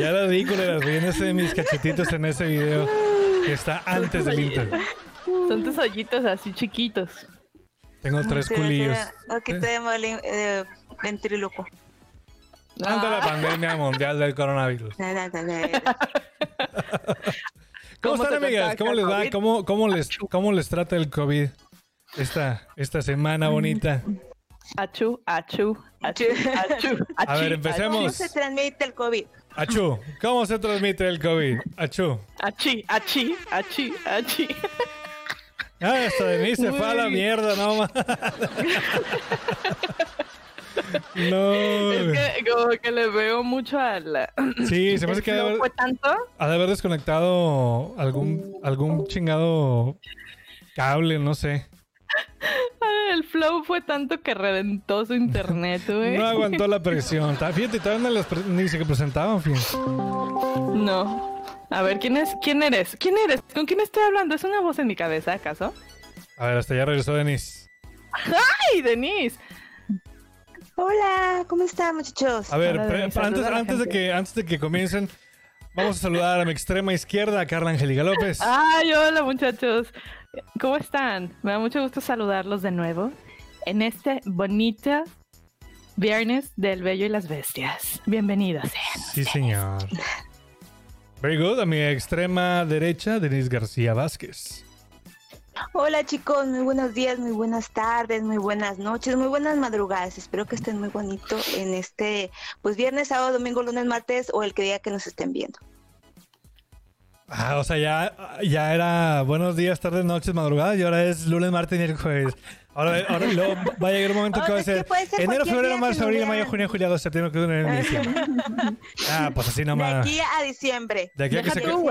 Ya lo di, culeras. Fíjense de mis cachetitos en ese video que está antes del intro. Son tus hoyitos así chiquitos. Tengo tres Sí, culillos. Aquí tenemos el eh, ventríloco. Ante la pandemia mundial del coronavirus. Na, na, na, na. ¿Cómo, ¿Cómo están, amigas? ¿Cómo les va? ¿Cómo, cómo, les, ¿Cómo les trata el COVID esta, esta semana bonita? Achú, achú, achú, achú, A ver, empecemos. ¿Cómo se transmite el COVID? Achú, ¿cómo se transmite el COVID? Achú. Achí, achí, achí, achí. Ah, hasta de mí se fue a la Uy. mierda, no más. No. Es que como que le veo mucho al... Sí, se me hace que no haber, fue tanto. ha de haber desconectado algún, algún chingado cable, no sé. El flow fue tanto que reventó su internet, güey. No aguantó la presión. Fíjate, todavía no las pre- ni se presentaban, fíjate. No. A ver, ¿quién es? ¿Quién eres? ¿Quién eres? ¿Con quién estoy hablando? ¿Es una voz en mi cabeza, acaso? A ver, hasta ya regresó Denis. ¡Ay, Denise! Hola, ¿cómo están muchachos? A ver, Hola, antes, a de que, antes de que comiencen, vamos a saludar a mi extrema izquierda, Carla Angélica López. ¡Ay, hola, muchachos! ¿Cómo están? Me da mucho gusto saludarlos de nuevo en este bonito viernes del Bello y las Bestias. Bienvenidos sean. Sí, señor. Very good. A mi extrema derecha, Denise García Vázquez. Hola chicos, muy buenos días, muy buenas tardes, muy buenas noches, muy buenas madrugadas. Espero que estén muy bonito en este, pues viernes, sábado, domingo, lunes, martes o el que día que nos estén viendo. Ah, o sea, ya, ya era buenos días, tardes, noches, madrugadas y ahora es lunes, martes, miércoles. Ahora, ahora luego va a llegar un momento que va a ser ser enero, febrero, marzo, abril, mayo, junio, julio, agosto, septiembre, octubre, noviembre, diciembre. Ah, pues así De nomás. aquí a diciembre. De aquí a que se... tú.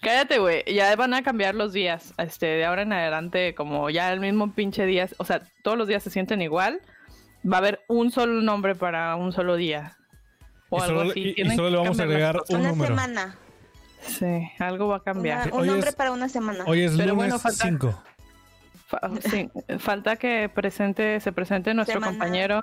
Cállate, güey. Ya van a cambiar los días. Este, de ahora en adelante, como ya el mismo pinche día, o sea, todos los días se sienten igual. Va a haber un solo nombre para un solo día. O Y algo solo, así. y- solo le vamos a agregar un Una número. semana. Sí, algo va a cambiar. Una- un Hoy nombre es- para una semana. Hoy es Pero lunes bueno, falta- 5. Fa- sí, falta que presente, se presente nuestro Semana. compañero.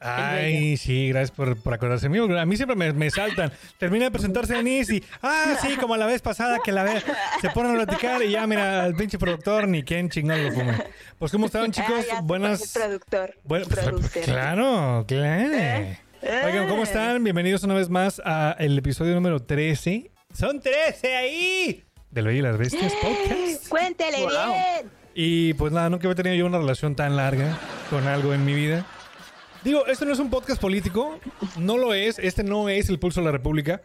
Ay, sí, gracias por, por acordarse de mí. porque A mí siempre me, me saltan. Termina de presentarse Denise y, ah, sí, como la vez pasada que la ve, se ponen a platicar y ya, mira, el pinche productor, ni quién chingón lo fume. Pues, ¿cómo estaban, chicos? Ah, ya sé, Buenas. productor. Bueno, pues, claro, claro. Eh. Oigan, ¿cómo están? Bienvenidos una vez más al episodio número 13. ¡Son 13 ahí! Del Bello y las Bestias Podcast. Cuéntele Wow. bien. Y pues nada, nunca había tenido yo una relación tan larga con algo en mi vida. Digo, esto no es un podcast político, no lo es, este no es el pulso de la República,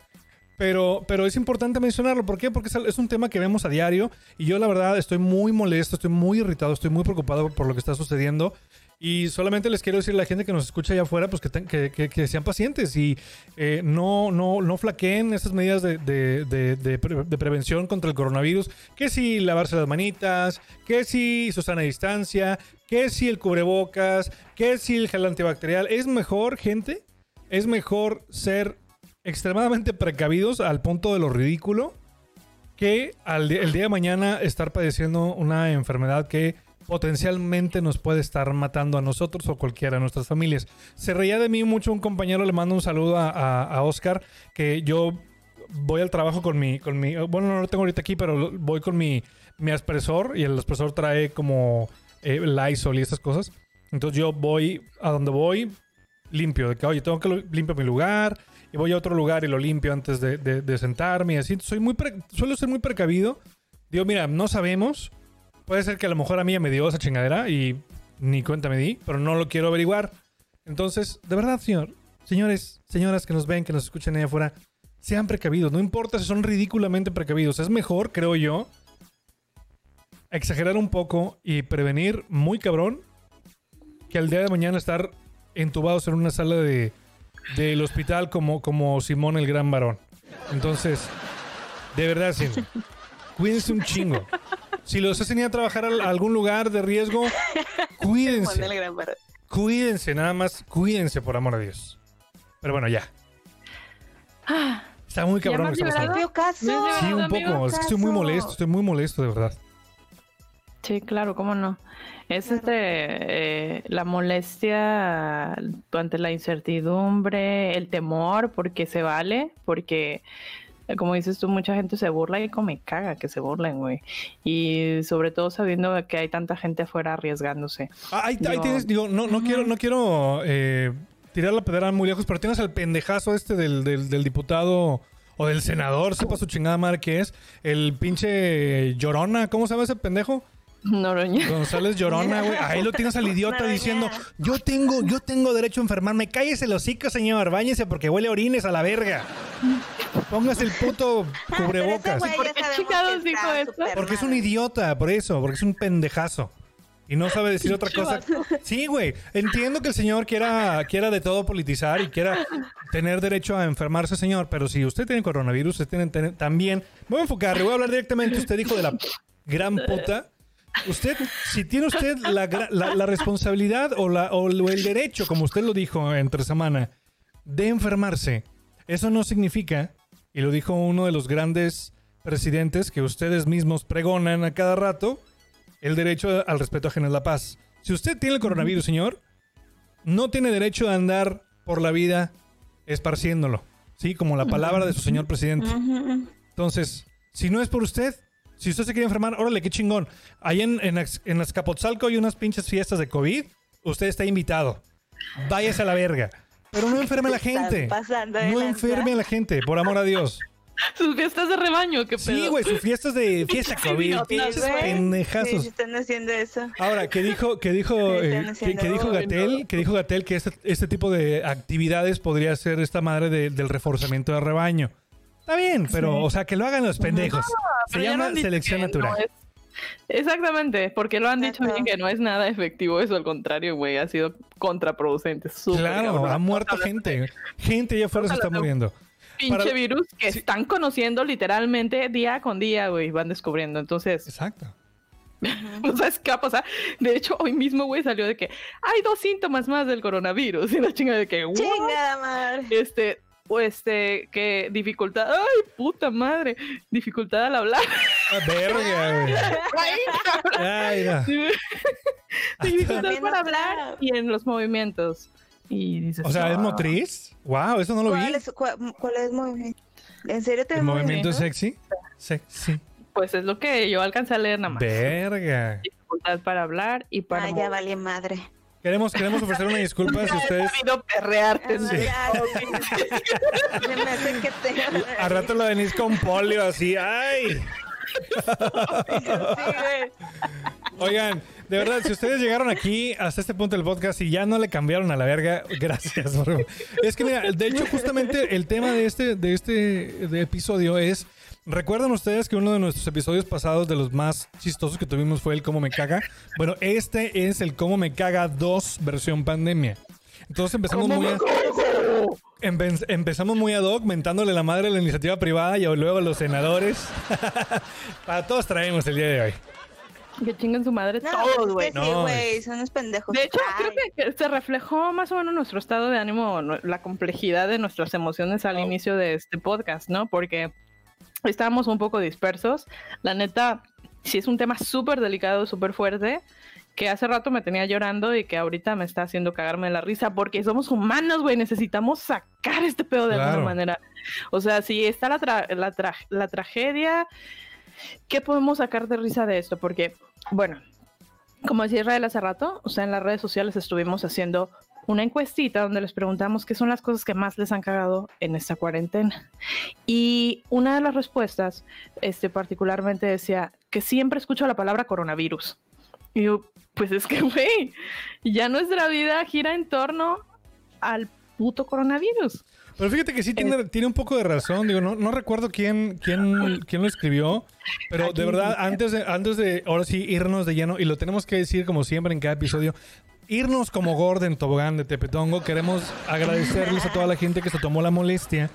pero, pero es importante mencionarlo. ¿Por qué? Porque es un tema que vemos a diario y yo la verdad estoy muy molesto, estoy muy irritado, estoy muy preocupado por lo que está sucediendo. Y solamente les quiero decir a la gente que nos escucha allá afuera, pues que, sean pacientes y eh, no, no, no flaqueen estas medidas de, de- de- de pre- de prevención contra el coronavirus. Que si lavarse las manitas, que si su sana distancia, que si el cubrebocas, que si el gel antibacterial. Es mejor, gente, es mejor ser extremadamente precavidos al punto de lo ridículo que al el día de mañana estar padeciendo una enfermedad que potencialmente nos puede estar matando a nosotros o cualquiera de nuestras familias. Se reía de mí mucho un compañero, le mando un saludo a, a- Oscar, que yo voy al trabajo con mi, con mi, bueno, no lo tengo ahorita aquí, pero voy con mi, mi aspersor y el aspersor trae como eh, Lysol y estas cosas. Entonces yo voy a donde voy limpio, de que, oye, tengo que limpio mi lugar, y voy a otro lugar y lo limpio antes de sentarme y así. Soy muy pre- suelo ser muy precavido. Digo, mira, no sabemos. Puede ser que a lo mejor a mí me dio esa chingadera y ni cuenta me di, pero no lo quiero averiguar. Entonces, de verdad, señor, señores, señoras que nos ven, que nos escuchan ahí afuera, sean precavidos. No importa si son ridículamente precavidos. Es mejor, creo yo, exagerar un poco y prevenir muy cabrón que al día de mañana estar entubados en una sala de, del hospital como, como Simón el gran varón. Entonces, de verdad, sí. Cuídense un chingo. Si los hacen ir a trabajar a algún lugar de riesgo, cuídense. Cuídense, nada más, cuídense por amor a Dios. Pero bueno, ya. Está muy ¿Ya cabrón me lo que has está pasando. Caso. Sí, un poco. Es que estoy muy molesto, estoy muy molesto, de verdad. Sí, claro, cómo no. Es Claro. este eh, la molestia ante la incertidumbre, el temor, porque se vale, porque como dices tú, mucha gente se burla y como me caga que se burlen, güey. Y sobre todo sabiendo que hay tanta gente afuera arriesgándose. Ah, ahí, ahí Yo- tienes, digo, no, no quiero, no quiero eh, tirar la pedra muy lejos, pero tienes al pendejazo este del, del, del diputado o del senador, sepa su chingada madre que es, el pinche Llorona, ¿cómo se llama ese pendejo? Noroña. González Llorona, güey. Ahí lo tienes al idiota Noroña. diciendo, yo tengo, yo tengo derecho a enfermarme. Cállese el hocico, señor. Báñese porque huele a orines a la verga. Póngase el puto cubrebocas. Ah, ¿Por qué chingados dijo súper Porque es un idiota, por eso, porque es un pendejazo. Y no sabe decir otra cosa. Sí, güey. Entiendo que el señor quiera, quiera de todo politizar y quiera tener derecho a enfermarse, señor. Pero si usted tiene coronavirus, usted tiene también. Me voy a enfocar, le voy a hablar directamente. Usted dijo de la gran puta. Usted, si tiene usted la, la- la responsabilidad o, la, o el derecho, como usted lo dijo entre semana, de enfermarse, eso no significa, y lo dijo uno de los grandes presidentes que ustedes mismos pregonan a cada rato, el derecho al respeto ajeno a la paz. Si usted tiene el coronavirus, señor, no tiene derecho a andar por la vida esparciéndolo, ¿sí? Como la palabra de su señor presidente. Entonces, si no es por usted, si usted se quiere enfermar, órale, qué chingón. Ahí en, en, en Azcapotzalco hay unas pinches fiestas de COVID. Usted está invitado. Váyase a la verga. Pero no enferme a la gente. Pasando No lanza. enferme a la gente, por amor a Dios. Sus fiestas de rebaño, qué pedo. Sí, güey, sus fiestas de fiesta COVID. no, Pinches pendejazos. sí, están haciendo eso. Ahora, que dijo, que dijo, Sí, eh, que, dijo Gatel, que dijo Gatel que este, este tipo de actividades podría ser esta madre de- del reforzamiento de rebaño. Está bien, pero, o sea, que lo hagan los pendejos. Se ya lo llama selección natural. no es- Exactamente, porque lo han dicho bien que no es nada efectivo, eso al contrario, güey, ha sido contraproducente. súper Claro, cabrón. ha muerto gente. Gente allá afuera se está muriendo. Pinche Para- virus que Sí. están conociendo literalmente día con día, güey, van descubriendo. Entonces, Exacto. no sabes qué va a pasar. De hecho, hoy mismo, güey, salió de que hay dos síntomas más del coronavirus. Y la chinga de que. Chingada madre. Este, o este, que dificultad, ay, puta madre, dificultad al hablar. Ah, verga, güey. Ay, no. dificultad para hablar y en los movimientos. Y dices, O sea, ¿es "Ah". motriz? Wow, eso no lo vi. ¿Cuál es, cuál, cuál es movimiento? ¿En serio te ¿El movimiento sexy? Sexy. Pues es lo que yo alcancé a leer nada más. Verga. Dificultad para hablar y para Ah, ya vale madre. Queremos, queremos ofrecer una disculpa si ustedes... Perrearte. Ah. A rato la venís con polio así. ¡Ay! Oigan, de verdad, si ustedes llegaron aquí hasta este punto del podcast y ya no le cambiaron a la verga, gracias. por- Es que mira, de hecho, justamente el tema de este, de este de episodio es. ¿Recuerdan ustedes que uno de nuestros episodios pasados de los más chistosos que tuvimos fue el Cómo me caga? Bueno, este es el Cómo me caga 2 versión pandemia. Entonces empezamos muy a, empe- empezamos muy ad hoc, mentándole la madre a la iniciativa privada y luego a los senadores. Para todos traemos el día de hoy. Que chinguen su madre No, todos, güey. es que sí, No, güey, son unos pendejos. De hecho, Ay, creo que- se reflejó más o menos nuestro estado de ánimo, no- la complejidad de nuestras emociones al Oh. inicio de este podcast, ¿no? Porque estábamos un poco dispersos. La neta, sí es un tema súper delicado, súper fuerte, que hace rato me tenía llorando y que ahorita me está haciendo cagarme la risa, porque somos humanos, güey, necesitamos sacar este pedo de Claro. alguna manera. O sea, si está la, tra- la, tra- la tragedia, ¿qué podemos sacar de risa de esto? Porque, bueno, como decía Israel hace rato, o sea, en las redes sociales estuvimos haciendo una encuestita donde les preguntamos qué son las cosas que más les han cagado en esta cuarentena. Y una de las respuestas, este, particularmente decía que siempre escucho la palabra coronavirus. Y yo, pues es que, güey, ya nuestra vida gira en torno al puto coronavirus. Pero fíjate que sí tiene, tiene un poco de razón. Digo, no, no recuerdo quién, quién, quién lo escribió, pero de verdad, antes de, antes de ahora sí irnos de lleno, y lo tenemos que decir como siempre en cada episodio, irnos como Gordon Tobogán de Tepetongo, queremos agradecerles a toda la gente que se tomó la molestia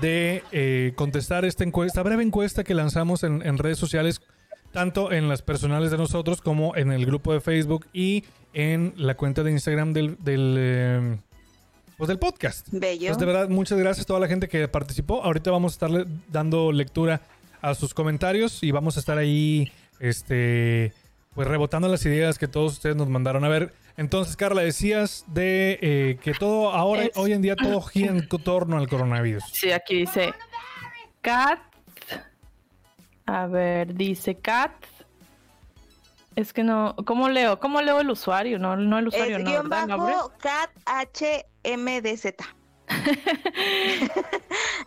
de eh, contestar esta encuesta, breve encuesta que lanzamos en, en redes sociales, tanto en las personales de nosotros como en el grupo de Facebook y en la cuenta de Instagram del, del, eh, pues del podcast. Bello. Pues de verdad, muchas gracias a toda la gente que participó. Ahorita vamos a estarle dando lectura a sus comentarios y vamos a estar ahí, este, pues rebotando las ideas que todos ustedes nos mandaron. A ver, entonces, Carla, decías de eh, que todo ahora, Es- hoy en día, todo gira en torno al coronavirus. Sí, aquí dice Cat. A ver, dice Cat. Es que no, ¿cómo leo? ¿Cómo leo el usuario? No, no el usuario, Es no, guion ¿verdad? ¿El nombre? bajo cat HMDZ.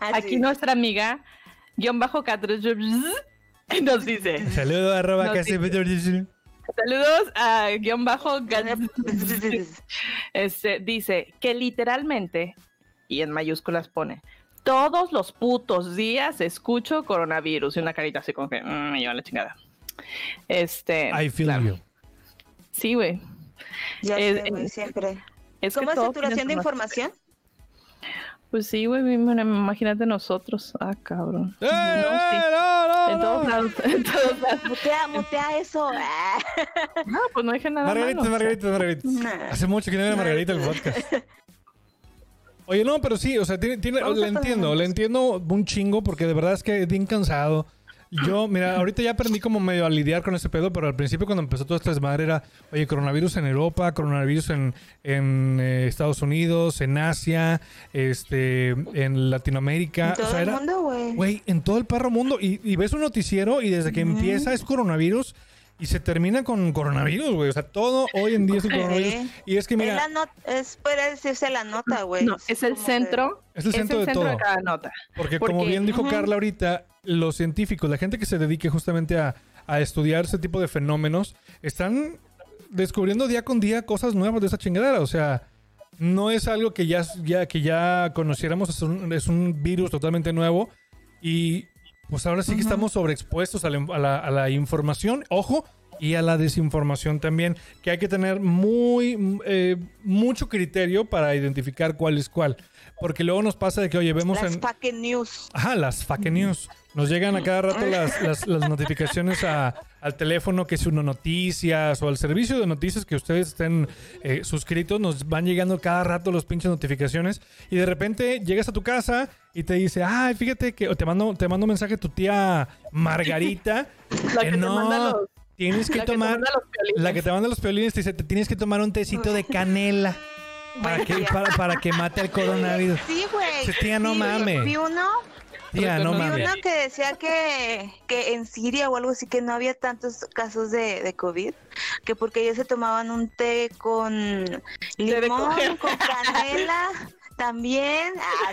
Aquí es. nuestra amiga, guion bajo Cat, nos dice, Saludos, arroba casi- saludos a guion bajo Este, dice que literalmente, y en mayúsculas pone, todos los putos días escucho coronavirus. Y una carita así como que, "Mm, me lleva la chingada. Este. I feel claro. you. Sí, güey. Ya Eh, sé, güey, eh, siempre. Es que ¿Cómo es saturación de información? Pues sí, güey, imagínate nosotros. Ah, cabrón. ¡Eh, sí. eh, no, no, En no! todos lados, en todos lados. Mutea, mutea eso. No, pues no dije nada Margarita, malo. Margarita, Margarita. Nah. Hace mucho que no viene Margarita el podcast. Oye, no, pero sí, o sea, tiene, tiene, Vamos le a entiendo, le entiendo un chingo porque de verdad es que es bien cansado. Yo, mira, ahorita ya aprendí como medio a lidiar con ese pedo, pero al principio cuando empezó todo este desmadre era, oye, coronavirus en Europa, coronavirus en, en eh, Estados Unidos, en Asia, este, en Latinoamérica. En o todo sea, el era, mundo, güey. Güey, en todo el perro mundo. Y, y ves un noticiero y desde que empieza es coronavirus y se termina con coronavirus, güey. O sea, todo hoy en día es el coronavirus. Y es que es, mira, la not- es puede decirse la nota, güey. No, es el que- centro. Es el centro de todo. cada nota. porque como bien dijo ujú. Carla ahorita, los científicos, la gente que se dedique justamente a, a estudiar ese tipo de fenómenos, están descubriendo día con día cosas nuevas de esa chingadera. O sea, no es algo que ya, ya, que ya conociéramos, es un, es un virus totalmente nuevo. Y pues ahora sí que estamos sobreexpuestos a la, a la- a la información, ojo, y a la desinformación también, que hay que tener muy, eh, mucho criterio para identificar cuál es cuál. Porque luego nos pasa de que, oye, vemos Las en... fucking news. Ajá, las fake news. Nos llegan a cada rato las, las- las notificaciones a- al teléfono, que es uno noticias o al servicio de noticias que ustedes estén eh, suscritos. Nos van llegando cada rato los pinches notificaciones y de repente llegas a tu casa y te dice, ay, fíjate que o te mando, te mando un mensaje tu tía Margarita. La que que te no, manda los- tienes que la que tomar, violines. la que te manda los violines te dice, te tienes que tomar un tecito de canela. Para que, para, para que mate el coronavirus. Sí, güey. Sí, tía, no Sí, mames. Vi uno, Tía, no Vi vi mames. uno que decía que, que en Siria o algo así que no había tantos casos de, de COVID, que porque ellos se tomaban un té con limón, con canela. También, ah,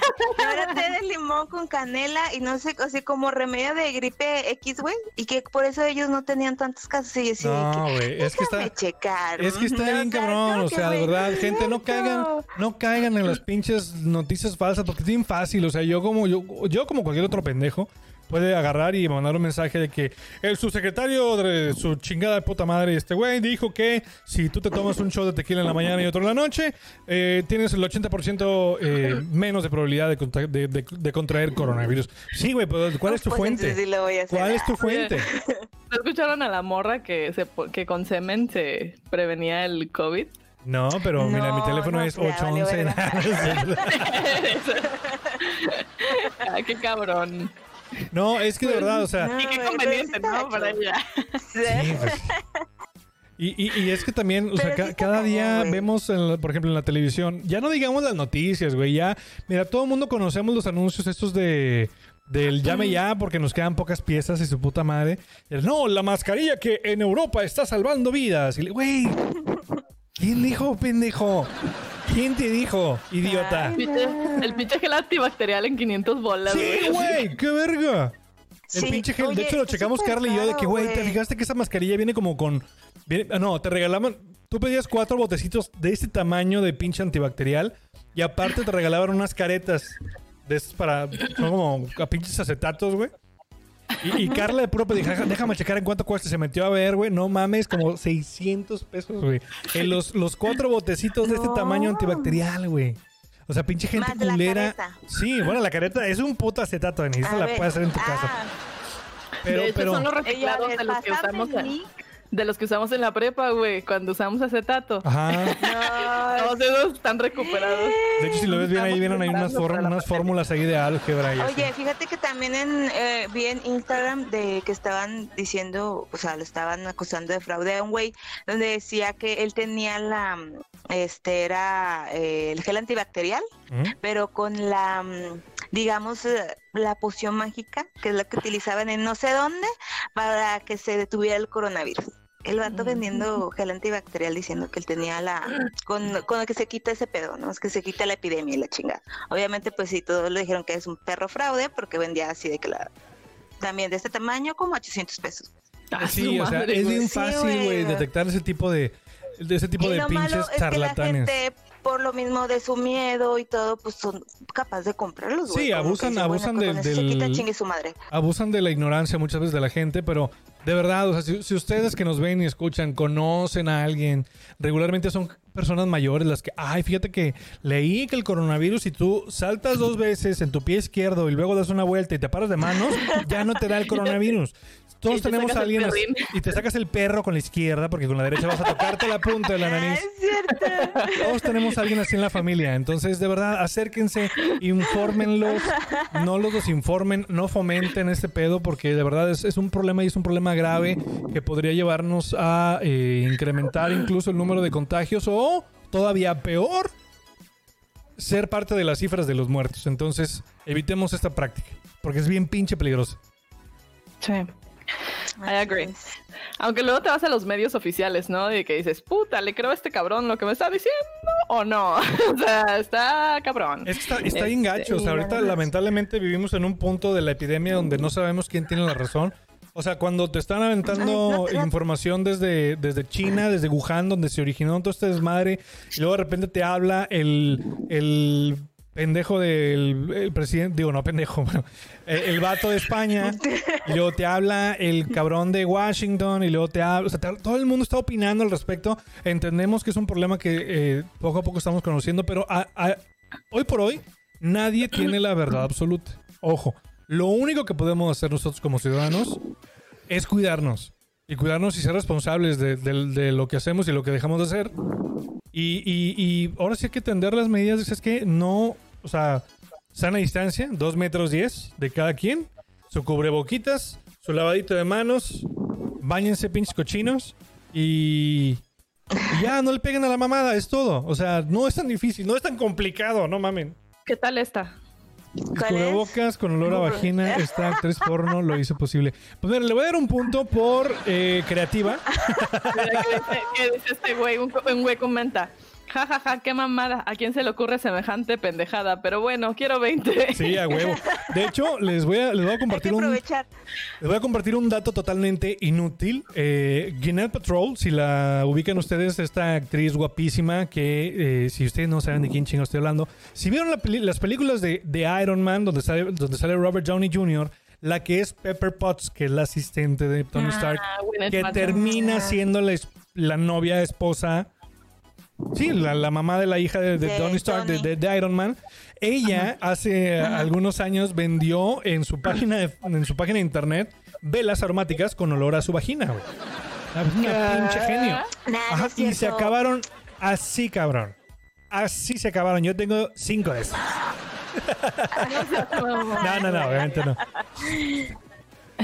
no té de limón con canela y no sé, así como remedio de gripe X, güey, y que por eso ellos no tenían tantos casos. Y yo No, güey, es que está... checar. Es que está O bien cabrón, no, o sea, de verdad, no es gente, no caigan, no caigan en las pinches noticias falsas porque es bien fácil, o sea, yo como yo, yo como cualquier otro pendejo puede agarrar y mandar un mensaje de que el subsecretario de su chingada de puta madre, este güey, dijo que si tú te tomas un shot de tequila en la mañana y otro en la noche, eh, tienes el 80% eh, menos de probabilidad de, contra- de- de- de contraer coronavirus. Sí, güey, pero ¿cuál es tu Pues fuente? entonces sí lo voy a hacer. ¿Cuál es tu fuente? ¿No escucharon a la morra que, se, que con semen se prevenía el COVID? No, pero mira, mi No, teléfono no, es ya, valió 811. Ay, qué cabrón. No, es que de verdad, o sea, No, Y qué conveniente, ¿no? Para ella. Sí, pues. Y, y- y es que también, o sea, ca- cada día vemos, en la- por ejemplo, en la televisión, ya no digamos las noticias, güey, ya, mira, todo el mundo conocemos los anuncios estos de del llame ya porque nos quedan pocas piezas y su puta madre. El, no, la mascarilla que en Europa está salvando vidas. Y le- güey, ¿quién dijo, pendejo? ¿Quién te dijo, idiota? El pinche- El pinche gel antibacterial en 500 bolas, Sí, güey. qué verga. El Sí, pinche gel. oye, de hecho, lo checamos Carly y yo de que, güey, ¿te fijaste que esa mascarilla viene como con. viene- ah, no, te regalaban. Tú pedías cuatro botecitos de este tamaño de pinche antibacterial y aparte te regalaban unas caretas de esas para. Son como a pinches acetatos, güey. Y, y Carla de puro dijo, "Deja- déjame checar en cuánto cuesta. Se metió a ver, güey. No mames, como 600 pesos, güey. En los, los cuatro botecitos de este No. tamaño antibacterial, güey. O sea, pinche gente Más la culera. careta. Sí, bueno, la careta es un puto acetato, Denise. Esa la puedes hacer en tu casa. ah, Pero, de hecho, pero. son los reciclados de los que usamos el en, link. De los que usamos en la prepa, güey, cuando usamos acetato. Ajá. No, Todos esos están recuperados. De hecho, si lo ves bien ahí, vienen ahí unas, fórmulas ahí de álgebra y así. Oye, fíjate que también en, eh, vi en Instagram de que estaban diciendo, o sea, lo estaban acusando de fraude a un güey, donde decía que él tenía la, este, era eh, el gel antibacterial, ¿Mm? pero con la, mm, digamos, eh, la poción mágica, que es la que utilizaban en no sé dónde, para que se detuviera el coronavirus. El vato Mm. vendiendo gel antibacterial diciendo que él tenía la, con, con el que se quita ese pedo, ¿no? Es que se quita la epidemia y la chingada. Obviamente, pues sí, todos le dijeron que es un perro fraude porque vendía así de que la, también de este tamaño como 800 pesos. Ah, Sí, su o sea, es bien Sí, fácil, güey. detectar ese tipo de, de ese tipo y de lo pinches malo es que la charlatanes. gente, por lo mismo de su miedo y todo, pues son capaces de comprarlos. Sí, que abusan- dicen, abusan bueno, del- se quita su madre. abusan de la ignorancia muchas veces de la gente, pero de verdad, o sea, si, si ustedes que nos ven y escuchan conocen a alguien, regularmente son personas mayores las que, ay, fíjate que leí que el coronavirus, si tú saltas dos veces en tu pie izquierdo y luego das una vuelta y te paras de manos, ya no te da el coronavirus. Todos tenemos a alguien así- y te sacas el perro con la izquierda porque con la derecha vas a tocarte la punta de la Ah, nariz. es cierto. Todos tenemos a alguien así en la familia. Entonces, de verdad, acérquense, infórmenlos, no los desinformen, no fomenten este pedo, porque de verdad es, es un problema y es un problema grave que podría llevarnos a eh, incrementar incluso el número de contagios o, todavía peor, ser parte de las cifras de los muertos. Entonces, evitemos esta práctica, porque es bien pinche peligrosa. Sí. I agree. Aunque luego te vas a los medios oficiales, ¿no? De que dices, puta, le creo a este cabrón lo que me está diciendo o no. o sea, está cabrón. Es que está, está bien Este, gacho. O sea, y ahorita lamentablemente vivimos en un punto de la epidemia donde no sabemos quién tiene la razón. O sea, cuando te están aventando información desde, desde China, desde Wuhan, donde se originó todo este desmadre, y luego de repente te habla el, el pendejo del el presidente, digo, no pendejo, bueno, el, el vato de España, y luego te habla el cabrón de Washington, y luego te habla, o sea, te- todo el mundo está opinando al respecto. Entendemos que es un problema que eh, poco a poco estamos conociendo, pero a- a- hoy por hoy nadie tiene la verdad absoluta. Ojo, lo único que podemos hacer nosotros como ciudadanos es cuidarnos. Y cuidarnos y ser responsables de, de- de lo que hacemos y lo que dejamos de hacer. Y, y- y ahora sí hay que tender las medidas. Es que no, o sea, sana distancia, 2 metros 10 de cada quien. Su cubreboquitas, su lavadito de manos. Báñense pinches cochinos. Y, y ya, no le peguen a la mamada, es todo. O sea, no es tan difícil, no es tan complicado, no mamen. ¿Qué tal esta? ¿Cuál Cubrebocas con olor a vagina, esta actriz porno lo hizo posible. Pues mira, le voy a dar un punto por eh, creativa. ¿Qué dice, este güey? Un güey comenta. Ja, ja, ja, qué mamada. ¿A quién se le ocurre semejante pendejada? Pero bueno, quiero 20. Sí, a huevo. De hecho, les voy a, les voy a Hay que compartir un, les voy a compartir un dato totalmente inútil. Eh, Gwyneth Patrol, si la ubican ustedes, esta actriz guapísima que, eh, si ustedes no saben de quién chingo estoy hablando, si vieron la peli- las películas de, de Iron Man, donde sale, donde sale Robert Downey Jr., la que es Pepper Potts, que es la asistente de Tony Stark, Ah, Gwyneth que termina siendo la, la novia esposa. Sí, la, la mamá de la hija de, de De Tony Stark, de, Tony. de- de Iron Man. Ella hace algunos años vendió en su página de, en su página de internet velas aromáticas con olor a su vagina, güey. Una pinche genio. Nah, Ajá, y se acabaron así, cabrón. Así se acabaron. Yo tengo cinco de esas. No, no, no, obviamente no.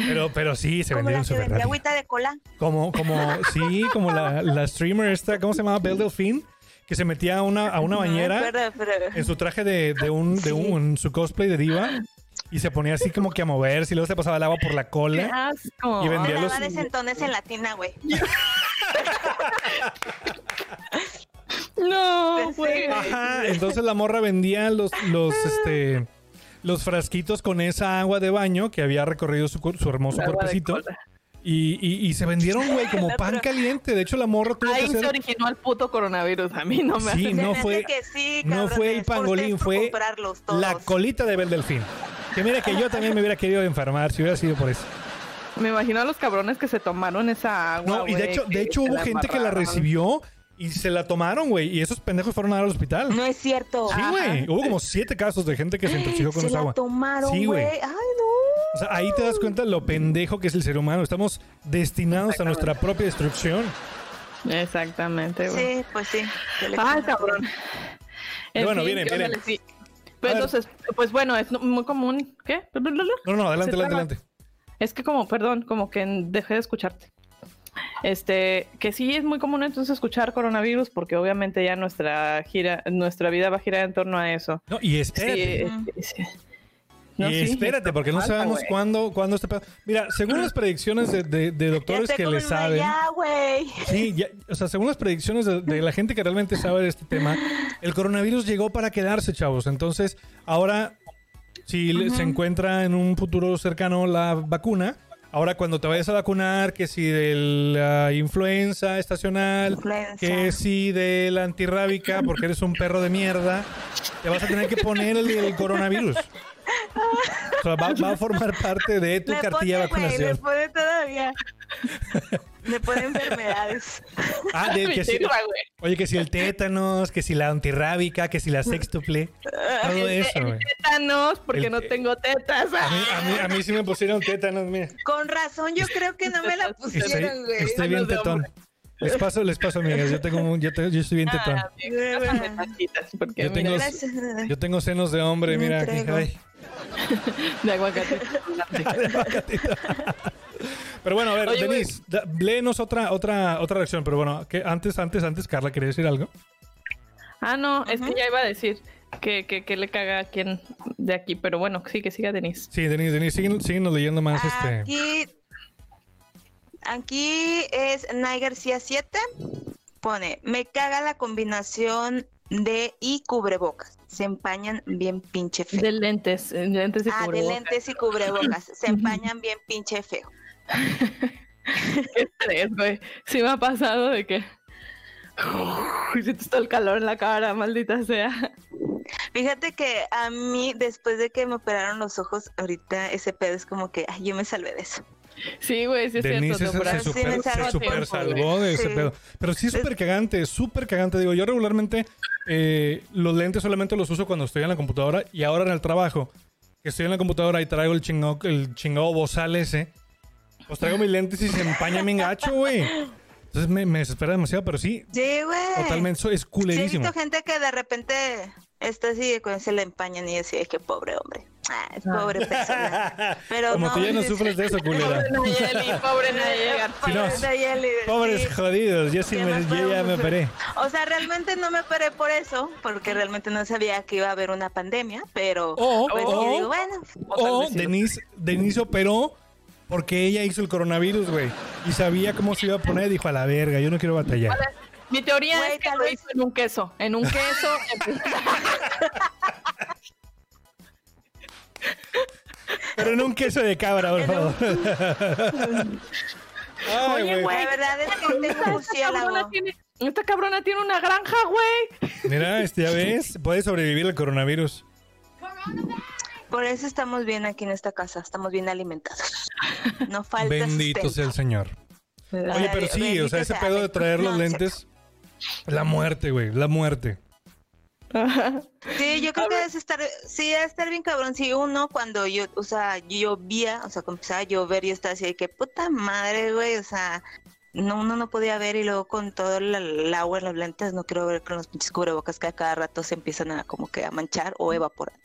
Pero, pero sí, se Como vendieron súper vendía rápido. agüita de cola. Como, como, sí, como la, la streamer esta, ¿cómo se llamaba? Belle Delphine, que se metía a una, a una No bañera acuerdo, pero... en su traje de, de un, de un, su cosplay de diva y se ponía así como que a moverse y luego se pasaba el agua por la Qué cola. asco. Y vendía los- en tina, güey. No, güey. Ajá, entonces la morra vendía los, los, este, los frasquitos con esa agua de baño que había recorrido su, su hermoso cuerpecito. Y, y- y se vendieron, güey, como pan caliente. De hecho, la morra tuvo que Ahí se hacer... originó el puto coronavirus. A mí no me Sí, hace no Se fue- que sí, no fue el pangolín, fue. La colita de Bel Delfín. Que mira que yo también me hubiera querido enfermar si hubiera sido por eso. Me imagino a los cabrones que se tomaron esa agua. No, y de hecho, de que hecho se hubo gente que la recibió y se la tomaron, güey. Y esos pendejos fueron a dar al hospital. No es cierto. Sí, güey. Hubo como siete casos de gente que se intoxicó con se esa la agua. tomaron, Sí, güey. güey. Ay, no. O sea, ahí te das cuenta lo pendejo que es el ser humano. Estamos destinados a nuestra propia destrucción. Exactamente, güey. Sí, pues sí. Ay, cabrón. Bueno, fin, vienen, ¿qué onda, vienen. Lexi? A Pues ver. entonces, pues bueno, es muy común. ¿Qué? No, no, adelante, Se adelante, traba. adelante. Es que como, perdón, como que dejé de escucharte. Este, que sí es muy común entonces escuchar coronavirus porque obviamente ya nuestra gira, nuestra vida va a girar en torno a eso. No, y espérate. sí. No, y sí, espérate, porque no sabemos cuándo, cuándo este pedo. Mira, según las predicciones de, de- de doctores que le saben. Ya, güey. Sí, ya- o sea, según las predicciones de, de la gente que realmente sabe de este tema, el coronavirus llegó para quedarse, chavos. Entonces, ahora, si se encuentra en un futuro cercano la vacuna, ahora cuando te vayas a vacunar, que si de la influenza estacional, Influenza. que si de la antirrábica, porque eres un perro de mierda, te vas a tener que poner el, el coronavirus. Va, va a formar parte de tu Le cartilla de pone, güey, le vacunación. pone todavía. Le pone enfermedades. Ah, de que si-. Oye, que si el tétanos, que si la antirrábica, que si la sextuple. Todo eso, güey. Tétanos, porque El- no tengo tetas. A mí, a, mí, a mí sí me pusieron tétanos, mira. Con razón, yo creo que no me la pusieron, güey. estoy bien tetón. Les paso, les paso, amigas. Yo tengo, un- yo, yo estoy bien tetón. Ah, porque Yo tengo-. Yo tengo senos de hombre, mira. que- de aguacate. Pero bueno, a ver, Oye. Denise, da- léenos otra, otra, otra reacción. Pero bueno, que antes, antes, antes, Carla, ¿quería decir algo? Ah, no, es que ya iba a decir que, que, que le caga a quien de aquí, pero bueno, sí, que siga Denise. Sí, Denise, Denise, síguenos, síguenos leyendo más este. Aquí, aquí es Nay García 7. Pone, me caga la combinación de y cubrebocas. Se empañan bien pinche feo. De lentes, eh, lentes y ah, de lentes y cubrebocas. Se empañan bien pinche feo. Qué estrés, güey. Sí me ha pasado de que... Uy, siento todo el calor en la cara, maldita sea. Fíjate que a mí, después de que me operaron los ojos, ahorita ese pedo es como que, ay, yo me salvé de eso. Sí, güey, sí es Denise cierto. se, se Sí, super, me se salvó super tiempo, salvó de ese Sí. pedo. Pero sí es súper cagante, súper cagante. Digo, yo regularmente eh, los lentes solamente los uso cuando estoy en la computadora y ahora en el trabajo, que estoy en la computadora y traigo el chingado, el chingado bozal ese, pues traigo mis lentes y se empaña mi gacho, güey. Entonces me, me desespera demasiado, pero sí, Sí, güey. totalmente, eso es Sí, he culerísimo. visto gente que de repente está así, con se le empañan y ay, qué pobre hombre. Ah, es pobre persona. Pero Como no, tú ya no sí, sufres de eso, culera. Pobre Nayeli, pobre Nayeli Sí, no, Pobre Nayeli, Pobres sí. jodidos, yo sí ¿Qué me, yo ya me operé. O sea, realmente no me operé por eso, porque realmente no sabía que iba a haber una pandemia, pero O, pues o- yo digo, bueno, O sí Denise, Denise operó porque ella hizo el coronavirus, güey. Y sabía cómo se iba a poner. Dijo, a la verga, yo no quiero batallar. Mi teoría es que lo vez- hizo en un queso. En un queso. Pero en un queso de cabra, por favor. Ay, Oye, güey. la verdad es que tengo esta, cabrona murciélago. tiene, esta cabrona tiene una granja, güey. Mira, este, ya ves, puede sobrevivir el coronavirus. Por eso estamos bien aquí en esta casa, estamos bien alimentados. No falta Bendito sea el Señor. Oye, pero sí, o sea, ese sea, pedo de traer los lentes. La muerte, güey, la muerte. Sí, yo creo que debe estar, sí, debe estar bien cabrón. Si uno cuando yo, o sea, llovía, o sea, cuando empezaba a llover, yo estaba así de que puta madre, güey, o sea, no, uno no podía ver y luego con todo el, el agua en los lentes, no quiero ver con los pinches cubrebocas que a cada rato se empiezan a como que a manchar o evaporar.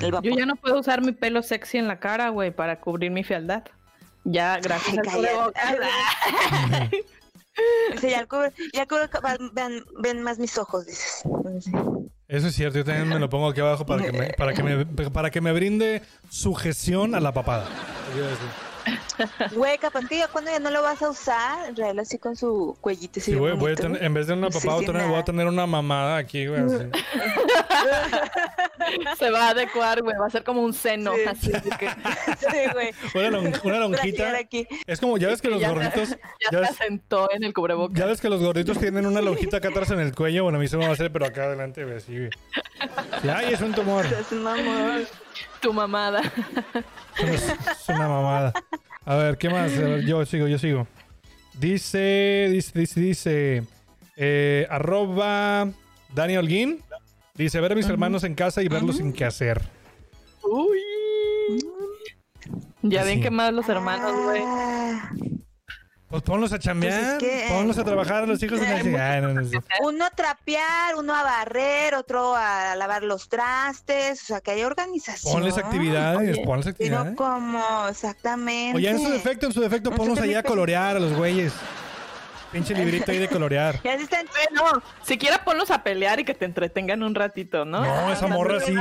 Yo ya no puedo usar mi pelo sexy en la cara, güey, para cubrir mi fealdad. Ya, gracias Ay, cubrebocas. Dice, ya el cubre, ya vean, ven más mis ojos, dices. Sí. Eso es cierto, yo también me lo pongo aquí abajo para que me, para que me, para que me brinde sujeción a la papada. Güey, Capantillo, ¿cuándo ya no lo vas a usar? Real así con su cuellito. Sí, güey, voy a bonito. tener- en vez de una Sí, papá, voy, a tener, voy a nada. tener una mamada aquí, güey. así. Se va a adecuar, güey. Va a ser como un seno. Sí. Así de que Sí, güey. Una, lonjita. Es como, ya ves que los ya, gorditos. ya Ya se asentó en el cubrebocas. ya ves que los gorditos tienen una lonjita acá atrás en el cuello. Bueno, a mí se me va a hacer, pero acá adelante, güey, así, güey. Sí, Ay, es un tumor. Es un amor. Tu mamada. Es una mamada. A ver, ¿qué más? A ver, yo sigo, yo sigo. Dice, dice, dice, dice. eh, arroba Daniel Holguín. Dice, ver a mis hermanos en casa y verlos sin qué hacer. Uy. Ya ven que más los hermanos, güey. Pues ponlos a chambear, Pues es que- ponlos a trabajar a los hijos. Ay, no, no, no. Uno a trapear, uno a barrer, otro a lavar los trastes, o sea, que hay organización. Ponles actividades, Oye, ponles actividades. no como, exactamente. Oye, en su defecto, en su defecto, ponlos allá a colorear a los güeyes. Pinche librito ahí de colorear. Ya se están Bueno, siquiera ponlos a pelear y que te entretengan un ratito, ¿no? No, esa morra sí.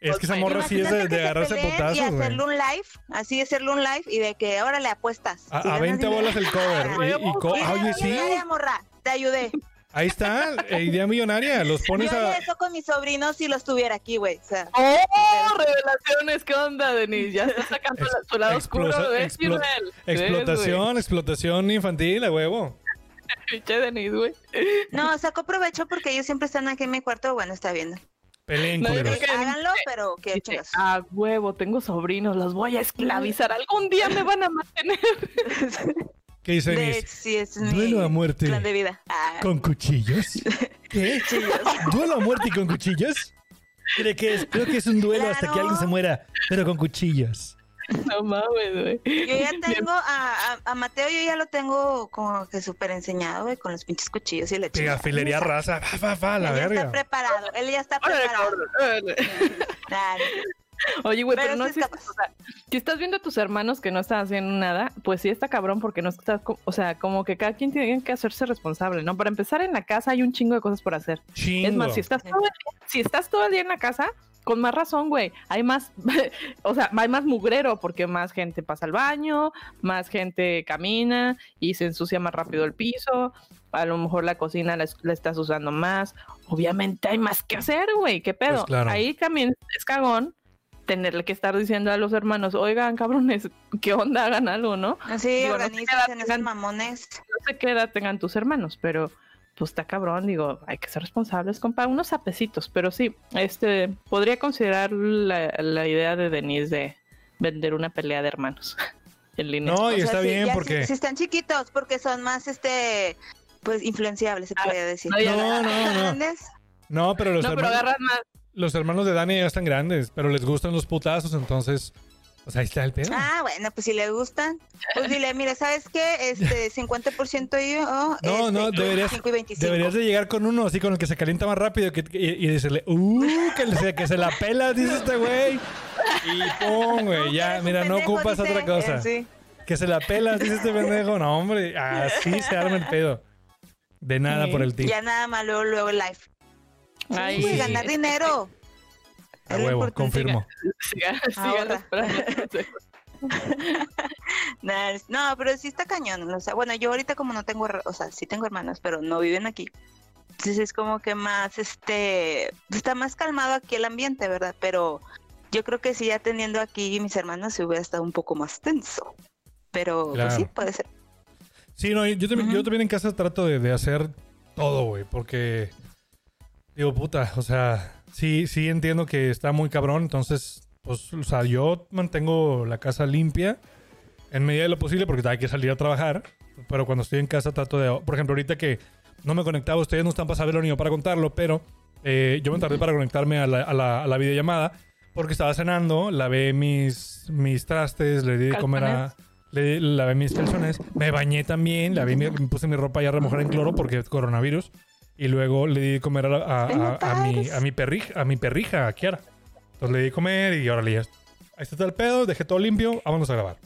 Es que esa Pues, morra sí es de, de se agarrarse a Y putazos, güey. hacerle un live, así hacerle un live y de que ahora le apuestas. A, Si a ganas 20 dinero. bolas el cover. Y, y co- ah, oye, sí. morra, te ayudé. Ahí está, eh, idea millonaria. Los Yo pones a. haría eso con mis sobrinos si los tuviera aquí, güey. O sea, ¡Oh! Revelaciones, ¿qué onda, Denise? Ya está sacando su lado explosa- oscuro, ¿ves, explo- Israel? ¿Ves, Explotación, explotación infantil, a huevo. Güey? Pinche Denise, güey. no, saco provecho porque ellos siempre están aquí en mi cuarto. Bueno, está bien. Peleen, No, yo culeros. creo que- Háganlo, pero Dice, chingas. a huevo, tengo sobrinos, los voy a esclavizar. Algún día me van a mantener. ¿Qué dice De Denise? sí, es mi Duelo a muerte. plan de vida. Ah, ¿Con cuchillos? ¿Qué? ¿Duelo a muerte y con cuchillos? ¿Cree que es? Creo que es un duelo hasta que alguien se muera, pero con cuchillos. No mames, güey. Yo ya tengo a, a, a Mateo, yo ya lo tengo como que súper enseñado, güey, con los pinches cuchillos y la Que chingada. filería raza, fa, fa, fa, la Él ya está verga. preparado, él ya está Órale, preparado. cabrón, órale. Claro. Oye, güey, pero, Pero no sí es capaz. o sea, si estás viendo a tus hermanos que no están haciendo nada, pues sí está cabrón porque no estás, o sea, como que cada quien tiene que hacerse responsable, ¿no? Para empezar en la casa hay un chingo de cosas por hacer. Chingo. Es más, si estás todo el día, si estás todo el día en la casa, con más razón, güey, hay más, o sea, hay más mugrero porque más gente pasa al baño, más gente camina y se ensucia más rápido el piso. A lo mejor la cocina la, es- la estás usando más. Obviamente hay más que hacer, güey. ¿Qué pedo? Pues claro. Ahí también es cagón tenerle que estar diciendo a los hermanos, oigan, cabrones, ¿qué onda? Hagan algo, ¿no? Así, Digo, no en esos tengan- mamones. no sé qué edad tengan tus hermanos, pero pues está cabrón, digo, hay que ser responsables, compa, unos sapecitos, pero sí, este, podría considerar la, la idea de Denise de vender una pelea de hermanos en línea. No, y está bien ya porque. Si, si están chiquitos, porque son más, este, pues, influenciables, se Ah, podría decir. no, No, no, no. No, pero los, no, pero hermanos, agarras más. los hermanos de Dani ya están grandes, pero les gustan los putazos, entonces. Pues ahí está el pedo. Ah, bueno, pues si le gustan, pues dile, mira, ¿sabes qué? Este, 50% yo, No, este, no, tú, deberías- 5 y 25. Deberías de llegar con uno así con el que se calienta más rápido que- y, y decirle, uh, que, le- que se la pela, dice este güey. Y pum, güey, No, ya, mira, no ocupas dice, otra cosa. eh, sí. Que se la pelas, dice este pendejo. No, hombre, así se arma el pedo. De nada Sí. por el tip. Ya nada más luego, luego el live. Sí, Ay, ganar dinero. A huevo, importante. confirmo. Sigan, sigan Ahorra. esperando. Nah, es- No, pero sí está cañón. O sea, bueno, yo ahorita como no tengo, o sea, sí tengo hermanos, pero no viven aquí. Entonces es como que más, este, está más calmado aquí el ambiente, ¿verdad? Pero yo creo que sí, ya teniendo aquí mis hermanos, se hubiera estado un poco más tenso. Pero Claro. pues sí, puede ser. Sí, no, yo también, yo también en casa trato de, de hacer todo, güey, porque digo, puta, o sea, sí, sí entiendo que está muy cabrón, entonces, pues, o sea, yo mantengo la casa limpia en medida de lo posible porque hay que salir a trabajar, pero cuando estoy en casa trato de, por ejemplo, ahorita que no me conectaba, ustedes no están para saberlo ni yo para contarlo, pero eh, yo me tardé para conectarme a la, a la- a la videollamada porque estaba cenando, lavé mis, mis trastes, le di de comer a... Le lavé mis calzones, me bañé también, lavé me puse mi ropa ya a remojar en cloro porque es coronavirus. Y luego le di de comer a, a- a- a mi, a mi perrija, a mi perrija, a Kiara. Entonces le di de comer y órale, ya. Ahí está todo el pedo, dejé todo limpio, vámonos a grabar.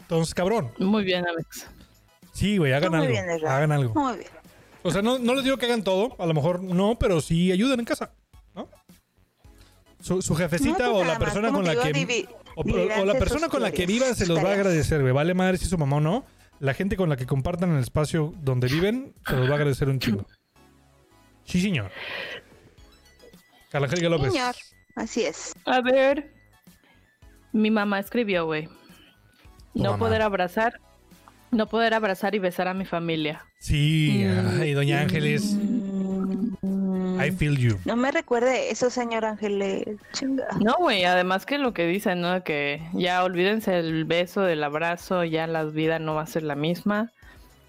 Entonces, cabrón. Muy bien, Alex. Sí, güey, hagan Muy algo. bien, hagan algo. Muy bien. O sea, no, no les digo que hagan todo, a lo mejor no, pero sí ayuden en casa, ¿no? Su, su jefecita No, o pues la persona con la digo, que... O, Y o- o la persona con la que ustedes, viva se los va a agradecer, güey. Vale madre si su mamá o no. La gente con la que compartan el espacio donde viven se los va a agradecer un chingo. Sí, señor. Carla Angélica López. Señor, así es. A ver. Mi mamá escribió, güey. No mamá. poder abrazar. No poder abrazar y besar a mi familia. Sí, Mm. ay, doña Ángeles. Mm, I feel you. No me recuerde eso, señor Ángeles. Chinga. No, güey, además que lo que dicen, ¿no? Que ya olvídense del beso, del abrazo, ya la vida no va a ser la misma.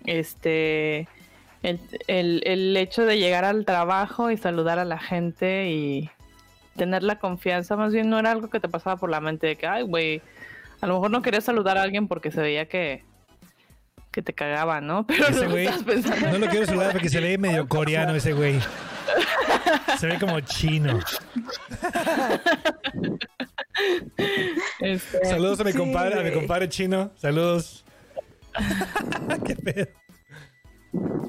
Este, el, el, el hecho de llegar al trabajo y saludar a la gente y tener la confianza, más bien no era algo que te pasaba por la mente de que, ay, güey, a lo mejor no querías saludar a alguien porque se veía que, que te cagaba, ¿no? Pero Ese no güey, estás pensando. no lo quiero saludar porque se ve medio coreano ese güey. Se ve como chino. Este, Saludos a mi Sí, compadre, a mi compadre chino. Saludos. Qué pedo.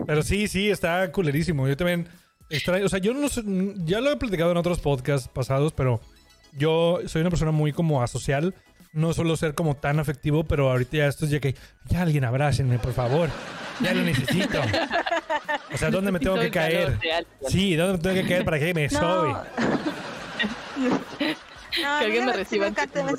Pero sí, sí, está culerísimo. Yo también extraño, o sea, yo no sé, ya lo he platicado en otros podcasts pasados, pero yo soy una persona muy como asocial. No suelo ser como tan afectivo, pero ahorita ya esto es ya que ya alguien abrácenme, por favor. Ya lo necesito. O sea, ¿dónde me tengo que caer? Sí, ¿dónde me tengo que caer para que me sobe? No. Que alguien me reciba encanta en sus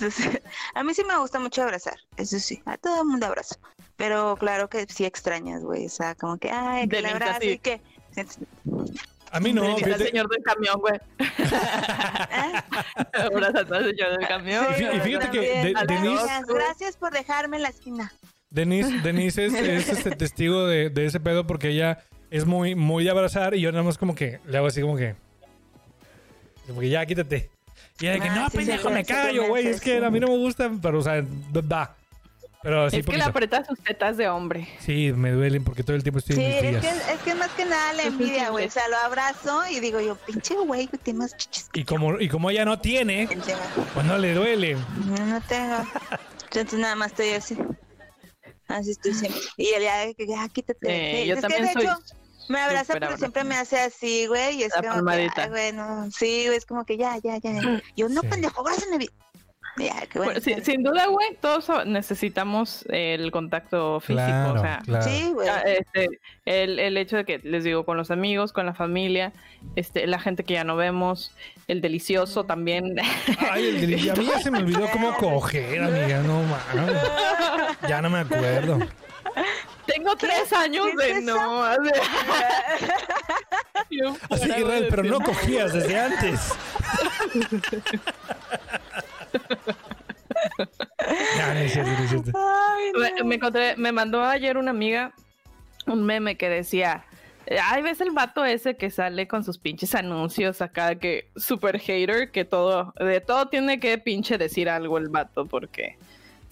A mí sí me gusta mucho abrazar, eso sí, a todo el mundo abrazo. Pero claro que sí extrañas, güey, o sea, como que, ay, que le abrazo sí. y que... A mí no, fíjate. señor del camión, güey. Abrazando al señor del camión. Y fí- y fíjate que de- Denise- Gracias, gracias por dejarme en la esquina. Denise, Denise es, es, este testigo de, de ese pedo porque ella es muy, muy de abrazar y yo nada más como que le hago así como que. Como que ya, quítate. Y ella de que, Ah, no, sí, pendejo, sí, me sí, callo, güey. Es que sí. a mí no me gusta, pero, o sea, va. Pero sí, es que le aprieta sus tetas de hombre. Sí, me duelen porque todo el tiempo estoy Sí, en mis es que, es que más que nada la envidia, güey. O sea, lo abrazo y digo yo, pinche güey, que tiene más chichis que Y como, y como ella no tiene, pues no le duele. No, no tengo. Entonces nada más estoy así. Así estoy siempre. Y él ya, de que ya quítate. Eh, Sí, yo es también que de soy hecho me abraza, pero siempre me hace así, güey. Y es La como que, palmadita. ay, güey, no. Sí, güey, es como que ya, ya, ya. Yo no, Sí. pendejo, abrázame bien. Ya, qué bueno. Sí, sin duda, güey, todos necesitamos el contacto físico. Claro, o sea, claro. Sí, güey. este, el, el hecho de que, les digo, con los amigos, con la familia, este, la gente que ya no vemos, el delicioso también. Ay, el deli- a mí ya se me olvidó cómo coger, amiga. No mames. Ya no me acuerdo. Tengo tres años ¿Qué de no. Así, Israel, de pero no cogías desde antes. Ya, no es cierto, no es cierto. Ay, no. Me, me encontré, me mandó ayer una amiga un meme que decía, ay, ves el vato ese que sale con sus pinches anuncios acá, que super hater, que todo, de todo tiene que pinche decir algo el vato, porque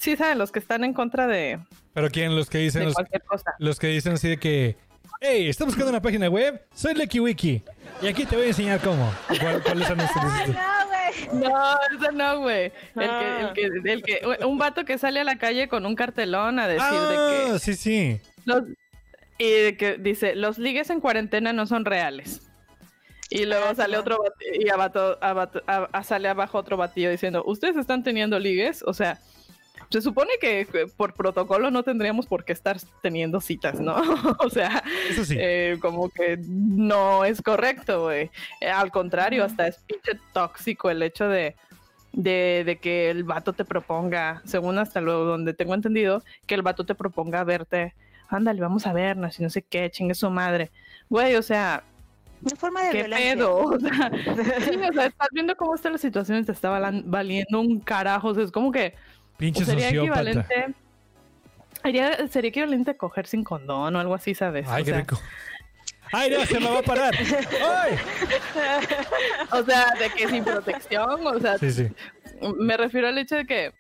sí saben, los que están en contra de, Pero quién, los que dicen, de los, cualquier cosa. los que dicen así de que, hey, ¿estás buscando una página web? Soy Lucky Wiki. Y aquí te voy a enseñar cómo. ¿Cuál, cuál no, güey. No, eso no, güey. El Ah. que, el que, el que, un vato que sale a la calle con un cartelón a decir de Ah, que sí, sí. los, y de que dice, los ligues en cuarentena no son reales. Y luego Ah, sale otro bati- y abato- abato- a- a- sale abajo otro batillo diciendo, ¿ustedes están teniendo ligues? O sea, se supone que eh, por protocolo no tendríamos por qué estar teniendo citas, ¿no? o sea, Eso sí. eh, como que no es correcto, güey. Eh, al contrario, hasta es pinche tóxico el hecho de, de, de que el vato te proponga, según hasta luego donde tengo entendido, que el vato te proponga verte, ándale, vamos a vernos y no sé qué, chingue su madre. Güey, o sea, Una forma de ¿qué violencia. pedo? O sea, sí, o sea, estás viendo cómo está la situación y te está valiendo un carajo. O sea, es como que Pinche sería sociópata. equivalente. Sería, sería equivalente a coger sin condón o algo así, ¿sabes? Ay, O qué sea, rico. Ay, no, se me va a parar. Ay. O sea, de que sin protección, o sea, Sí, sí. me refiero al hecho de que,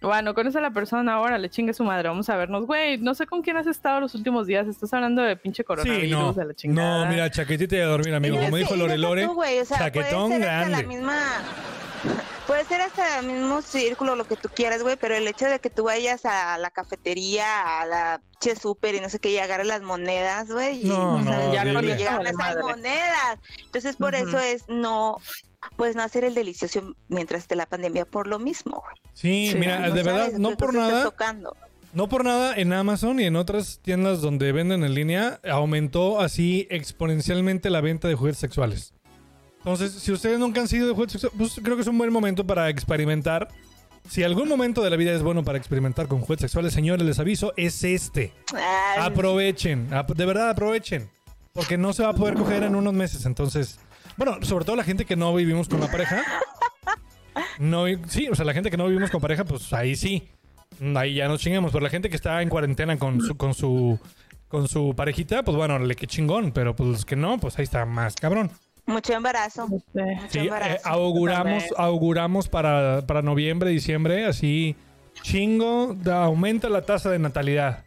bueno, conoce a la persona ahora, le chingue su madre, vamos a vernos, güey, no sé con quién has estado los últimos días, estás hablando de pinche coronavirus, Sí, no. de la chingada. No, mira, chaquetita de dormir, amigo. Como dijo Lore Lore, tú, güey, o sea, chaquetón puede ser hasta grande. la misma puede ser hasta el mismo círculo lo que tú quieras, güey, pero el hecho de que tú vayas a la cafetería, a la che super y no sé qué y agarres las monedas, güey, y No, no no, sabes ya cuando eso llegan esas monedas. Entonces por eso es no pues no hacer el delicioso mientras esté la pandemia por lo mismo. güey. Sí, Sí, mira, No de verdad, no por nada, tocando. no por nada en Amazon y en otras tiendas donde venden en línea aumentó así exponencialmente la venta de juguetes sexuales. Entonces, si ustedes nunca han sido de juguetes sexuales, pues creo que es un buen momento para experimentar. Si algún momento de la vida es bueno para experimentar con juguetes sexuales, señores, les aviso, es este. Aprovechen, ap- de verdad aprovechen. Porque no se va a poder coger en unos meses. Entonces, bueno, sobre todo la gente que no vivimos con la pareja. No, sí, o sea, la gente que no vivimos con pareja, pues ahí sí. Ahí ya nos chingamos. Pero la gente que está en cuarentena con su, con su, con su parejita, pues bueno, le que chingón. Pero pues los que no, pues ahí está más cabrón. Mucho embarazo. Mucho Sí, eh, embarazo. auguramos, auguramos para, para noviembre, diciembre, así chingo, da- aumenta la tasa de natalidad.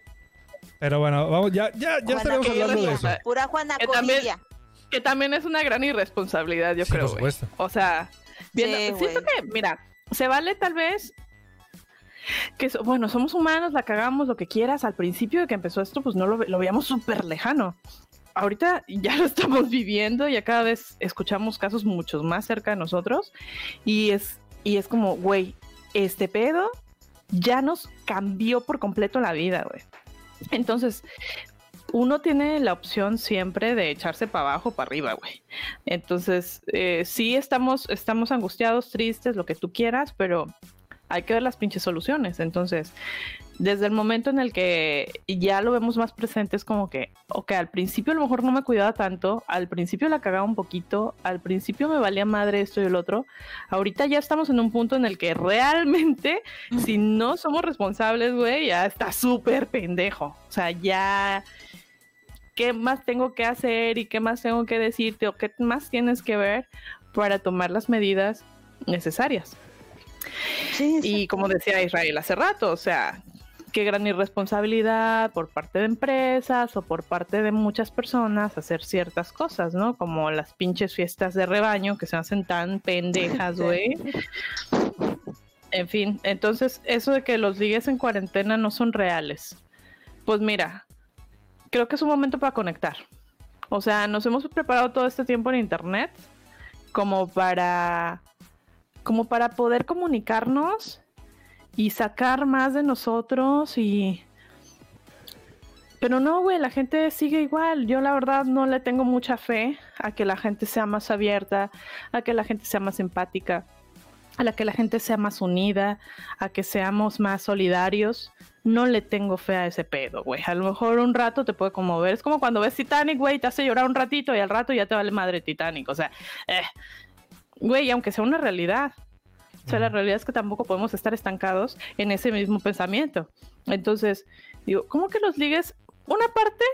Pero bueno, vamos, ya, ya, ya estaremos hablando de eso. Pura Juana Que también- que también es una gran irresponsabilidad, yo Sí, creo. por supuesto. O sea, viendo, Sí, siento que, mira, se vale tal vez que, bueno, somos humanos, la cagamos, lo que quieras. Al principio de que empezó esto, pues no lo, ve- lo veíamos súper lejano. Ahorita ya lo estamos viviendo, ya cada vez escuchamos casos muchos más cerca de nosotros y es, y es como, güey, este pedo ya nos cambió por completo la vida, güey. Entonces, uno tiene la opción siempre de echarse para abajo, para arriba, güey. Entonces, eh, sí estamos, estamos angustiados, tristes, lo que tú quieras, pero hay que ver las pinches soluciones. Entonces, desde el momento en el que ya lo vemos más presente, es como que, ok, al principio a lo mejor no me cuidaba tanto, al principio la cagaba un poquito, al principio me valía madre esto y el otro. Ahorita ya estamos en un punto en el que realmente, si no somos responsables, güey, ya está súper pendejo. O sea, ya qué más tengo que hacer y qué más tengo que decirte o qué más tienes que ver para tomar las medidas necesarias. Sí, Y como decía Israel hace rato, o sea, qué gran irresponsabilidad por parte de empresas o por parte de muchas personas hacer ciertas cosas, ¿no? Como las pinches fiestas de rebaño que se hacen tan pendejas, güey. En fin, entonces eso de que los ligues en cuarentena no son reales. Pues mira, creo que es un momento para conectar. O sea, nos hemos preparado todo este tiempo en internet como para como para poder comunicarnos y sacar más de nosotros y pero no, güey, la gente sigue igual. Yo la verdad no le tengo mucha fe a que la gente sea más abierta, a que la gente sea más empática, a la que la gente sea más unida, a que seamos más solidarios. No le tengo fe a ese pedo, güey. A lo mejor un rato te puede conmover. Es como cuando ves Titanic, güey, te hace llorar un ratito y al rato ya te vale madre Titanic. O sea, eh, güey, aunque sea una realidad. O sea, la realidad es que tampoco podemos estar estancados en ese mismo pensamiento. Entonces, digo, ¿cómo que los ligues? Una parte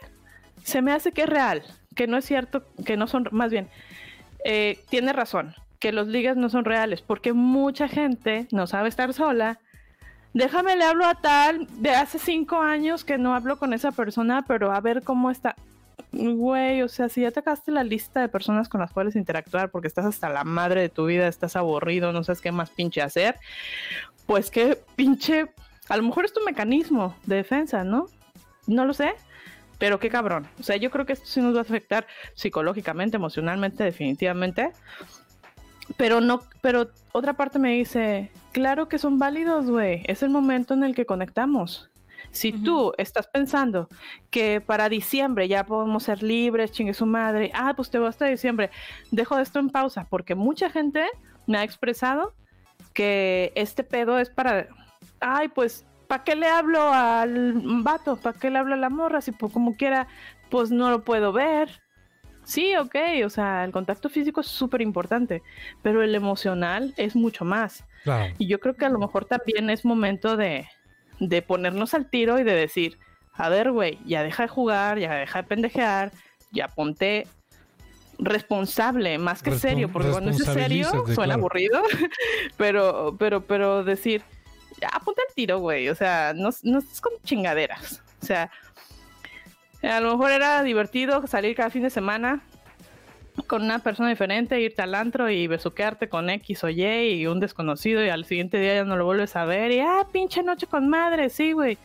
se me hace que es real, que no es cierto, que no son, más bien, eh, tiene razón, que los ligues no son reales, porque mucha gente no sabe estar sola. Déjame le hablo a tal de hace cinco años que no hablo con esa persona, pero a ver cómo está. Güey, o sea, si ya te acabaste la lista de personas con las cuales interactuar porque estás hasta la madre de tu vida, estás aburrido, no sabes qué más pinche hacer, pues qué pinche, a lo mejor es tu mecanismo de defensa, ¿no? No lo sé, pero qué cabrón. O sea, yo creo que esto sí nos va a afectar psicológicamente, emocionalmente, definitivamente. Pero no, pero otra parte me dice, claro que son válidos, güey. Es el momento en el que conectamos. Si tú estás pensando que para diciembre ya podemos ser libres, chingue su madre, ah, pues te voy hasta diciembre, dejo esto en pausa, porque mucha gente me ha expresado que este pedo es para, ay, pues, ¿para qué le hablo al vato? ¿Para qué le hablo a la morra? Si pues, como quiera, pues no lo puedo ver. Sí, ok, o sea, el contacto físico es súper importante, pero el emocional es mucho más. Claro. Y yo creo que a lo mejor también es momento de, de ponernos al tiro y de decir, a ver, güey, ya deja de jugar, ya deja de pendejear, ya ponte responsable, más que Respon- serio, porque cuando es serio suena claro. aburrido, pero, pero, pero decir, ya ponte al tiro, güey, o sea, no, no estés con chingaderas, o sea, a lo mejor era divertido salir cada fin de semana con una persona diferente, irte al antro y besuquearte con X o Y y un desconocido y al siguiente día ya no lo vuelves a ver y ah, pinche noche con madre, sí, güey.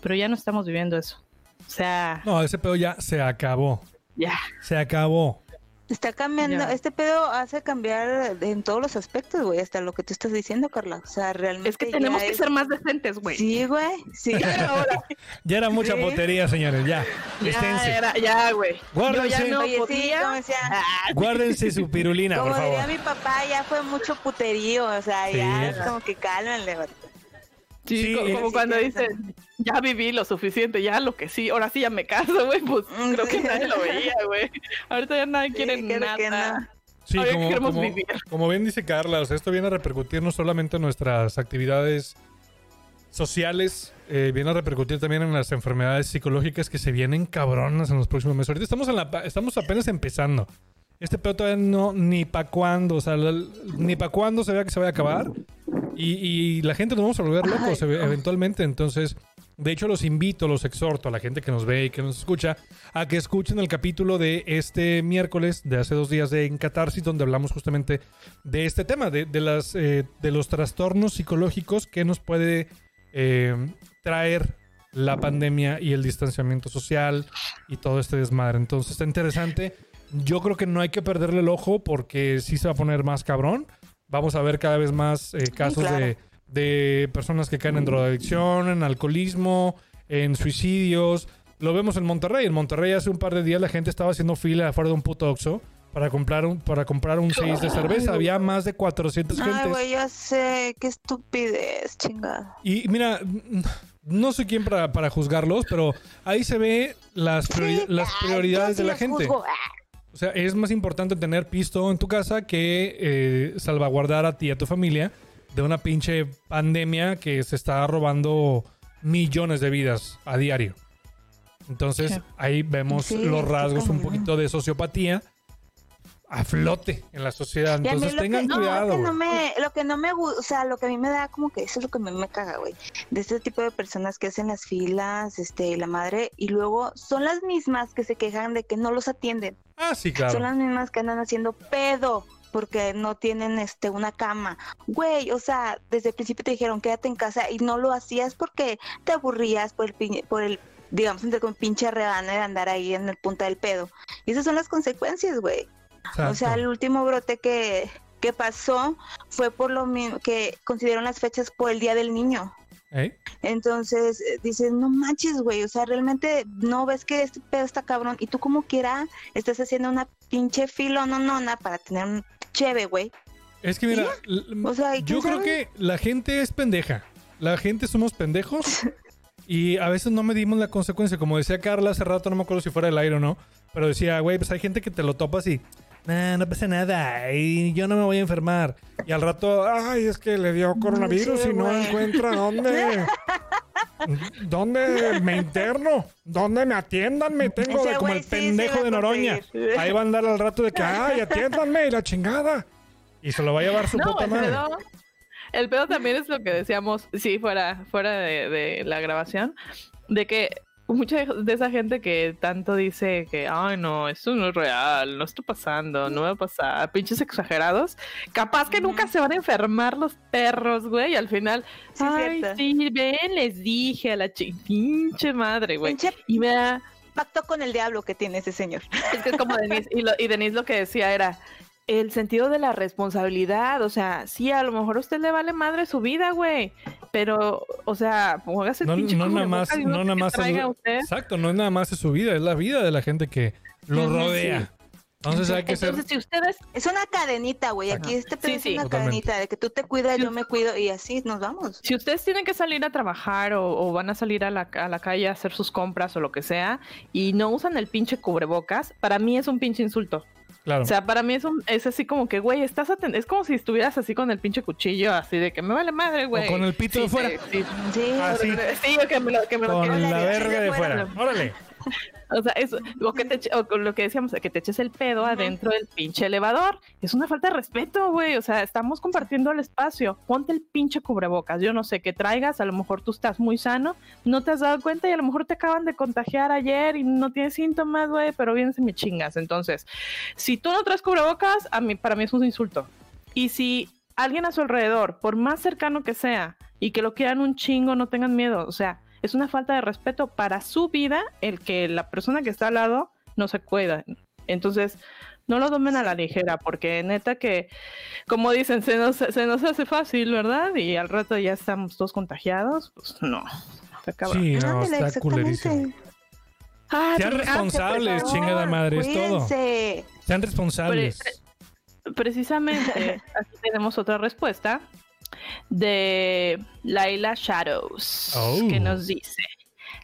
Pero ya no estamos viviendo eso. O sea, No, ese pedo ya se acabó. ya. Se acabó. Está cambiando, Ya. este pedo hace cambiar en todos los aspectos, güey, hasta lo que tú estás diciendo, Carla. O sea, realmente. Es que tenemos que es- ser más decentes, güey. Sí, güey, sí. Ahora, Ya era mucha Sí. potería, señores, ya. ya, era, ya, güey. Guárdense. ya no Oye, sí, Ah, Guárdense su pirulina, como por diría mi papá, ya fue mucho puterío, o sea, Sí. ya es como que cálmenle, güey. Sí, Sí, co- como sí, cuando sí, dicen, ya viví lo suficiente, ya lo que sí, ahora sí ya me caso, güey, pues Mm, creo que nadie lo veía, güey. Ahorita ya nadie Sí, quiere nada. que. Sí, Ahora como, queremos como- vivir. como bien dice Carla, o sea, esto viene a repercutir no solamente en nuestras actividades sociales, eh, viene a repercutir también en las enfermedades psicológicas que se vienen cabronas en los próximos meses. Ahorita estamos, en la, pa- estamos apenas empezando. Este pedo todavía no, ni para cuándo, o sea, la- ni para cuándo se vea que se vaya a acabar. Y, y la gente nos vamos a volver locos Ay, eventualmente. Entonces, de hecho, los invito, los exhorto a la gente que nos ve y que nos escucha a que escuchen el capítulo de este miércoles, de hace dos días de En Catarsis, donde hablamos justamente de este tema, de, de las, eh, de los trastornos psicológicos que nos puede eh, traer la pandemia y el distanciamiento social y todo este desmadre. Entonces, está interesante. Yo creo que no hay que perderle el ojo porque sí se va a poner más cabrón. Vamos a ver cada vez más eh, casos claro. de, de personas que caen en drogadicción, en alcoholismo, en suicidios. Lo vemos en Monterrey. En Monterrey hace un par de días la gente estaba haciendo fila afuera de un puto Oxxo para comprar un, para comprar un 6 de cerveza. Había más de 400 Ay, gentes. ya sé, qué estupidez, chingada. Y mira, no soy quien para, para juzgarlos, pero ahí se ve las, priori- Sí, las ay, prioridades de la gente. juzgo. O sea, es más importante tener pisto en tu casa que eh, salvaguardar a ti y a tu familia de una pinche pandemia que se está robando millones de vidas a diario. Entonces, ahí vemos Sí, los rasgos un poquito de sociopatía a flote en la sociedad. Entonces, tengan que, no, cuidado. lo que no me, lo que no me gusta, o sea, lo que a mí me da como que eso es lo que a mí me caga, güey. De este tipo de personas que hacen las filas, este, la madre, y luego son las mismas que se quejan de que no los atienden. Ah, sí, Son claro. las mismas que andan haciendo pedo porque no tienen este una cama. Güey, o sea, desde el principio te dijeron quédate en casa y no lo hacías porque te aburrías por el por el digamos entre con pinche rebana de andar ahí en el punta del pedo. Y esas son las consecuencias, güey. O sea, el último brote que que pasó fue por lo mismo que consideraron las fechas por el Día del Niño. ¿Eh? Entonces eh, dices, no manches, güey, o sea, realmente no ves que este pedo está cabrón y tú como quiera estás haciendo una pinche filononona para tener un cheve, güey. Es que mira, l- O sea, ¿y yo creo sabe? que la gente es pendeja. La gente somos pendejos y a veces no medimos la consecuencia. Como decía Carla hace rato, no me acuerdo si fuera del aire o no, pero decía, güey, pues hay gente que te lo topas y, nah, no pasa nada y yo no me voy a enfermar. Y al rato, ay, es que le dio coronavirus Sí, y no encuentra dónde. ¿Dónde me interno? ¿Dónde me atiendan? Me tengo de como el pendejo de Noroña. conseguir. Ahí va a andar al rato de que, ay, atiéndanme y la chingada. Y se lo va a llevar su No, puta el madre. el pedo también es lo que decíamos, sí, fuera, fuera de, de la grabación, de que mucha de esa gente que tanto dice que, ay, no, esto no es real, no está pasando, no va a pasar, pinches exagerados, capaz que nunca se van a enfermar los perros, güey, y al final, Sí, ay, cierto. sí, ven, les dije a la pinche madre, güey. Pinche Y me da, pacto con el diablo que tiene ese señor. es que como Denise, y, lo, y Denise lo que decía era el sentido de la responsabilidad, o sea, sí, a lo mejor a usted le vale madre su vida, güey, pero, o sea, póngase el No, pinche no nada más, no nada. Exacto, no es nada más su vida, es la vida de la gente que lo rodea. Entonces hay que ser. Si ustedes, Es una cadenita, güey. Aquí este pedo Sí, es sí. una Totalmente. cadenita de que tú te cuidas, yo me cuido y así nos vamos. si ustedes tienen que salir a trabajar o, o van a salir a la, a la calle a hacer sus compras o lo que sea y no usan el pinche cubrebocas, para mí es un pinche insulto. Claro. O sea, para mí es un, es así como que, güey, estás es como si estuvieras así con el pinche cuchillo, así de que me vale madre, güey. con el pito de fuera. Sí, Sí. Ah, sí. sí, o que me lo, que me lo Con quieren la Órale, verga de fuera. fuera. Órale. O sea, eso, o que te o lo que decíamos, que te eches el pedo adentro del pinche elevador. Es una falta de respeto, güey. O sea, estamos compartiendo el espacio. Ponte el pinche cubrebocas. Yo no sé qué traigas. A lo mejor tú estás muy sano, no te has dado cuenta y a lo mejor te acaban de contagiar ayer y no tienes síntomas, güey, pero vienes y me chingas. Entonces, si tú no traes cubrebocas, a mí, para mí es un insulto. Y si alguien a su alrededor, por más cercano que sea, y que lo quieran un chingo, no tengan miedo. O sea, es una falta de respeto para su vida el que la persona que está al lado no se cuida. Entonces, No lo tomen a la ligera, porque neta que, como dicen, se nos, se nos hace fácil, ¿verdad? Y al rato ya estamos todos contagiados. Pues no. Está cabrón. Sí, no, Ándale, está culerísimo. Ah, Sean responsables, chingada madre, es todo. Sean responsables. Precisamente, aquí tenemos otra respuesta de Laila Shadows, Oh. que nos dice: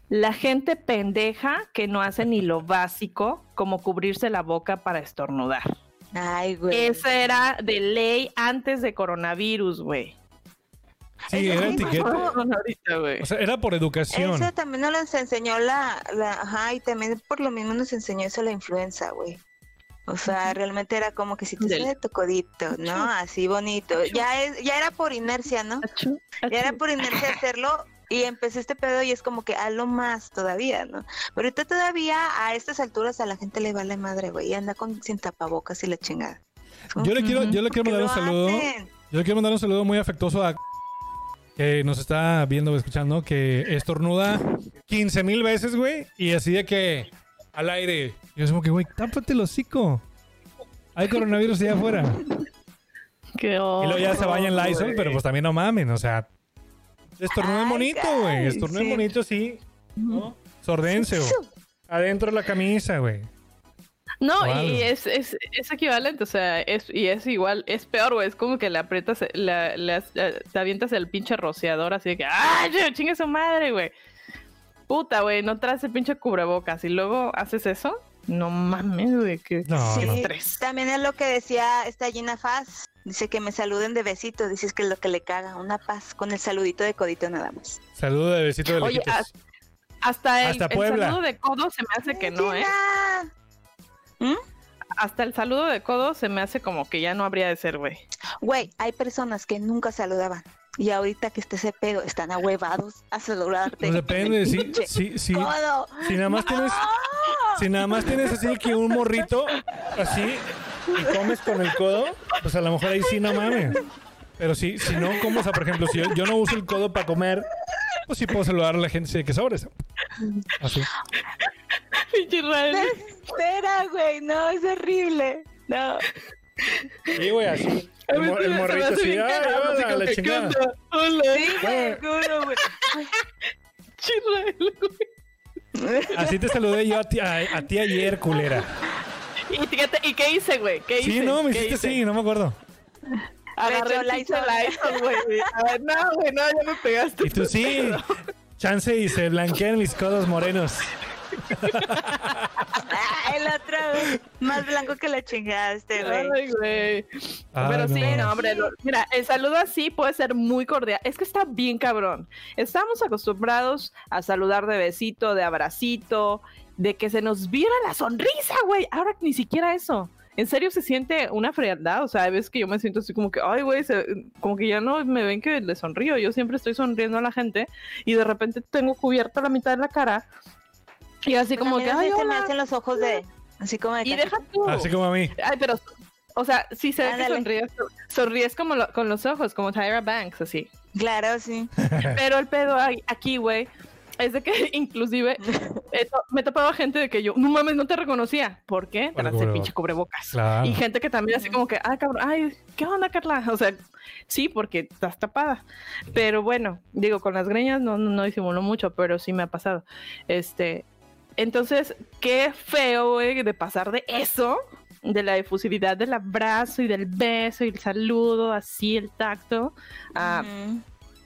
La gente pendeja que no hace ni lo básico, como cubrirse la boca para estornudar. Ay, güey. Esa era de ley antes de coronavirus, güey. Sí, Eso era etiqueta. O sea, era por educación. Eso también nos enseñó la, la, ajá, y también por lo mismo nos enseñó eso la influenza, güey. O sea, realmente era como que si te sale tu codito, ¿no? Así bonito. Ya es, ya era por inercia, ¿no? Ya era por inercia hacerlo y empecé este pedo y es como que hazlo más todavía, ¿no? Pero ahorita todavía a estas alturas a la gente le vale madre, güey, y anda con sin tapabocas y la chingada. Yo le quiero, yo le quiero ¿Por qué mandar un lo saludo. hacen? Yo le quiero mandar un saludo muy afectuoso a que nos está viendo o escuchando, que estornuda 15 mil veces, güey, y así de que al aire. Yo es como que, güey, tápate el hocico. Hay coronavirus allá afuera. Qué Y luego ya se baña en horror, Lysol, güey. pero pues también no mamen, o sea. Estornuden Ay, bonito, güey. ay, Estornuden sí. bonito, sí. ¿no? Sordense, güey. Adentro de la camisa, güey. No, y es, es, es equivalente, o sea, es, y es igual, es peor, güey, es como que le aprietas, la, le has- eh, te avientas el pinche rociador así de que, ¡ah, chingue su madre, güey! Puta, güey, no traes el pinche cubrebocas y luego haces eso, no mames, güey, que No. También es lo que decía esta Gina Faz. Dice que me saluden de besito. Dices que es lo que le caga. Una paz con el saludito de codito nada más. Saludo de besito de Oye, haz- hasta el, Hasta el saludo de codo se me hace que no, ¿eh? Gina. Hasta el saludo de codo se me hace como que ya no habría de ser, güey. Güey, hay personas que nunca saludaban. Y ahorita que esté ese pedo, están ahuevados a saludarte. Pues depende, sí, sí, sí. codo. Si nada más tienes, si nada más tienes así que un morrito, así, y comes con el codo, pues a lo mejor ahí sí no mames. Pero si, si no, como, o sea, por ejemplo, si yo, yo no uso el codo para comer, pues sí puedo saludar a la gente sí, que sobres. Así. Espera, güey, no, es horrible. No. Sí, güey, así. El, mo- el morrito así, ay, hola, la chingada. Hola, Sí, güey, juro, güey. Güey. Así te saludé yo a ti, a, a ti ayer, culera. ¿Y, fíjate, ¿Y qué hice, güey? ¿Qué hice? Sí, no, me ¿Qué histe hice? así, no me acuerdo. Agarré echó pinche Lysol. Lysol, güey. A ver, no, güey, no, ya me pegaste. Y tú sí, chance y se blanquean mis codos morenos. Ah, el otro, más blanco que la chingada este, güey. Ay, güey. Ay, Pero no sí, no, hombre, lo- mira, el saludo así puede ser muy cordial. Es que está bien cabrón. Estamos acostumbrados a saludar de besito, de abracito, de que se nos viera la sonrisa, güey. Ahora ni siquiera eso. En serio se siente una frialdad, o sea, hay veces que yo me siento así como que, ay, güey, como que ya no me ven que le sonrío. Yo siempre estoy sonriendo a la gente y de repente tengo cubierta la mitad de la cara y así como Bueno, que, ay, se me hacen los ojos de, así como de Y deja tú. Así como a mí. Ay, pero, o sea, sí se ve que sonríes, sonríes como lo- con los ojos, como Tyra Banks, así. Claro, sí. Pero el pedo ahí- aquí, güey, es de que inclusive eh, to- me topaba gente de que yo, no mames, no te reconocía. ¿Por qué? Tras el cubrebocas. pinche cubrebocas. Claro. Y gente que también así como que, ay, cabrón, ay, ¿qué onda, Carla? O sea, sí, porque estás tapada. Pero bueno, digo, con las greñas no, no, no disimulo mucho, pero sí me ha pasado. Este, entonces, qué feo, güey, de pasar de eso, de la efusividad del abrazo y del beso y el saludo, así, el tacto, a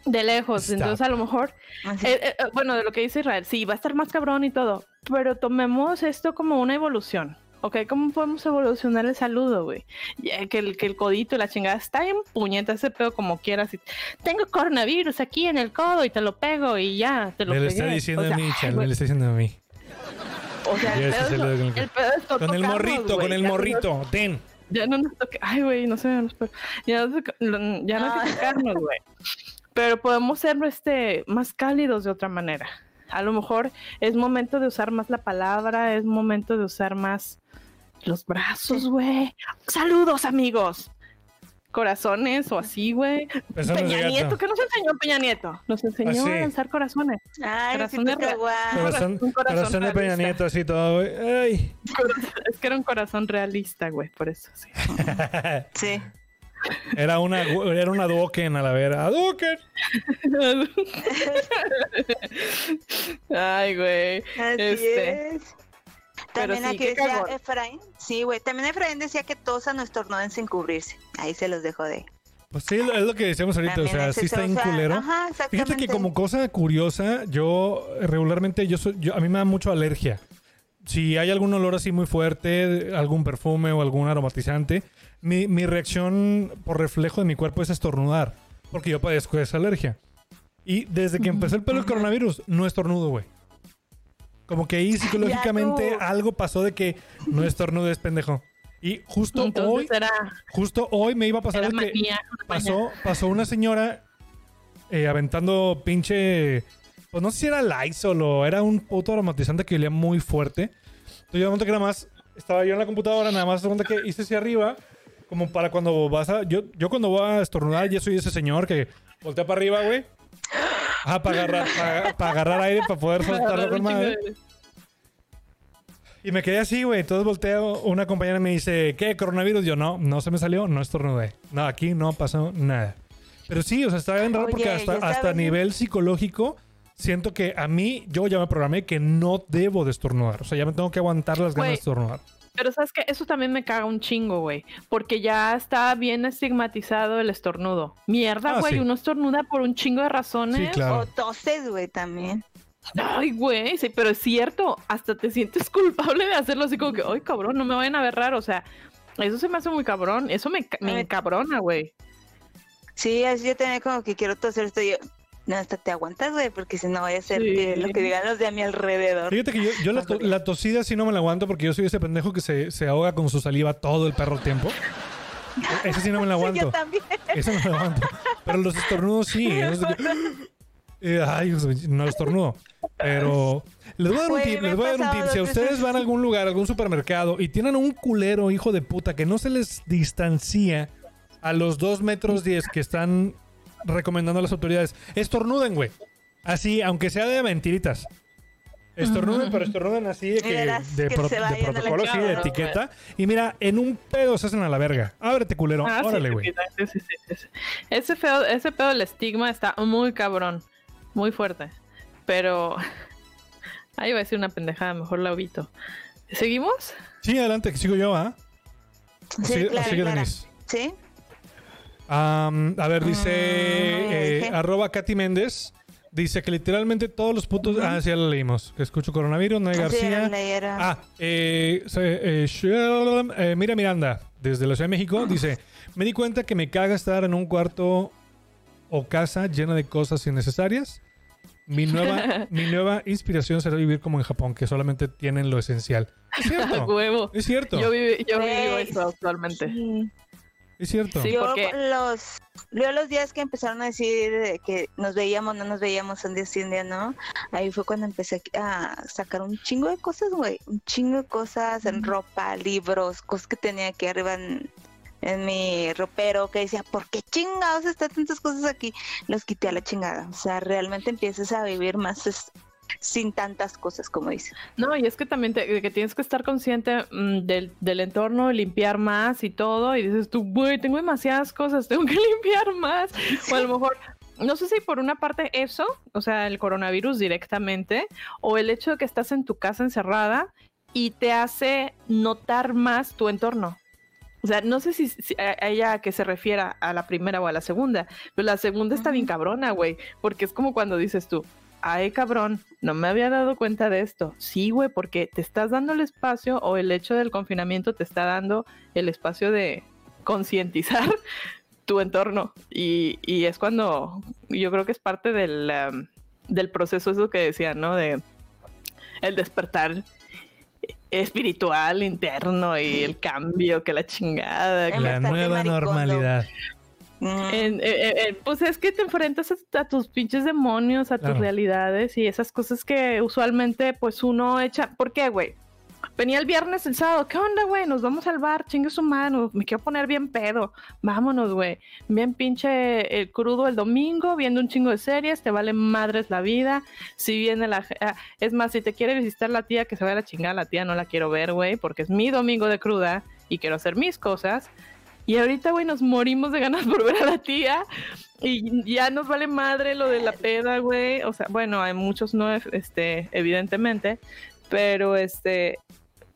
de lejos. Stop. Entonces, a lo mejor Así. eh, eh, eh, bueno, de lo que dice Israel, sí, va a estar más cabrón y todo, pero tomemos esto como una evolución. ¿Ok? ¿Cómo podemos evolucionar el saludo, güey? Ya Que el, que el codito y la chingada está en puñeta ese pedo como quieras. y, Tengo coronavirus aquí en el codo y te lo pego y ya, te lo Me lo pegué". está diciendo O sea, a mí, Chal, me lo está diciendo a mí. O sea, el pedo, es, con el- el pedo es Con el tocarnos, morrito, con el morrito. Ten. ya no nos toca. Ay, güey, no sé. no sé, Ya no, ya no hay que Ah. tocarnos, güey. Pero podemos ser este, más cálidos de otra manera. A lo mejor es momento de usar más la palabra, es momento de usar más los brazos, güey. Saludos, amigos. Corazones o así, güey. Peña. Nieto, ¿qué nos enseñó Peña Nieto? Nos enseñó Ah, sí. a lanzar corazones. Ay, Corazón sí, guau. Corazón, Un corazón corazón de Peña realista. Nieto, así todo, güey. Ay. Es que era un corazón realista, güey, por eso sí. Sí. Era una, era una Duoken a la vera. ¡Aduken! Ay, güey. Así Este. es. También sí, aquí decía cagón. Efraín. Sí, güey. También Efraín decía que tosan o estornuden sin cubrirse. Ahí se los dejo de. Pues sí, es lo que decíamos ahorita. O sea, sí está en culero. Ajá, Fíjate que como cosa curiosa, yo regularmente, yo, soy- yo a mí me da mucho alergia. Si hay algún olor así muy fuerte, algún perfume o algún aromatizante, mi, mi reacción por reflejo de mi cuerpo es estornudar, porque yo padezco de esa alergia. Y desde que empezó el pelo del coronavirus, no estornudo, güey. Como que ahí psicológicamente algo pasó de que no estornudes, pendejo. Y justo hoy, era, justo hoy me iba a pasar que pasó, pasó una señora eh, aventando pinche. Pues no sé si era Lysol o era un puto aromatizante que olía muy fuerte. Entonces yo momento que nada más estaba yo en la computadora, nada más momento que hice hacia arriba, como para cuando vas a. Yo, yo cuando voy a estornudar, yo soy ese señor que voltea para arriba, güey. Ah, para agarrar, para, para agarrar aire, para poder soltarlo con madre. Y me quedé así, güey. Entonces volteo, una compañera me dice, ¿qué? ¿Coronavirus? Yo, no, no se me salió, no estornudé. No, aquí no pasó nada. Pero sí, o sea, está bien raro Oye, porque hasta, hasta a nivel psicológico siento que a mí, yo ya me programé que no debo de estornudar. O sea, ya me tengo que aguantar las ganas de estornudar. Pero sabes que eso también me caga un chingo, güey. Porque ya está bien estigmatizado el estornudo. Mierda, Ah, güey. sí. Uno estornuda por un chingo de razones. Sí, claro. O toses, güey, también. Ay, güey. Sí, pero es cierto. Hasta te sientes culpable de hacerlo así como que, ay, cabrón, no me vayan a ver raro. O sea, eso se me hace muy cabrón. Eso me, me encabrona, güey. Sí, así yo también como que quiero toser esto yo. No, hasta te aguantas, güey, porque si no voy a hacer Sí. que lo que digan los de a mi alrededor. Fíjate que yo, yo la, to- la tosida sí no me la aguanto porque yo soy ese pendejo que se, se ahoga con su saliva todo el perro tiempo. Ese sí no me la Sí, aguanto. yo también. Eso no lo aguanto. Pero los estornudos sí. esos que- Eh, ay, no estornudo. Pero les voy a dar un tip. me Les voy a dar un tip. Si dos ustedes van a algún lugar, algún supermercado y tienen un culero hijo de puta que no se les distancia a los 2 metros 10 que están recomendando las autoridades, estornuden, güey. Así, aunque sea de mentiritas. Estornuden, pero estornuden así de, que, de, que pro- se de a protocolo, sí, de etiqueta. Y mira, en un pedo se hacen a la verga. Ábrete, culero. Ah, Órale, güey. sí, sí, sí, sí, sí. Ese, feo, ese pedo del estigma está muy cabrón. Muy fuerte. Pero. Ahí va a decir una pendejada, mejor la evito. ¿Seguimos? Sí, adelante, que sigo yo, ¿ah? Sí, sigue, claro, sigue claro. Denise. ¿Sí? Am, a ver, dice Mm, eh, arroba Katy Méndez. Dice que literalmente todos los putos. Ah, sí, ya lo leímos. Que escucho coronavirus, no hay Sí, García. Ah, eh, eh, eh, mira Miranda, desde la Ciudad de México, dice: Me di cuenta que me caga estar en un cuarto o casa llena de cosas innecesarias. Mi nueva, mi nueva inspiración será vivir como en Japón, que solamente tienen lo esencial. Es cierto. Huevo. es cierto. Yo, vivo Güey, eso actualmente. sí. Es cierto. Sí. yo porque- los yo los días que empezaron a decir de que nos veíamos, no nos veíamos un día sí, un día no, ahí fue cuando empecé a sacar un chingo de cosas, güey, un chingo de cosas en ropa, libros, cosas que tenía aquí arriba en, en mi ropero, que decía, ¿por qué chingados están tantas cosas aquí? Los quité a la chingada, o sea, realmente empiezas a vivir más sin tantas cosas, como dice. No, y es que también te- que tienes que estar consciente mm, del, del entorno, limpiar más y todo. Y dices tú, güey, tengo demasiadas cosas, tengo que limpiar más. O a lo mejor, no sé si por una parte eso, o sea, el coronavirus directamente, o el hecho de que estás en tu casa encerrada y te hace notar más tu entorno. O sea, no sé si, si a ella a se refiera a la primera o a la segunda, pero la segunda está bien cabrona, güey, porque es como cuando dices tú, ay cabrón, no me había dado cuenta de esto. Sí, güey, porque te estás dando el espacio o el hecho del confinamiento te está dando el espacio de concientizar tu entorno. Y, y es cuando yo creo que es parte del, um, del proceso, eso que decía, ¿no? De el despertar espiritual interno y el cambio, que la chingada. que- La nueva normalidad. Mm, en- eh, eh, eh, pues es que te enfrentas a, a tus pinches demonios, a Claro. tus realidades y esas cosas que usualmente pues uno echa. ¿Por qué, güey? Venía el viernes, el sábado, ¿qué onda, güey? Nos vamos al bar, chingue su mano, me quiero poner bien pedo, vámonos, güey. Bien pinche crudo el domingo, viendo un chingo de series, te vale madres la vida. Si viene la... ah, es más, si te quiere visitar la tía, que se vaya a la chingada, la tía no la quiero ver, güey, porque es mi domingo de cruda y quiero hacer mis cosas. Y ahorita, güey, nos morimos de ganas por ver a la tía. Y ya nos vale madre lo de la peda, güey. O sea, bueno, hay muchos no, este, evidentemente. Pero este,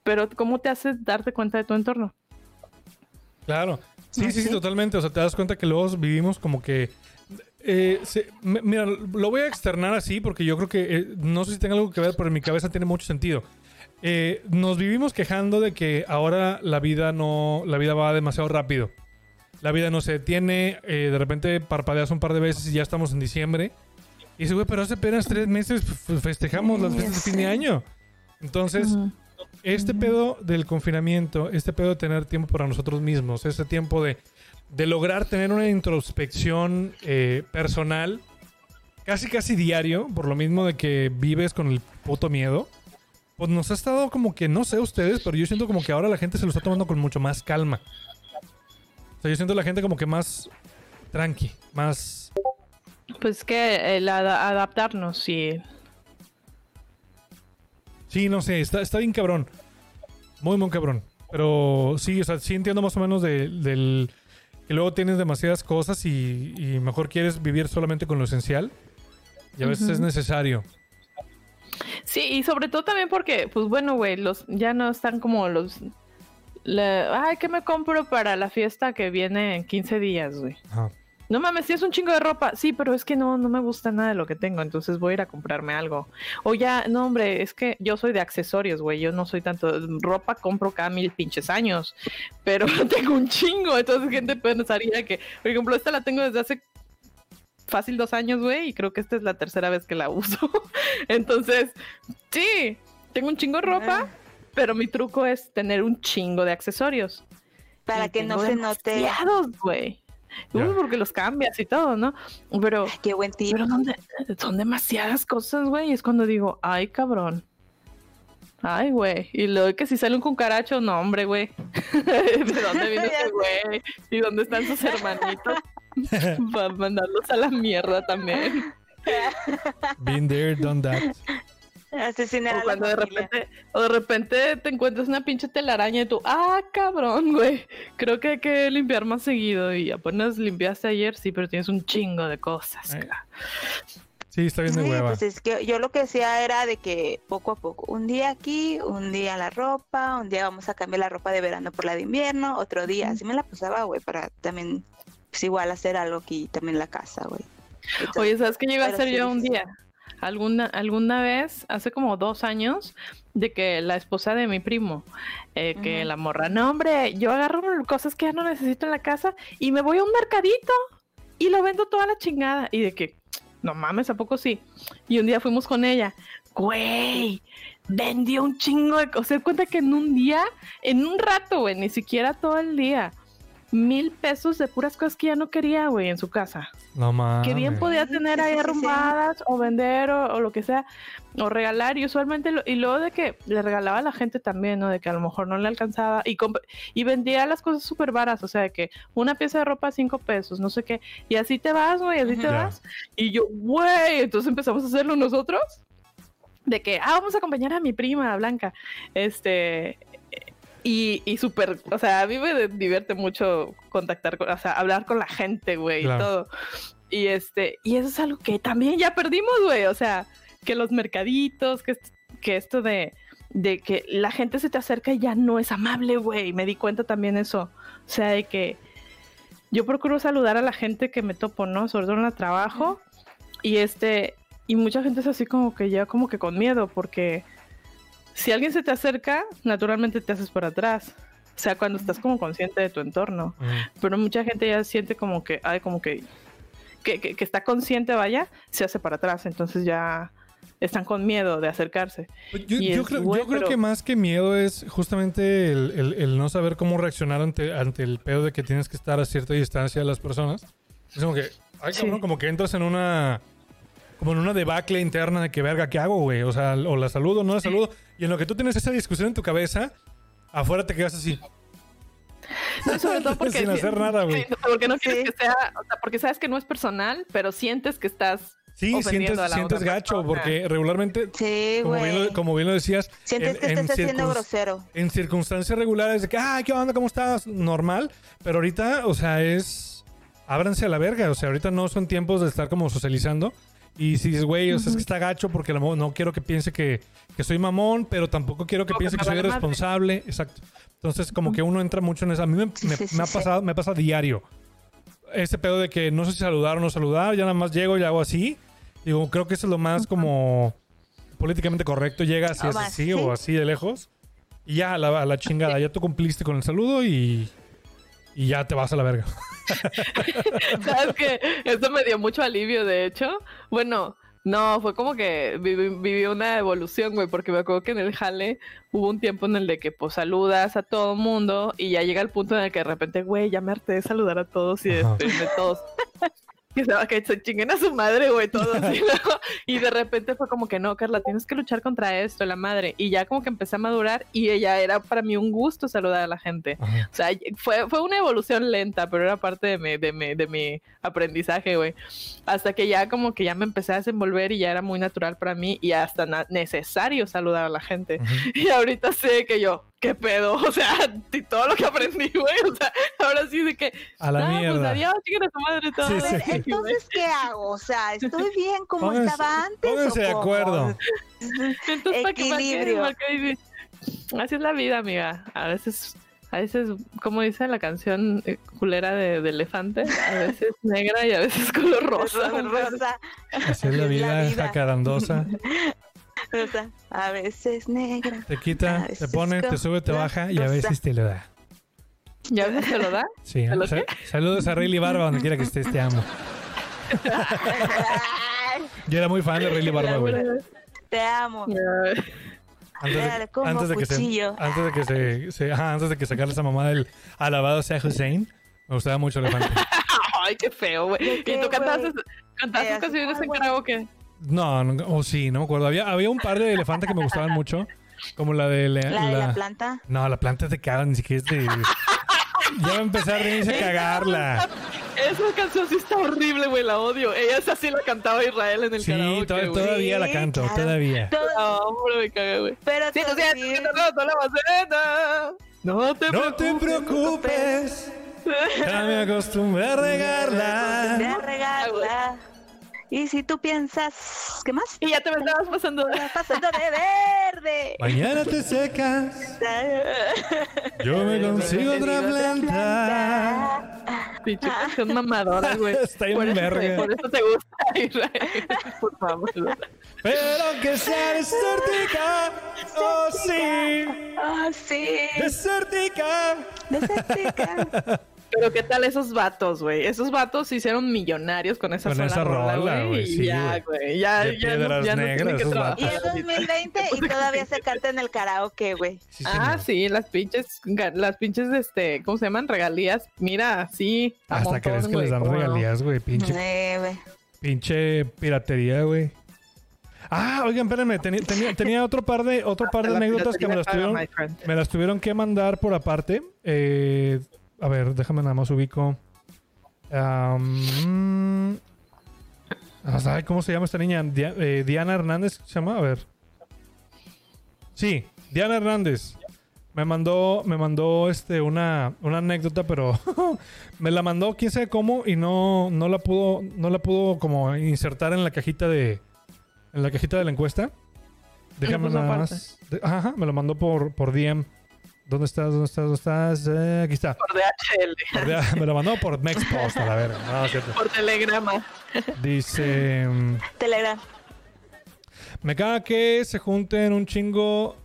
pero ¿cómo te haces darte cuenta de tu entorno? Claro. Sí, sí, sí, Sí. totalmente. O sea, te das cuenta que luego vivimos como que. eh, se- mira, lo voy a externar así porque yo creo que. eh, no sé si tenga algo que ver, pero en mi cabeza tiene mucho sentido. Eh, nos vivimos quejando de que ahora la vida no. La vida va demasiado rápido. La vida no se detiene. eh, de repente parpadeas un par de veces y ya estamos en diciembre. Y dice, güey, pero hace apenas tres meses festejamos las Ya fiestas de fin de año. Entonces. Este pedo del confinamiento, este pedo de tener tiempo para nosotros mismos, este tiempo de, de lograr tener una introspección eh, personal, casi casi diario, por lo mismo de que vives con el puto miedo, pues nos ha estado como que, no sé ustedes, pero yo siento como que ahora la gente se lo está tomando con mucho más calma. O sea, yo siento la gente como que más tranqui, más... Pues que el ada- adaptarnos, sí. Sí, no sé, está, está bien cabrón. Muy, muy cabrón. Pero sí, o sea, sí entiendo más o menos de- del... Que luego tienes demasiadas cosas y, y mejor quieres vivir solamente con lo esencial. Y a veces es necesario. Sí, y sobre todo también porque, pues bueno, güey, los ya no están como los. la- Ay, ¿qué me compro para la fiesta que viene en 15 días, güey? No mames, sí es un chingo de ropa. Sí, pero es que no, no me gusta nada de lo que tengo, entonces voy a ir a comprarme algo. O ya, no, hombre, es que yo soy de accesorios, güey. Yo no soy tanto. Ropa compro cada mil pinches años, pero tengo un chingo. Entonces, gente pensaría que, por ejemplo, esta la tengo desde hace fácil dos años, güey, y creo que esta es la tercera vez que la uso. Entonces, sí, tengo un chingo de ropa, pero mi truco es tener un chingo de accesorios. Para Y que no se note. demasiados, güey. Uy, porque los cambias y todo, ¿no? Pero, Qué buen tip. pero son, de- son demasiadas cosas, güey. y Es cuando digo, ay, cabrón. Ay, güey. Y luego que si sale un cucaracho, no, hombre, güey. ¿De dónde vino ese güey? ¿Y dónde están sus hermanitos? Para mandarlos a la mierda también. Been there, done that. Asesinar a O la cuando de repente, o de repente te encuentras una pinche telaraña y tú, ah, cabrón, güey. Creo que hay que limpiar más seguido. Y apenas limpiaste ayer, sí, pero tienes un chingo de cosas. Eh. Sí, está bien de Sí, hueva. pues es que yo lo que hacía era de que poco a poco, un día aquí, un día la ropa, un día vamos a cambiar la ropa de verano por la de invierno, otro día, así me la pasaba, güey, para también, pues igual hacer algo aquí también en la casa, güey. Entonces, Oye, ¿sabes qué llego a hacer sí yo un día? Alguna, alguna vez, hace como dos años, de que la esposa de mi primo, eh, que la morra, no hombre, yo agarro cosas que ya no necesito en la casa y me voy a un mercadito y lo vendo toda la chingada. Y de que, no mames, ¿a poco sí? Y un día fuimos con ella, güey, vendió un chingo de cosas. Se cuenta que en un día, en un rato, güey, ni siquiera todo el día, mil pesos de puras cosas que ya no quería, güey, en su casa. No mames. Que bien podía tener sí, ahí sí, sí. arrumbadas o vender o, o lo que sea, o regalar. Y usualmente, lo- y luego de que le regalaba a la gente también, ¿no? De que a lo mejor no le alcanzaba y, y vendía las cosas súper varas, o sea, de que una pieza de ropa cinco pesos, no sé qué. Y así te vas, güey, así te vas. Y yo, güey, entonces empezamos a hacerlo nosotros. De que, ah, vamos a acompañar a mi prima Blanca. Este. Y, y súper, o sea, a mí me divierte mucho contactar, con, o sea, hablar con la gente, güey, Claro. y todo. Y este, y eso es algo que también ya perdimos, güey, o sea, que los mercaditos, que, est- que esto de, de que la gente se te acerca y ya no es amable, güey, me di cuenta también eso, o sea, de que yo procuro saludar a la gente que me topo, ¿no? Sobre todo en el trabajo, y este, y mucha gente es así como que ya como que con miedo, porque si alguien se te acerca, naturalmente te haces para atrás. O sea, cuando estás como consciente de tu entorno. Mm. Pero mucha gente ya siente como que, ay, como que, que, que- que está consciente, vaya, se hace para atrás. Entonces ya están con miedo de acercarse. Pues Yo, creo, yo creo pero- que más que miedo es justamente el, el- el no saber cómo reaccionar ante, ante el pedo de que tienes que estar a cierta distancia de las personas. Es como que, ay, Sí. cabrón, como que entras en una. Como en una debacle interna de que, verga, ¿qué hago, güey? O sea, o la saludo o no la saludo. Y en lo que tú tienes esa discusión en tu cabeza, afuera te quedas así. No, sobre todo porque, Sin hacer nada, güey. Sí, porque no quieres Sí. que sea, o sea, porque sabes que no es personal, pero sientes que estás Sí, sientes, a la sientes otra gacho, persona. porque regularmente, Sí, como bien, güey. lo, como bien lo decías, Sientes en- que estás haciendo circun- grosero. en circunstancias regulares de que, ah, ¿qué onda? ¿Cómo estás? Normal. Pero ahorita, o sea, es. Ábranse a la verga. O sea, ahorita no son tiempos de estar como socializando. Y si dices, güey, o sea, es que está gacho porque a lo mejor no quiero que piense que, que soy mamón, pero tampoco quiero que piense que soy vale madre. irresponsable. Exacto. Entonces, como que uno entra mucho en eso. A mí me, Sí, me- sí, sí, me ha sí. pasado, me pasa diario. Ese pedo de que no sé si saludar o no saludar, ya nada más llego y hago así. Digo, creo que eso es lo más como políticamente correcto. Llegas y es va, así sí. o así de lejos. Y ya, a la, a la chingada. Ya tú cumpliste con el saludo y, y ya te vas a la verga. ¿Sabes que Eso me dio mucho alivio, de hecho. Bueno, no, fue como que viví, viví una evolución, güey, porque me acuerdo que en el jale hubo un tiempo en el de que pues saludas a todo mundo y ya llega el punto en el que de repente, güey, ya me harté de saludar a todos y de despedirme de todos. Que se, que se chinguen a su madre, güey, todos. Luego- y de repente fue como que no, Carla, tienes que luchar contra esto, la madre. Y ya como que empecé a madurar y ella era para mí un gusto saludar a la gente. Ajá. O sea, fue, fue una evolución lenta, pero era parte de mi, de mi, de mi aprendizaje, güey. Hasta que ya como que ya me empecé a desenvolver y ya era muy natural para mí y hasta necesario saludar a la gente. Ujú. Y ahorita sé que yo, ¿qué pedo? O sea, y todo lo que aprendí, güey. O sea, ahora sí de que... A la "Ah, Pues mierda. adiós, chiquen a su madre todo. Sí, sí. Pues, Entonces, ¿qué hago? O sea, ¿estoy bien como Pónganse- estaba antes? pónganse o de acuerdo. Entonces, ¿para qué, para qué, Equilibrio. para qué vivir? Así es la vida, amiga. A veces, a veces, como dice la canción eh, culera de, de elefante, a veces negra y a veces color rosa. Rosa, Así es la vida, jacarandosa. Rosa, a veces negra. Te quita, te pone, te sube, te baja y a veces te lo da. ¿Y a veces te lo da? Sí, ¿Te lo sa- saludos a Riley Barba donde quiera que estés, te amo. Yo era muy fan de Riley Barba, güey. Te amo. Antes de, como antes de que se, antes de que se, se- ajá, antes de que sacara esa mamá del alabado sea Hussein, me gustaba mucho Elefante. Ay, qué feo, güey. ¿De ¿Y qué, tú cantaste, güey? cantaste Eh, canciones en güey. karaoke? No, no, oh, sí, no me acuerdo. Había, había un par de elefantes que me gustaban mucho, como la de la, La de la- la planta. No, la planta te caga, ni siquiera es de... Ya va a empezar a reírse a cagarla. Esa canción sí está horrible, güey, la odio. Ella esa sí la cantaba Israel en el Sí, karaoke, to- güey. todavía la Sí, canto, claro. todavía. Todo- No, hombre, me caga, güey. pero Sí, bien. que te roto la maceta. No te No te preocupes. preocupes, ya me acostumbré a Voy regarla. a regarla. Y si tú piensas, ¿qué más? Y ya te me estabas pasando de... Pasando de verde. Mañana te secas, yo me consigo otra planta. Pinche canción mamadora, güey. Está bien por, eso, verga. por eso te gusta Israel. Por favor. Pero que sea desértica, oh sí, Ah, sí. desértica. Desértica. Pero qué tal esos vatos, güey. Esos vatos se hicieron millonarios con esa Con sola esa rola, güey. güey, y sí, ya, güey. Ya, ya, no, piedras ya no negras, tienen que trabajar. Y es 2020 y todavía se canta en el karaoke, güey. Sí, Ah, sí, las pinches, las pinches, este, ¿cómo se llaman? Regalías. Mira, sí. Hasta montón, crees que les dan no. regalías, güey. Pinche, Eh, pinche piratería, güey. Ah, oigan, espérenme, tenía, tenía, tenía otro par de, otro par de anécdotas que me las tuvieron, me las tuvieron que mandar por aparte. Eh, a ver, déjame nada más ubico. Ay, ¿Cómo se llama esta niña? Dia- eh, Diana Hernández, ¿se llama? A ver. Sí, Diana Hernández. Me mandó, me mandó este una, una anécdota, pero me la mandó quién sabe cómo y no, no la pudo, no la pudo como insertar en la cajita de, en la cajita de la encuesta. Déjame nada más. De- ajá, me lo mandó por, por DM. ¿Dónde estás? ¿Dónde estás? ¿Dónde estás? Eh, aquí está. Por DHL, me lo mandó por Mexpost, a la verga. No, es cierto. por telegrama. Dice. mm, Telegram. Me caga que se junten un chingo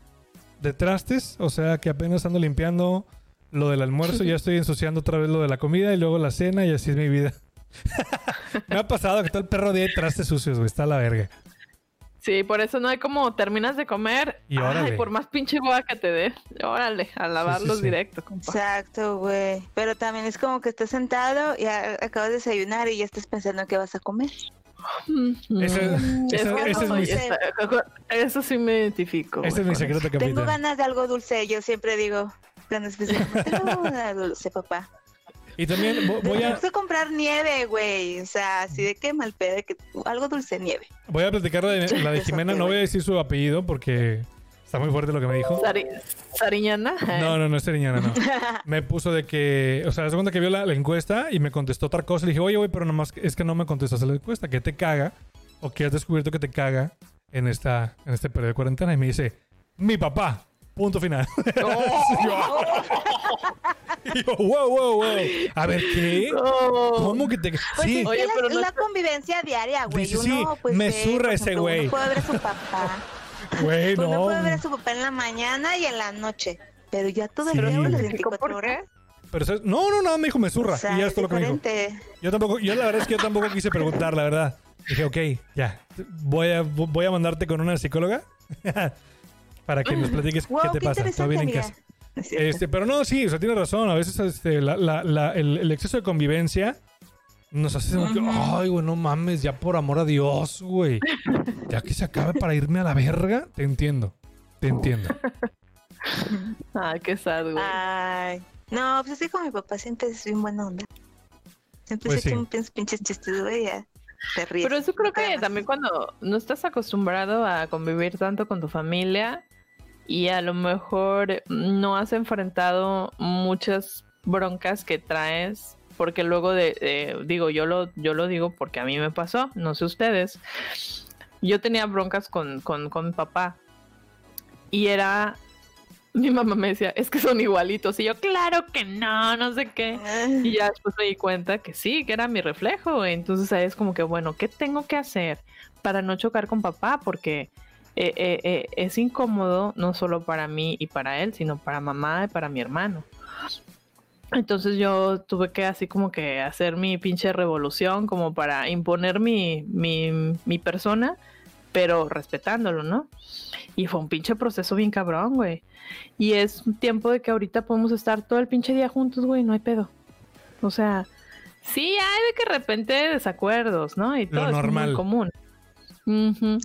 de trastes. O sea, que apenas ando limpiando lo del almuerzo. Ya estoy ensuciando otra vez lo de la comida y luego la cena y así es mi vida. Me ha pasado que todo el perro hay trastes sucios, güey. Está a la verga. Sí, por eso no hay como terminas de comer. Y órale. Ay, por más pinche boda que te dé. Órale, a lavarlos sí. directo, compa. Exacto, güey. Pero también es como que estás sentado y acabas de desayunar y ya estás pensando en qué vas a comer. Eso sí me identifico. Ese es mi secreto, Tengo ganas de algo dulce, yo siempre digo, tengo ganas de dulce, papá. Y también vo- voy a, Tengo que comprar nieve, güey, o sea, así de que mal pedo, que algo dulce, nieve. voy a platicar la de, la de Jimena. No voy a decir su apellido porque está muy fuerte lo que me dijo. Sari- Sariñana. No, no, no es Seriñana, no. Me puso de que, o sea, la segunda que vio la, la encuesta y me contestó otra cosa. Le dije, oye, güey, pero nomás que- es que no me contestaste la encuesta. ¿Qué te caga? ¿O qué has descubierto que te caga en, esta, en este periodo de cuarentena? Y me dice, mi papá. Punto final. y yo, wow, wow, wow. A ver, ¿qué? No. ¿Cómo que te.? Pues Sí, Oye, la, pero es no la convivencia diaria, güey. Dice, uno, sí, pues, me por ese güey. Uno puede ver a su papá. güey, Uno no. puede ver a su papá en la mañana y en la noche. Pero ya todo el día, las ¿Por 24 qué? horas. Pero, ¿sabes? no, no, no, me dijo, me zurra. O sea, y ya es todo lo que me dijo. Yo tampoco, yo la verdad es que yo tampoco quise preguntar, la verdad. Dije, ok, ya. Voy a, voy a mandarte con una psicóloga para que nos platiques Wow, qué te qué pasa. Todo bien en casa. Este, pero no, sí, o sea, tiene razón. A veces este, la- la- la- el, el exceso de convivencia nos hace que, ay, güey, no mames, ya por amor a Dios, güey. Ya que se acabe para irme a la verga, te entiendo. Te entiendo. Ah, qué sad, güey. Ay. No, pues así como mi papá siempre es bien buena onda. Siempre Pues se sí. echa un pin- pinches chistes, güey, ya. Te ríes. Pero eso creo que también cuando no estás acostumbrado a convivir tanto con tu familia y a lo mejor no has enfrentado muchas broncas que traes, porque luego de, digo, yo lo, yo lo digo porque a mí me pasó, no sé ustedes, yo tenía broncas con, con, con mi papá y era, mi mamá me decía, es que son igualitos y yo, claro que no, no sé qué. Y ya después me di cuenta que sí, que era mi reflejo. Entonces ahí es como que, bueno, ¿qué tengo que hacer para no chocar con papá? Porque eh, eh, eh, es incómodo no solo para mí y para él, sino para mamá y para mi hermano. Entonces yo tuve que así como que hacer mi pinche revolución como para imponer mi, mi, mi persona, pero respetándolo, ¿no? Y fue un pinche proceso bien cabrón, güey. Y es un tiempo de que ahorita podemos estar todo el pinche día juntos, güey, no hay pedo. O sea, sí hay de que de repente desacuerdos, ¿no? Y Lo todo es normal. muy común. Ujú.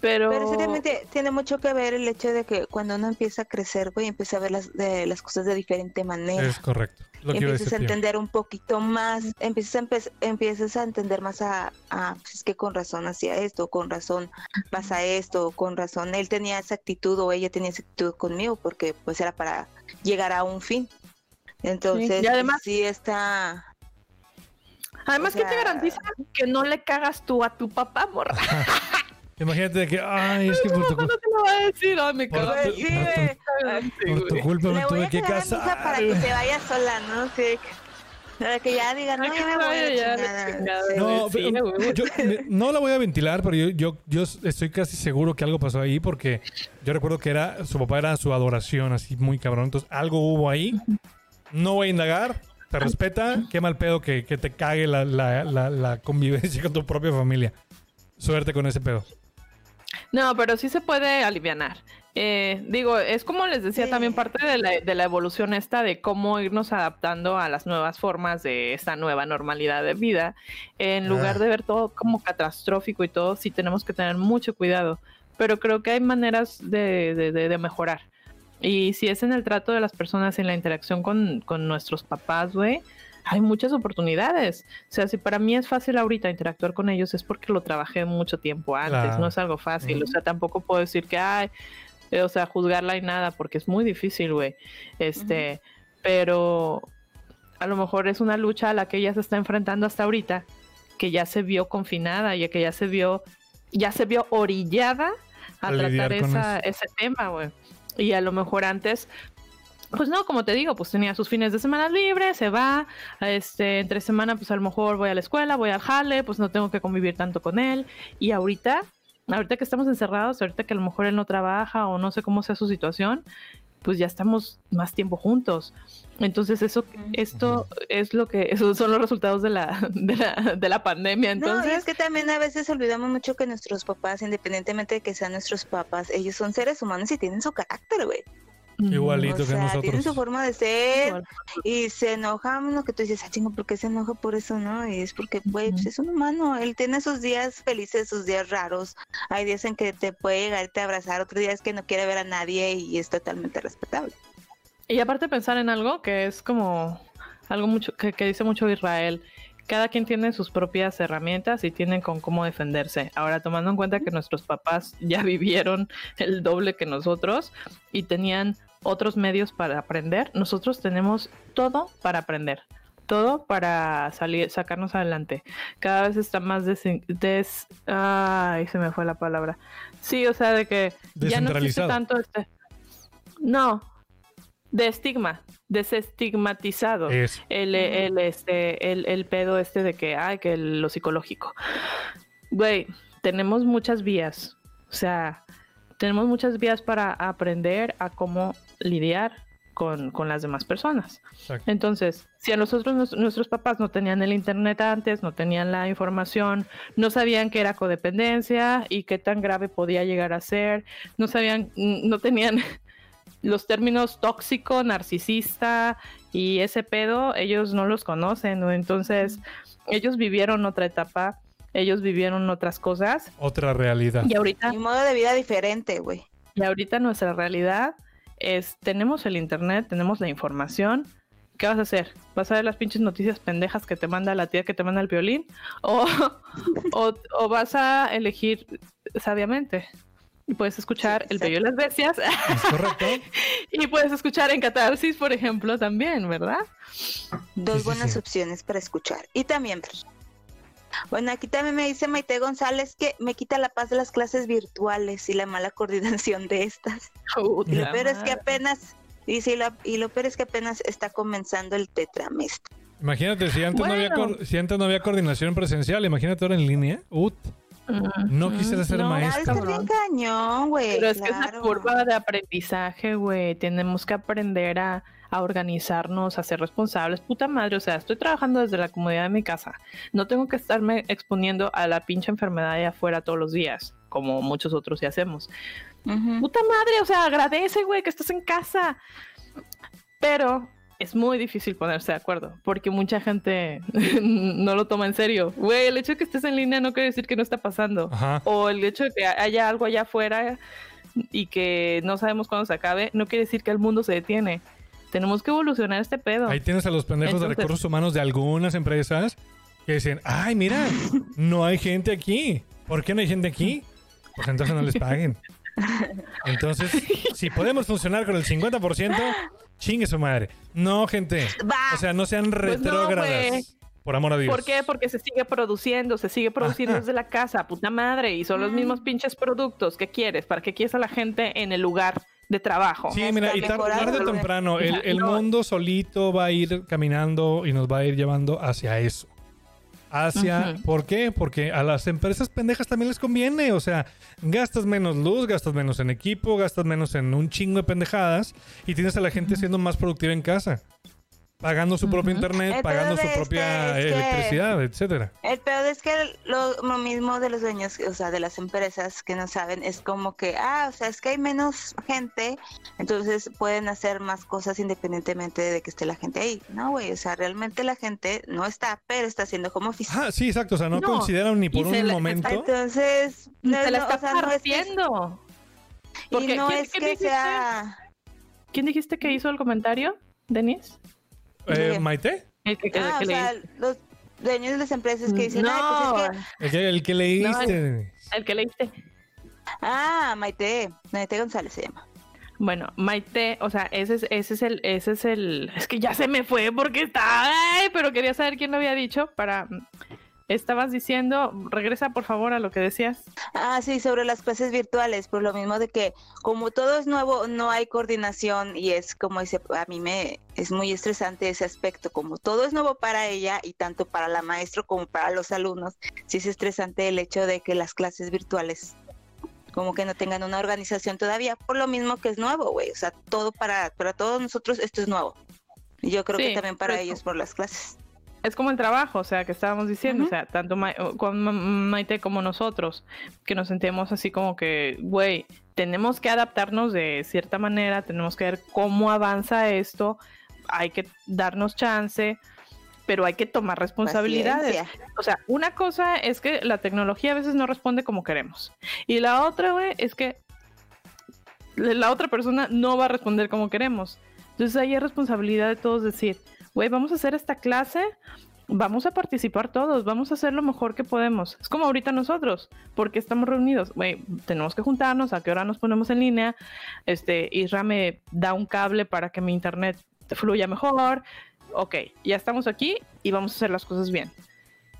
Pero, Pero seriamente tiene mucho que ver el hecho de que cuando uno empieza a crecer, güey, empieza a ver las, de, las cosas de diferente manera. Es correcto. Lo que iba a empiezas a entender un poquito más, empiezas a, empe- empiezas a entender más a, a, pues es que con razón hacía esto, con razón pasa esto, con razón él tenía esa actitud o ella tenía esa actitud conmigo porque pues era para llegar a un fin. Entonces, y además- sí está... además, o ¿qué te sea- garantiza que no le cagas tú a tu papá, morra? Imagínate de que, ay, es que por tu, no cu- te lo va a decir, ay, me por cago. tu- sí, por por tu culpa me tuve que casar. para que se vaya sola, ¿no? Sí, para que ya diga, no, ya me voy a ya. No, Sí, pero yo no la voy a ventilar, pero yo, yo, yo estoy casi seguro que algo pasó ahí porque yo recuerdo que era su papá era su adoración, así muy cabrón. Entonces algo hubo ahí. No voy a indagar. Te respeta. Qué mal pedo que, que te cague la, la, la, la convivencia con tu propia familia. Suerte con ese pedo. No, pero sí se puede alivianar. Eh, digo, es como les decía Sí. también parte de la, de la evolución esta de cómo irnos adaptando a las nuevas formas de esta nueva normalidad de vida. En lugar Ah. de ver todo como catastrófico y todo, sí tenemos que tener mucho cuidado. Pero creo que hay maneras de, de- de- de mejorar. Y si es en el trato de las personas, en la interacción con, con nuestros papás, güey, hay muchas oportunidades. O sea, si para mí es fácil ahorita interactuar con ellos, es porque lo trabajé mucho tiempo antes, Claro. no es algo fácil. O sea, tampoco puedo decir que, ay, eh, o sea, juzgarla y nada, porque es muy difícil, güey. Este, pero a lo mejor es una lucha a la que ella se está enfrentando hasta ahorita, que ya se vio confinada y que ya se vio, ya se vio orillada a A tratar esa, ese tema, güey. Y a lo mejor antes, pues no, como te digo, pues tenía sus fines de semana libres, se va, este, entre semana, pues a lo mejor voy a la escuela, voy al jale, pues no tengo que convivir tanto con él. Y ahorita, ahorita que estamos encerrados, ahorita que a lo mejor él no trabaja o no sé cómo sea su situación, pues ya estamos más tiempo juntos. Entonces eso, esto es lo que, esos son los resultados de la, de la, de la pandemia. No, y Entonces, es que también a veces olvidamos mucho que nuestros papás, independientemente de que sean nuestros papás, ellos son seres humanos y tienen su carácter, güey. Igualito O que sea, tienen nosotros. su forma de ser Igual. y se enoja uno que tú dices, ah, chingo, ¿por qué se enoja por eso, no? Y es porque, güey, pues es un humano, él tiene sus días felices, sus días raros, hay días en que te puede llegar y te abrazar, otros días que no quiere ver a nadie y es totalmente respetable. Y aparte pensar en algo que es como algo mucho que, que dice mucho Israel. Cada quien tiene sus propias herramientas y tienen con cómo defenderse. Ahora, tomando en cuenta que nuestros papás ya vivieron el doble que nosotros y tenían otros medios para aprender, nosotros tenemos todo para aprender. Todo para salir, sacarnos adelante. Cada vez está más des, des- ay, se me fue la palabra. Sí, o sea, de que ya no existe tanto este. No, de estigma, desestigmatizado. Es. El, el, este, el, el pedo este de que, ay, que lo psicológico. Güey, tenemos muchas vías. O sea, tenemos muchas vías para aprender a cómo lidiar con, con las demás personas. Exacto. Entonces, si a nosotros nues- nuestros papás no tenían el internet antes, no tenían la información, no sabían qué era codependencia y qué tan grave podía llegar a ser, no sabían, no tenían los términos tóxico, narcisista y ese pedo, ellos no los conocen, ¿no? Entonces, ellos vivieron otra etapa, ellos vivieron otras cosas Otra realidad. y ahorita un modo de vida diferente, güey. y ahorita nuestra realidad es, tenemos el internet, tenemos la información. ¿Qué vas a hacer? ¿Vas a ver las pinches noticias pendejas que te manda la tía que te manda el violín? ¿O, o, o vas a elegir sabiamente? Y puedes escuchar Sí, El Bello y las Bestias ¿Es correcto? y puedes escuchar en Catarsis, por ejemplo, también, ¿verdad? Dos Sí, buenas sí. opciones para escuchar. Y también. Bueno, aquí también me dice Maite González que me quita la paz de las clases virtuales y la mala coordinación de estas. Y lo peor es que apenas, dice, y lo, y lo peor es que apenas está comenzando el tetramestre. Imagínate, si antes, no había si antes no había coordinación presencial, imagínate ahora en línea. Ut. No quisiera ser no, güey. Pero es que es claro. curva de aprendizaje, güey. Tenemos que aprender a, a organizarnos, a ser responsables. Puta madre, o sea, estoy trabajando desde la comodidad de mi casa. No tengo que estarme exponiendo a la pinche enfermedad de afuera todos los días, como muchos otros ya hacemos. Puta madre, o sea, agradece, güey, que estás en casa. Pero es muy difícil ponerse de acuerdo, porque mucha gente no lo toma en serio. Güey, el hecho de que estés en línea no quiere decir que no está pasando Ajá. o el hecho de que haya algo allá afuera y que no sabemos cuándo se acabe, no quiere decir que el mundo se detiene. Tenemos que evolucionar este pedo. Ahí tienes a los pendejos de Entonces- recursos humanos de algunas empresas que dicen, ay, mira, no hay gente aquí. ¿Por qué no hay gente aquí? Pues entonces no les paguen. Entonces, si podemos funcionar con el 50%, chingue su madre. No, gente. Va. O sea, no sean Pues no, retrógradas. por amor a Dios. ¿Por qué? Porque se sigue produciendo, se sigue produciendo Ajá. desde la casa, puta madre, y son los mismos pinches productos que quieres. ¿Para qué quieres a la gente en el lugar de trabajo? Sí, mira, y tarde o temprano, el, el No. mundo solito va a ir caminando y nos va a ir llevando hacia eso. Hacia. ¿por qué? Porque a las empresas pendejas también les conviene, o sea, gastas menos luz, gastas menos en equipo, gastas menos en un chingo de pendejadas y tienes a la gente siendo más productiva en casa, pagando su propio internet, El pagando su propia este electricidad, etcétera. El peor es que lo, lo mismo de los dueños, o sea, de las empresas que no saben, es como que, ah, o sea, es que hay menos gente, entonces pueden hacer más cosas independientemente de que esté la gente ahí. No, güey, o sea, realmente la gente no está, pero está haciendo como office. Ah, sí, exacto, o sea, no, No, consideran ni por y se un la- momento. Entonces, no, se la está o sea, no es que, partiendo. Porque, y no ¿quién- es quién que dijiste? sea... ¿Quién dijiste que hizo el comentario, Denis? Eh. ¿Maite? El que, Ah, que o sea, los dueños de las empresas que dicen, no, ah, pues es que... El que, el que leíste. el que leíste. Ah, Maite, Maite González se llama. Bueno, Maite, o sea, ese es, ese es el, ese es el, es que ya se me fue porque está, ay, pero quería saber quién lo había dicho para, estabas diciendo, regresa por favor a lo que decías. Ah, sí, sobre las clases virtuales, por lo mismo de que como todo es nuevo, no hay coordinación y es como dice, a mí me es muy estresante ese aspecto, como todo es nuevo para ella y tanto para la maestra como para los alumnos, sí es estresante el hecho de que las clases virtuales como que no tengan una organización todavía, por lo mismo que es nuevo, güey, o sea, todo para, para todos nosotros esto es nuevo. Y yo creo Sí, que también para pues, ellos por las clases. Es como el trabajo, o sea, que estábamos diciendo, o sea, tanto Ma- con Ma- Maite como nosotros, que nos sentimos así como que, güey, tenemos que adaptarnos de cierta manera, tenemos que ver cómo avanza esto, hay que darnos chance, pero hay que tomar responsabilidades. Paciencia. O sea, una cosa es que la tecnología a veces no responde como queremos. Y la otra, güey, es que la otra persona no va a responder como queremos. Entonces ahí es responsabilidad de todos decir, güey, vamos a hacer esta clase, vamos a participar todos, vamos a hacer lo mejor que podemos. Es como ahorita nosotros, porque estamos reunidos, güey, tenemos que juntarnos, a qué hora nos ponemos en línea, este, Isra me da un cable para que mi internet fluya mejor, ok, ya estamos aquí y vamos a hacer las cosas bien.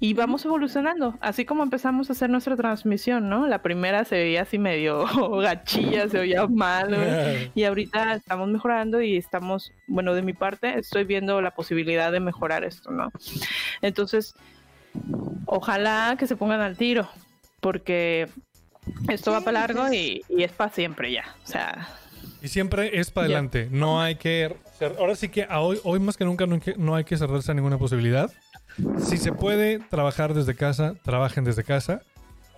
Y vamos evolucionando, así como empezamos a hacer nuestra transmisión, ¿no? La primera se veía así medio gachilla, se oía mal. Y ahorita estamos mejorando y estamos, bueno, de mi parte, estoy viendo la posibilidad de mejorar esto, ¿no? Entonces, ojalá que se pongan al tiro, porque esto va para largo y, y es para siempre ya. O sea, Y siempre es para adelante. No hay que... Ahora sí que hoy, hoy más que nunca no hay que cerrarse a ninguna posibilidad. Si se puede trabajar desde casa, trabajen desde casa.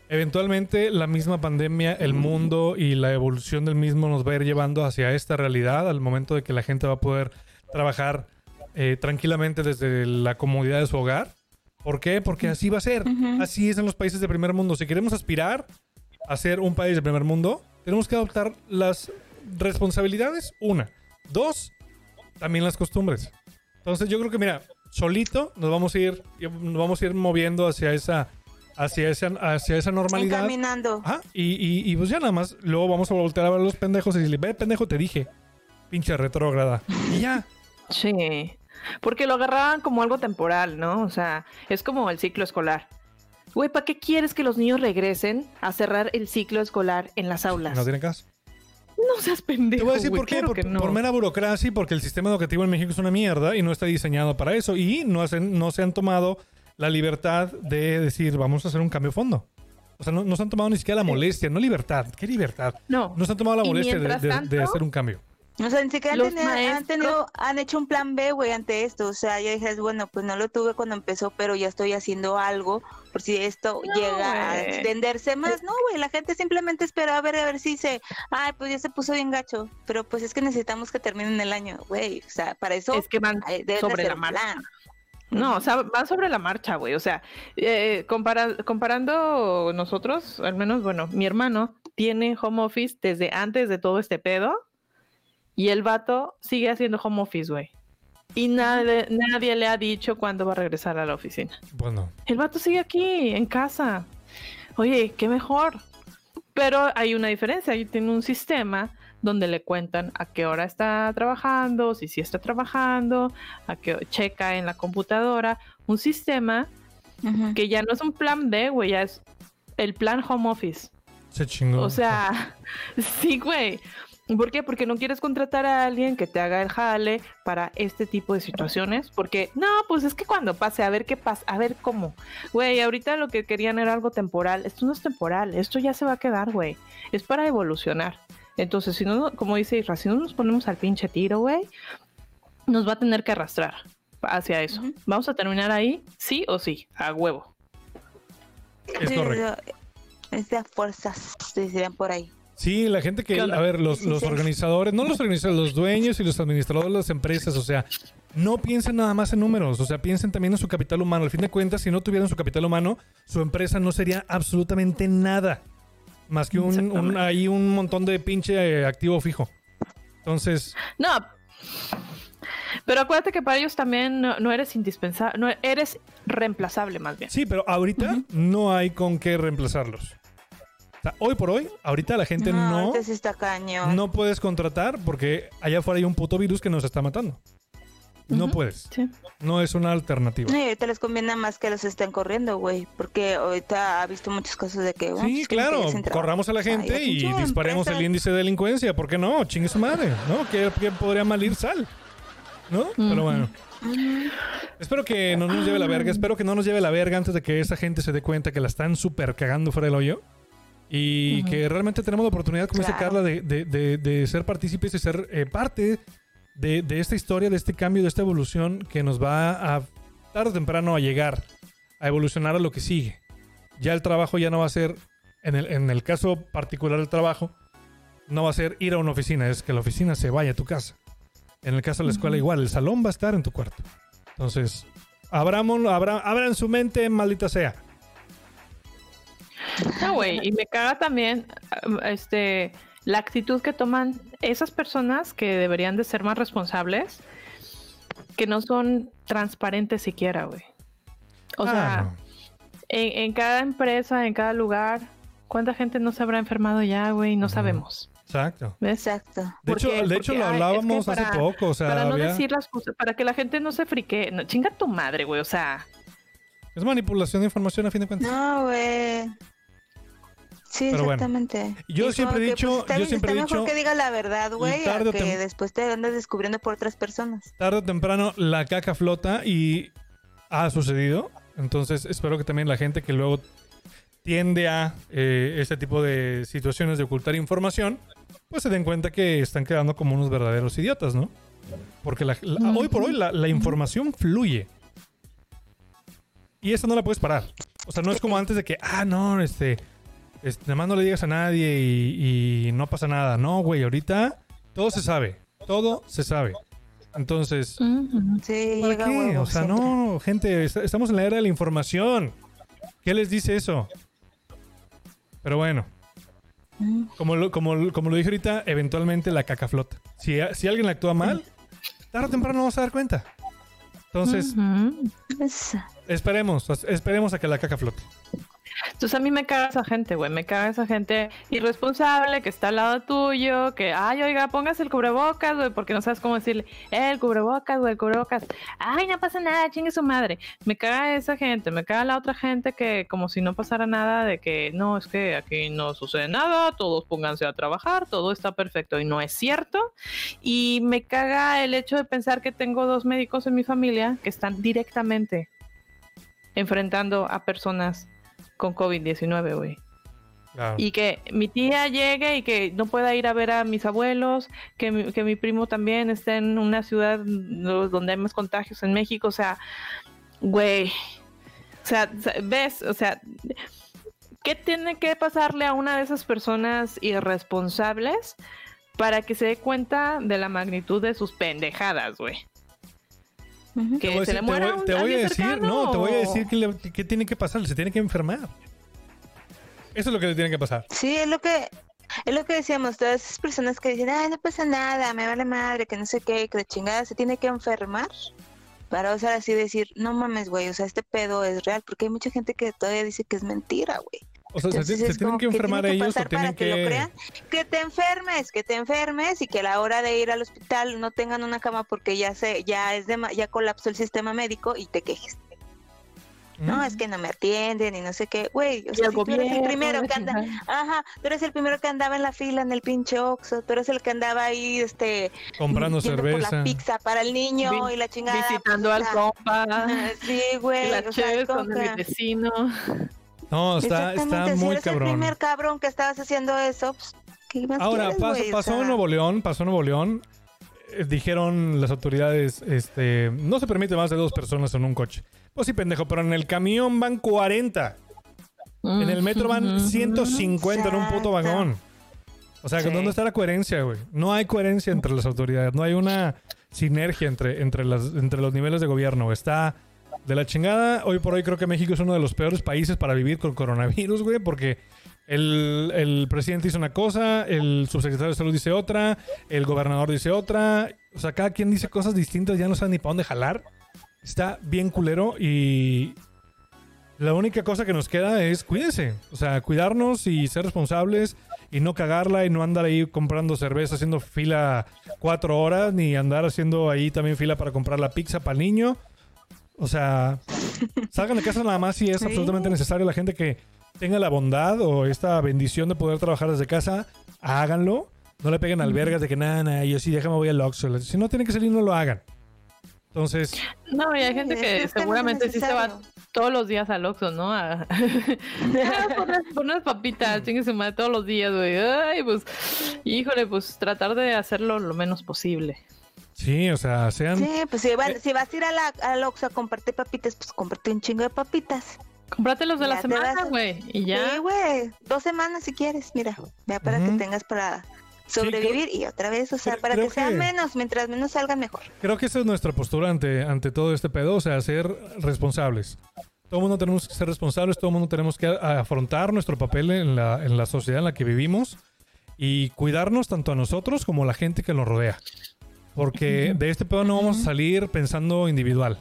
Eventualmente la misma pandemia, el mundo y la evolución del mismo nos va a ir llevando hacia esta realidad al momento de que la gente va a poder trabajar eh, tranquilamente desde la comodidad de su hogar. ¿Por qué? Porque así va a ser. Así es en los países de primer mundo. Si queremos aspirar a ser un país de primer mundo, tenemos que adoptar las responsabilidades, una. Dos, también las costumbres. Entonces yo creo que, mira, solito nos vamos a ir, nos vamos a ir moviendo hacia esa, hacia esa, hacia esa normalidad. Encaminando. Ajá, y, y, y pues ya nada más, luego vamos a voltear a ver a los pendejos y decirle, ve pendejo, te dije, pinche retrógrada. Y ya. Sí, porque lo agarraban como algo temporal, ¿no? O sea, es como el ciclo escolar. Güey, ¿para qué quieres que los niños regresen a cerrar el ciclo escolar en las aulas? No tiene caso. No seas pendejo. Te voy a decir por qué. claro Por, que no. por mera burocracia y porque el sistema educativo en México es una mierda y no está diseñado para eso. Y no, hacen, no se han tomado la libertad de decir, vamos a hacer un cambio de fondo. O sea, no, no se han tomado ni siquiera la molestia, no libertad. ¿Qué libertad? No. No se han tomado la molestia de, hacer un cambio. O sea, ni siquiera han tenido, han tenido, han hecho un plan B, güey, ante esto. O sea, ya dices, bueno, pues no lo tuve cuando empezó, pero ya estoy haciendo algo por si esto No, llega a güey. extenderse más. No, güey, la gente simplemente espera a ver, a ver si se, ay, pues ya se puso bien gacho. Pero pues es que necesitamos que terminen el año, güey. O sea, para eso Es que van sobre la marcha. plan. No, o sea, van sobre la marcha, güey. O sea, eh, compara- comparando nosotros, al menos, bueno, mi hermano tiene home office desde antes de todo este pedo y el vato sigue haciendo home office, güey. Y nadie, nadie le ha dicho cuándo va a regresar a la oficina. Bueno, El vato sigue aquí, en casa. Oye, qué mejor. Pero hay una diferencia. Ahí tiene un sistema donde le cuentan a qué hora está trabajando, si sí está trabajando, a qué checa en la computadora. Un sistema que ya no es un plan B, güey, ya es el plan home office. se chingó. O sea, sí, güey. ¿Por qué? Porque no quieres contratar a alguien que te haga el jale para este tipo de situaciones. Porque, no, pues es que cuando pase, a ver qué pasa, a ver cómo. Güey, ahorita lo que querían era algo temporal. Esto no es temporal, esto ya se va a quedar, güey. Es para evolucionar. Entonces, si no, como dice Isra, si no nos ponemos al pinche tiro, güey, nos va a tener que arrastrar hacia eso. Vamos a terminar ahí, sí o sí, a huevo. es Sí, correcto. Es de fuerzas, dirían por ahí. Sí, la gente que, a ver, los, organizadores, no los organizadores, los dueños y los administradores de las empresas, o sea, no piensen nada más en números, o sea, piensen también en su capital humano. Al fin de cuentas, si no tuvieran su capital humano, su empresa no sería absolutamente nada más que un, un- ahí un montón de pinche eh, activo fijo. Entonces, No. Pero acuérdate que para ellos también no, no eres indispensable, no eres reemplazable más bien. sí, pero ahorita no hay con qué reemplazarlos. O sea, hoy por hoy, ahorita la gente no, ahorita sí está cañón. no puedes contratar porque allá afuera hay un puto virus que nos está matando. No puedes. Sí. No es una alternativa. No, y ahorita les conviene más que los estén corriendo, güey, porque ahorita ha visto muchos casos de que... bueno, Sí, claro. Corramos a la gente y disparemos el índice de delincuencia. ¿Por qué no? Chingue su madre, ¿no? ¿Qué, qué podría mal ir sal? ¿No? Pero bueno. Espero que no nos lleve la verga. Espero que no nos lleve la verga antes de que esa gente se dé cuenta que la están súper cagando fuera del hoyo. Y que realmente tenemos la oportunidad, como dice. Carla, de, de- de- de ser partícipes y ser eh, parte de, de esta historia, de este cambio, de esta evolución que nos va a tarde o temprano a llegar a evolucionar a lo que sigue. Ya el trabajo ya no va a ser, en el, en el caso particular del trabajo, no va a ser ir a una oficina, es que la oficina se vaya a tu casa. En el caso de la escuela, igual, el salón va a estar en tu cuarto. Entonces, abramos, abra, abran su mente, maldita sea. No, güey, y me caga también este la actitud que toman esas personas que deberían de ser más responsables, que no son transparentes siquiera, güey. O Ah, sea, no. en, en cada empresa, en cada lugar, ¿cuánta gente no se habrá enfermado ya, güey? No sabemos. Exacto. ¿Ves? Exacto. De Porque- hecho, de hecho porque, lo ay, es que hablábamos hace poco, o sea, para no había- decir las cosas, para que la gente no se frique. No, chinga tu madre, güey. O sea, es manipulación de información a fin de cuentas. No, güey. Sí, Pero bueno. exactamente. Yo siempre he que, dicho- pues, está yo siempre he dicho, mejor que diga la verdad, güey, que tem- después te andas descubriendo por otras personas. Tarde o temprano la caca flota y ha sucedido. Entonces espero que también la gente que luego tiende a eh, este tipo de situaciones de ocultar información, pues se den cuenta que están quedando como unos verdaderos idiotas, ¿no? Porque la- la- hoy por hoy la, la información fluye. Y eso no la puedes parar. O sea, no es como antes de que, ah, no, este, este nada más no le digas a nadie y, y no pasa nada. No, güey, ahorita todo se sabe. Todo se sabe. Entonces, Sí, ¿para qué? huevo O sea, siempre. no, gente, est- estamos en la era de la información. ¿Qué les dice eso? Pero bueno, Mm. como lo, como, como lo dije ahorita, eventualmente la caca flota. Si, si alguien actúa mal, tarde o temprano vamos a dar cuenta. Entonces, esperemos, esperemos a que la caca flote. Entonces a mí me caga esa gente, güey. Me caga esa gente irresponsable que está al lado tuyo, que, ay, oiga, póngase el cubrebocas, güey, porque no sabes cómo decirle, eh, el cubrebocas, güey, el cubrebocas. Ay, no pasa nada, chingue su madre. Me caga esa gente, me caga la otra gente que, como si no pasara nada, de que no, es que aquí no sucede nada, todos pónganse a trabajar, todo está perfecto. Y no es cierto. Y me caga el hecho de pensar que tengo dos médicos en mi familia que están directamente enfrentando a personas con COVID-19, güey. Claro. Y que mi tía llegue y que no pueda ir a ver a mis abuelos, que mi, que mi primo también esté en una ciudad donde hay más contagios en México, o sea, güey. O sea, ves, o sea, ¿qué tiene que pasarle a una de esas personas irresponsables para que se dé cuenta de la magnitud de sus pendejadas, güey? Ujú. Te voy Que a se le decir- te muera voy- te voy a decir, cercano, no, te voy a decir que, le- que tiene que pasar, se tiene que enfermar. Eso es lo que le tiene que pasar. Sí, es lo que es lo que decíamos, todas esas personas que dicen, ay, no pasa nada, me vale madre, que no sé qué, que la chingada se tiene que enfermar. Para, sea, así decir, no mames, güey, o sea, este pedo es real, porque hay mucha gente que todavía dice que es mentira, güey. O sea, se, Entonces se tienen que enfermar tiene que ellos o pasar tienen para que... lo que... crean, que te enfermes, que te enfermes y que a la hora de ir al hospital no tengan una cama porque ya se, ya es de, ya colapsó el sistema médico y te quejes. No, Mm. es que no me atienden y no sé qué, güey, o sea, si tú eres el primero que anda, ajá, tú eres el primero que andaba en la fila en el pinche Oxxo, tú eres el que andaba ahí, este, Comprando yendo por cerveza. la pizza para el niño Vi- y la chingada. Visitando pues, al o compa, Sí, güey, la o sea, con el que- vecino. No, está, está Exactamente, si muy eres el cabrón. primer cabrón que estabas haciendo eso, pues, ¿qué más Ahora, quieres, pasó, güey? O pasó sea, en Nuevo León, pasó en Nuevo León. Eh, dijeron las autoridades, este, no se permite más de dos personas en un coche. Pues sí, pendejo, pero en el camión van 40. En el metro van 150 en un puto vagón. O sea, Sí. ¿dónde está la coherencia, güey? No hay coherencia entre las autoridades. No hay una sinergia entre, entre, las, entre los niveles de gobierno. Está de la chingada. Hoy por hoy creo que México es uno de los peores países para vivir con coronavirus, güey, porque el, el presidente dice una cosa, el subsecretario de salud dice otra, el gobernador dice otra. O sea, cada quien dice cosas distintas, ya no saben ni para dónde jalar. Está bien culero y la única cosa que nos queda es cuídense. O sea, cuidarnos y ser responsables y no cagarla y no andar ahí comprando cerveza, haciendo fila cuatro horas, ni andar haciendo ahí también fila para comprar la pizza para el niño. O sea, salgan de casa nada más si es Sí. absolutamente necesario. La gente que tenga la bondad o esta bendición de poder trabajar desde casa, háganlo. No le peguen albergas de que nada, nada, yo sí, déjame voy al Oxxo. Si no tienen que salir, no lo hagan. Entonces, No, y hay Sí, gente es que seguramente sí se va todos los días al Oxxo, ¿no? A... Por, unas, por unas papitas, chingue su madre todos los días, güey. Ay, pues, híjole, pues tratar de hacerlo lo menos posible. Sí, o sea, sean... Sí, pues si, va- Eh. si vas a ir a la, al Oxxo a comprarte papitas, pues cómprate un chingo de papitas. Cómprate los de la Ya te semana, a- güey. Y ya. Sí, güey, dos semanas si quieres, mira, ya para Ujú. que tengas para sobrevivir y otra vez, o sea, Creo- para creo que sea que- menos, mientras menos salgan mejor. Creo que esa es nuestra postura ante, ante todo este pedo, o sea, ser responsables. Todo el mundo tenemos que ser responsables, todo el mundo tenemos que a- afrontar nuestro papel en la, en la sociedad en la que vivimos y cuidarnos tanto a nosotros como a la gente que nos rodea. Porque de este pedo no vamos a salir pensando individual.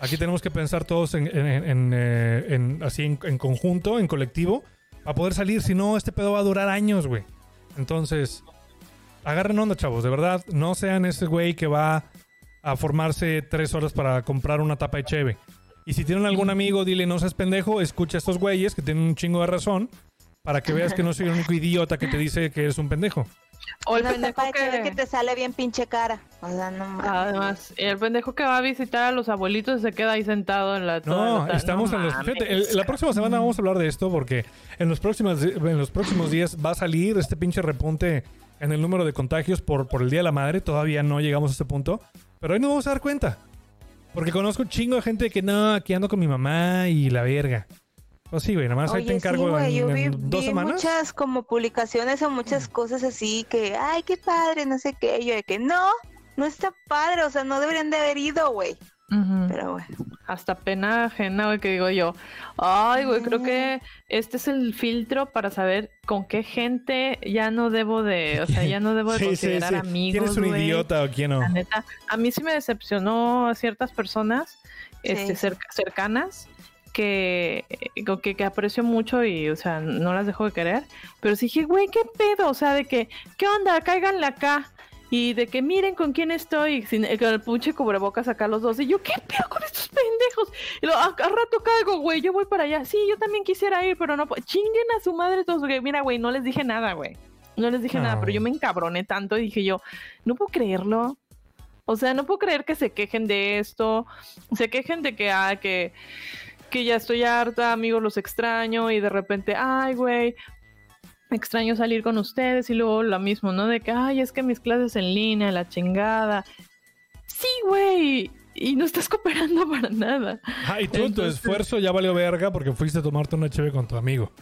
Aquí tenemos que pensar todos en, en- en, eh, en- así en, en conjunto, en colectivo, para poder salir. Si no, este pedo va a durar años, güey. Entonces, agarren onda, chavos. De verdad, no sean ese güey que va a formarse tres horas para comprar una tapa de cheve. Y si tienen algún amigo, dile, no seas pendejo, escucha a estos güeyes que tienen un chingo de razón para que veas que no soy el único idiota que te dice que eres un pendejo. O el pendejo que... que te sale bien pinche cara. O sea, no mames. Además, el pendejo que va a visitar a los abuelitos se queda ahí sentado en la... No, la estamos No en los... fíjate, el- la próxima semana vamos a hablar de esto porque en los, próximos, en los próximos días va a salir este pinche repunte en el número de contagios por, por el Día de la Madre. Todavía no llegamos a ese punto, pero ahí nos vamos a dar cuenta. Porque conozco un chingo de gente que no, aquí ando con mi mamá y la verga. Pues sí, güey, nada más ahí te encargo sí, güey, en, vi, en dos vi semanas. muchas como publicaciones o muchas cosas así que, ay, qué padre, no sé qué, yo de que no, no está padre, o sea, no deberían de haber ido, güey. Ujú. Pero bueno, Hasta pena ajena, güey, que digo yo. Ay, güey, creo que este es el filtro para saber con qué gente ya no debo de, o sea, ya no debo de Sí, sí, considerar sí. amigos. ¿Quién es un güey. idiota o quién no? La neta, a mí sí me decepcionó a ciertas personas este, Sí. cerca- cercanas que, eh, que, que aprecio mucho y, o sea, no las dejo de querer. Pero sí dije, güey, ¿qué pedo? O sea, de que, ¿qué onda? Cáiganle acá. Y de que miren con quién estoy, sin, con el puche cubrebocas acá los dos. Y yo, ¿qué pedo con estos pendejos? Y lo, a, a rato caigo, güey, yo voy para allá. Sí, yo también quisiera ir, pero no puedo. Chinguen a su madre todos. güey. Mira, güey, no les dije nada, güey. No les dije No. nada, pero yo me encabroné tanto y dije yo, no puedo creerlo. O sea, no puedo creer que se quejen de esto, se quejen de que, ah, que, que ya estoy harta, amigos, los extraño, y de repente, ay, güey, extraño salir con ustedes, y luego lo mismo, ¿no? De que, ay, es que mis clases en línea, la chingada. Sí, güey, y no estás cooperando para nada. Ah, y tú, tu Entonces- esfuerzo ya valió verga porque fuiste a tomarte una cheve con tu amigo.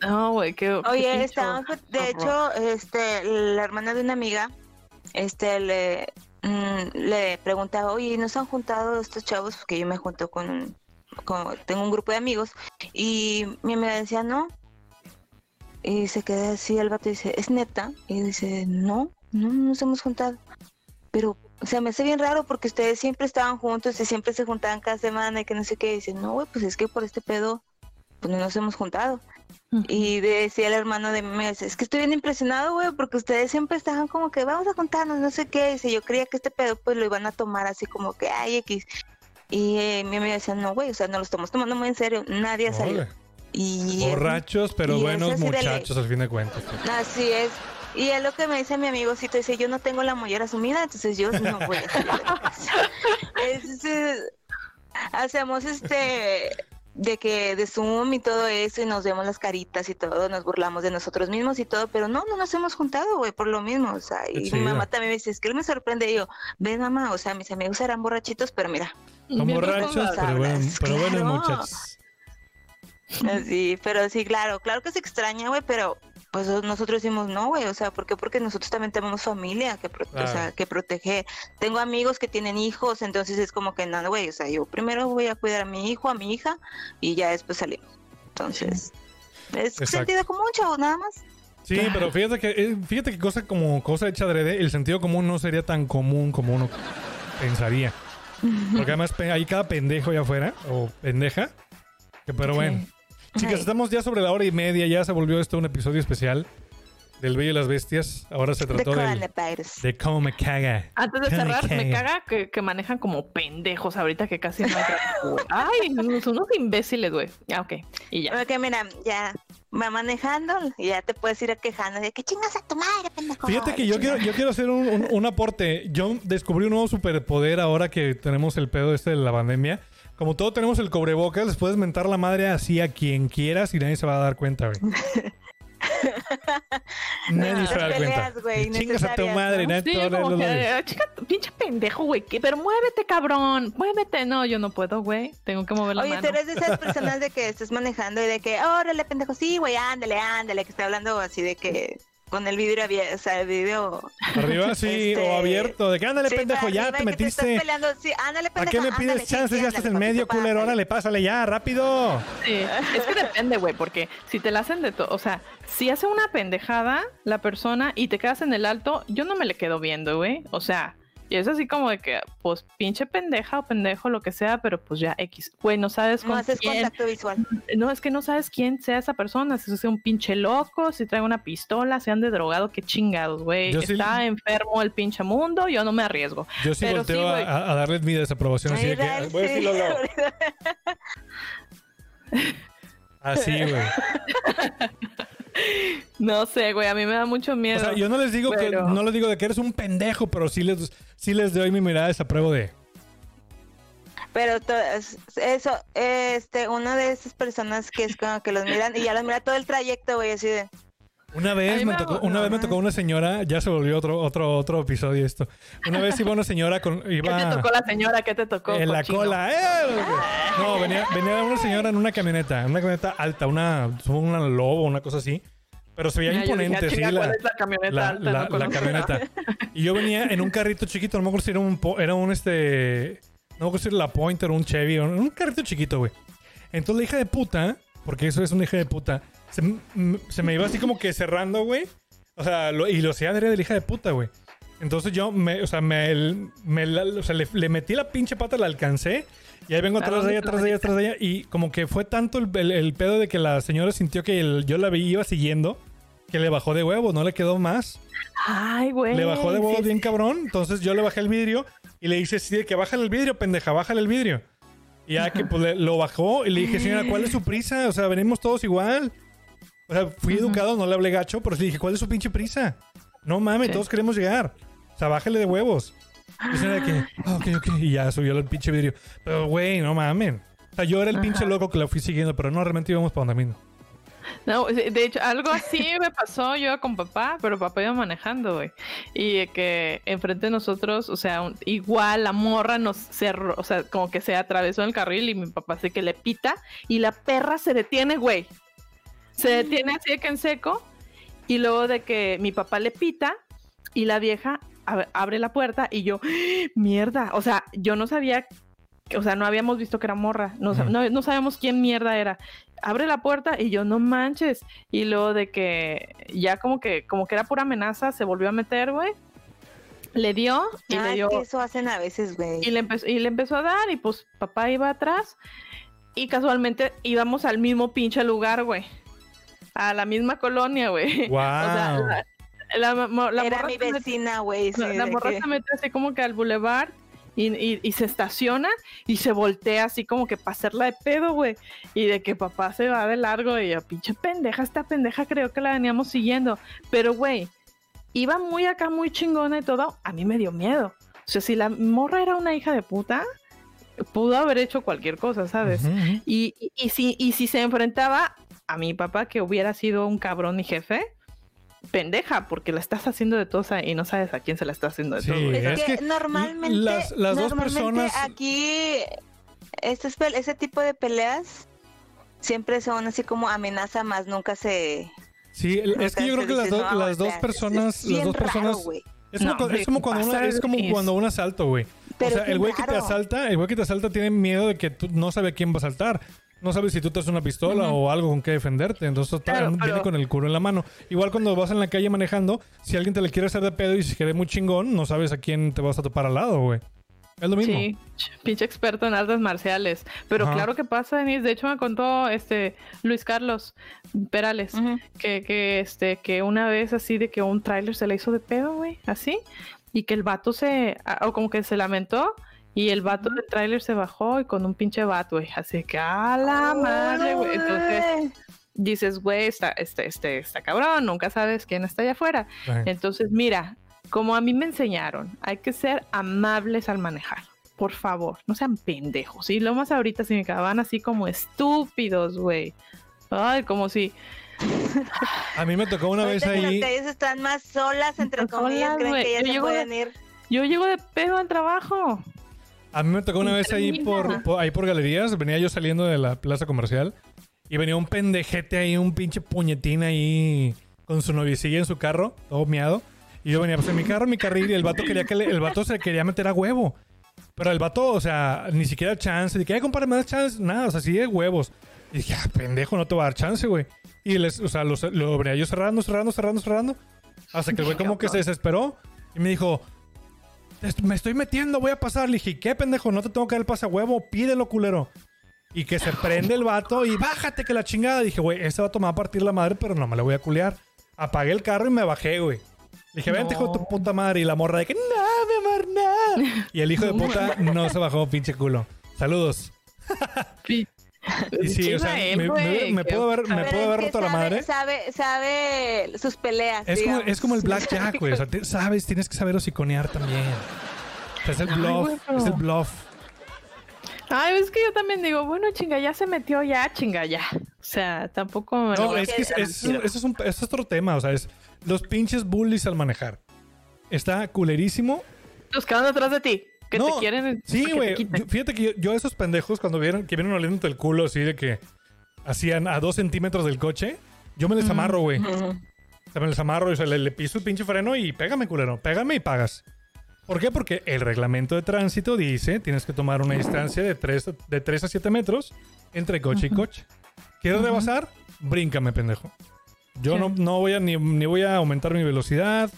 No, güey, qué. qué oye, pinche estábamos, de hecho, este, la hermana de una amiga, este, le, mm, le preguntaba, oye, ¿no se han juntado estos chavos? Porque yo me junto con, con- tengo un grupo de amigos, y mi amiga decía, no, y se queda así el vato y dice, ¿es neta? Y dice, no, no, no nos hemos juntado. Pero, o sea, me hace bien raro porque ustedes siempre estaban juntos y siempre se juntaban cada semana y que no sé qué. Y dice, no, güey, pues es que por este pedo, pues no nos hemos juntado. Y decía el hermano de mí, me dice, es que estoy bien impresionado, güey, porque ustedes siempre estaban como que vamos a juntarnos, no sé qué. Dice, yo creía que este pedo pues lo iban a tomar así como que, ay, X. Y eh, mi amiga decía, no, güey, o sea, no lo estamos tomando muy en serio, nadie. Y es- Borrachos, pero y buenos muchachos al fin de cuentas. Así es. Y es lo que me dice mi amigocito, dice, yo no tengo la mollera sumida, entonces yo no voy a salir de casa. Hacemos este de que de Zoom y todo eso y nos vemos las caritas y todo, nos burlamos de nosotros mismos y todo, pero no, no nos hemos juntado, güey, por lo mismo, o sea, y mi mamá también me dice, es que me sorprende, y yo, ven mamá, o sea, mis amigos serán borrachitos, pero mira, Borrachos, responsables. pero, bueno, pero buenos claro. muchachos. Así, pero sí, claro, claro que se extraña, güey, pero pues nosotros decimos no, güey, o sea, ¿por qué? Porque nosotros también tenemos familia que, pro- o sea, Claro. que proteger. Tengo amigos que tienen hijos, entonces es como que nada, güey, o sea, yo primero voy a cuidar a mi hijo, a mi hija y ya después salimos. Entonces, es Exacto. sentido común, chavo, nada más. Sí, pero fíjate que, eh, fíjate que cosa como cosa hecha adrede, el sentido común no sería tan común como uno pensaría. Porque además hay cada pendejo allá afuera, o pendeja. Que, pero Sí. bueno. Chicas, Ay. estamos ya sobre la hora y media, ya se volvió esto un episodio especial del Bello y las Bestias. Ahora se De trató coronavirus. de cómo me caga. Antes de Cómo me cerrar, me caga. caga que, que manejan como pendejos ahorita que casi no hay. Ay, son unos imbéciles, güey. Ya, ok. Y ya. Ok, mira, ya va manejando y ya te puedes ir a quejando de que chingas a tu madre, pendejo. Fíjate que yo quiero, yo quiero hacer un, un- un aporte. Yo descubrí un nuevo superpoder ahora que tenemos el pedo este de la pandemia. Como todo tenemos el cobrebocas, les puedes mentar la madre así a quien quieras y nadie se va a dar cuenta, güey. nadie No, se va a dar peleas, cuenta. güey, Chingas a tu madre, ¿no? Sí, como que. "Ah, chica, pinche pendejo, güey. Pero muévete, cabrón. Muévete. No, yo no puedo, güey. Tengo que mover la Oye, mano. tú eres de esas personas de que estás manejando y de que, órale, pendejo, sí, güey, ándale, ándale, que está hablando así de que con el vidrio abierto, o sea, el vidrio... Arriba, sí, Este, o abierto. De que ándale, Sí, pendejo, ya te metiste. peleando, sí, ándale, ¿A qué me ándale, pides sí, chance? sí, ya estás en medio, culero. pásale. Órale, pásale ya, rápido. Sí, es que depende, güey, porque si te la hacen de todo, o sea, si hace una pendejada la persona y te quedas en el alto, yo no me le quedo viendo, güey. O sea, y es así como de que, pues, pinche pendeja o pendejo, lo que sea, pero pues ya X. Güey, no sabes No con haces quién. contacto visual. No, es que no sabes quién sea esa persona, si es un pinche loco, si trae una pistola, si ande drogado, qué chingados, güey. Yo sí- Está enfermo el pinche mundo, yo no me arriesgo. Yo sí Pero volteo sí, a, a- darles mi desaprobación así de que. Voy a decirlo. Así, güey. No sé, güey, a mí me da mucho miedo. O sea, yo no les digo que no les digo de que eres un pendejo, pero sí les sí les doy mi mirada de desapruebo de. Pero to- es- eso, este, una de esas personas que es como que los miran y ya los mira todo el trayecto, güey, así de... Una vez me tocó, una vez me tocó una señora, ya se volvió otro otro otro episodio esto. Una vez iba una señora con ¿Qué iba te tocó la señora? ¿Qué te tocó? en la cochino? cola. ¡eh! No, venía venía una señora en una camioneta, una camioneta alta, una una lobo, una cosa así. Pero se veía dije, imponente, "Ah, sí, la, ¿cuál es la camioneta la, alta? la- No la conozco". camioneta. Y yo venía en un carrito chiquito, no me acuerdo si era un, era un este, no me acuerdo si era la Pointer un Chevy, un, un carrito chiquito, güey. Entonces la hija de puta, porque eso es una hija de puta, se, me iba así como que cerrando, güey. O sea, lo- y lo hacía de la hija de puta, güey. Entonces yo, me, o sea, me, me la- o sea, le, le metí la pinche pata, la alcancé. Y ahí vengo ¿A atrás de ella, atrás de ella, atrás de ella. Y como que fue tanto el, el- el pedo de que la señora sintió que el- yo la vi, iba siguiendo, que le bajó de huevo, no le quedó más. Ay, güey. Le bajó de huevo sí, bien cabrón. Entonces yo le bajé el vidrio y le hice así de que bájale el vidrio, pendeja, bájale el vidrio. Y ya que pues le- lo bajó y le dije, señora, ¿cuál es su prisa? O sea, venimos todos igual. O sea, fui educado, no le hablé gacho, pero sí le dije, ¿cuál es su pinche prisa? No mames, Sí. todos queremos llegar. O sea, bájale de huevos. Y señora de que, ah, ok, ok. Y ya subió el pinche vidrio. Pero, güey, no mames. O sea, yo era el pinche loco que la fui siguiendo, pero no, realmente íbamos para donde mismo. No, de hecho, algo así me pasó yo con papá, pero papá iba manejando, güey. Y que enfrente de nosotros, o sea, un- igual la morra nos cerró, o sea, como que se atravesó en el carril y mi papá así que le pita y la perra se detiene, güey. Se detiene así de que en seco y luego de que mi papá le pita y la vieja ab- abre la puerta y yo, ¡Ah! mierda, o sea, yo no sabía, o sea, no habíamos visto que era morra, no, no, no sabíamos quién mierda era. Abre la puerta y yo, no manches. Y luego de que ya como que, como que era pura amenaza, se volvió a meter, güey. Le dio y Ah, le es dio que eso hacen a veces, güey. y le empezó y le empezó a dar y pues papá iba atrás y casualmente íbamos al mismo pinche lugar, güey. A la misma colonia, güey. Wow. O sea, la, la, Era morra mi vecina, güey. sí, la, morra que- se mete así como que al bulevar y, y- y se estaciona y se voltea así como que para hacerla de pedo, güey. Y de que papá se va de largo y yo, pinche pendeja, esta pendeja creo que la veníamos siguiendo. Pero, güey, iba muy acá, muy chingona y todo. A mí me dio miedo. O sea, si la morra era una hija de puta, pudo haber hecho cualquier cosa, ¿sabes? Y, y si, y si se enfrentaba a mi papá, que hubiera sido un cabrón y jefe, pendeja, porque la estás haciendo de todo y no sabes a quién se la está haciendo de Sí, todo. güey. Es, Es que, que normalmente, las- las dos normalmente personas- aquí estos pe- ese tipo de peleas siempre son así como amenaza más, nunca se Sí, el- es que yo creo nunca que las, do- "No, las dos personas, es las dos raro, personas güey". Es como, No, cu- es como cuando una, es como es- cuando un asalto, güey. O sea, el güey que te raro. asalta, el güey que te asalta tiene miedo de que tú no sabe a quién va a asaltar. No sabes si tú traes una pistola o algo con que defenderte. Entonces Claro, viene pero- con el culo en la mano. Igual cuando vas en la calle manejando, si alguien te le quiere hacer de pedo y si quiere muy chingón, no sabes a quién te vas a topar al lado, güey. Es lo mismo. Sí, ch- pinche experto en artes marciales. Pero Ajá. claro que pasa, Denise. De hecho, me contó este Luis Carlos Perales que, que, este, que una vez así de que un tráiler se le hizo de pedo, güey, así. Y que el vato se, o como que se lamentó. Y el vato del tráiler se bajó y con un pinche vato, güey. Así que, a la madre, güey. Entonces dices, güey, está, este, este, está cabrón, nunca sabes quién está allá afuera. Ajá. Entonces, mira, como a mí me enseñaron, hay que ser amables al manejar. Por favor, no sean pendejos. Y lo más ahorita si me acaban así como estúpidos, güey. Ay, como si. A mí me tocó una vez ahí. las calles están más solas, entre Solas, comillas, creen güey. que ya Yo se llego de- pueden ir. Yo llego de pedo al trabajo. A mí me tocó una vez ahí por, por- ahí por galerías. Venía yo saliendo de la plaza comercial y venía un pendejete ahí, un pinche puñetín ahí con su noviecilla en su carro, todo miado. Y yo venía pues en mi carro, en mi carril, y el vato quería que le- el vato se quería meter a huevo. Pero el vato, o sea, ni siquiera chance. Dije, ay, compadre, me das chance. Nada, o sea, sí de huevos. Y dije, ah, pendejo, no te va a dar chance, güey. Y les, o sea, lo, lo venía yo cerrando, cerrando, cerrando, cerrando. Hasta que el güey como que se desesperó y me dijo, "Es- me estoy metiendo, voy a pasar. Le dije, ¿qué pendejo? No te tengo que dar el pase a huevo, pídelo, culero. Y que se prende el vato y bájate que la chingada. Dije, güey, este vato me va a partir la madre, pero no me le voy a culear. Apagué el carro y me bajé, güey. Dije, vente, hijo de tu puta madre. Y la morra de que, no, mi amor, no. Y el hijo de puta no se bajó, pinche culo. Saludos. Pi- sí, o sea, Pinche me, puedo haber, me puedo es haber roto la madre. Sabe, sabe sus peleas. Es como, es como el blackjack, güey. O sea, te- sabes, tienes que saber hociconear también. O sea, es el Ay, bluff. pero- Es el bluff. Ay, es que yo también digo, bueno, chinga, ya se metió, ya, chinga, ya. O sea, tampoco me lo No, voy a es que es- es- eso es, un, eso es otro tema. O sea, es los pinches bullies al manejar. Está culerísimo. Los que van detrás de ti, que No, te quieren. Sí, güey. Fíjate que yo, yo a esos pendejos, cuando vieron que vienen oliendo el culo así de que hacían a dos centímetros del coche, yo me les amarro, güey. Ujú. O sea, me les amarro y o sea, le, le piso el pinche freno y pégame, culero. Pégame y pagas. ¿Por qué? Porque el reglamento de tránsito dice tienes que tomar una distancia de 3, de 3 a 7 metros entre coche y coche. ¿Quieres rebasar? Bríncame, pendejo. Yo no, no voy a ni, ni voy a aumentar mi velocidad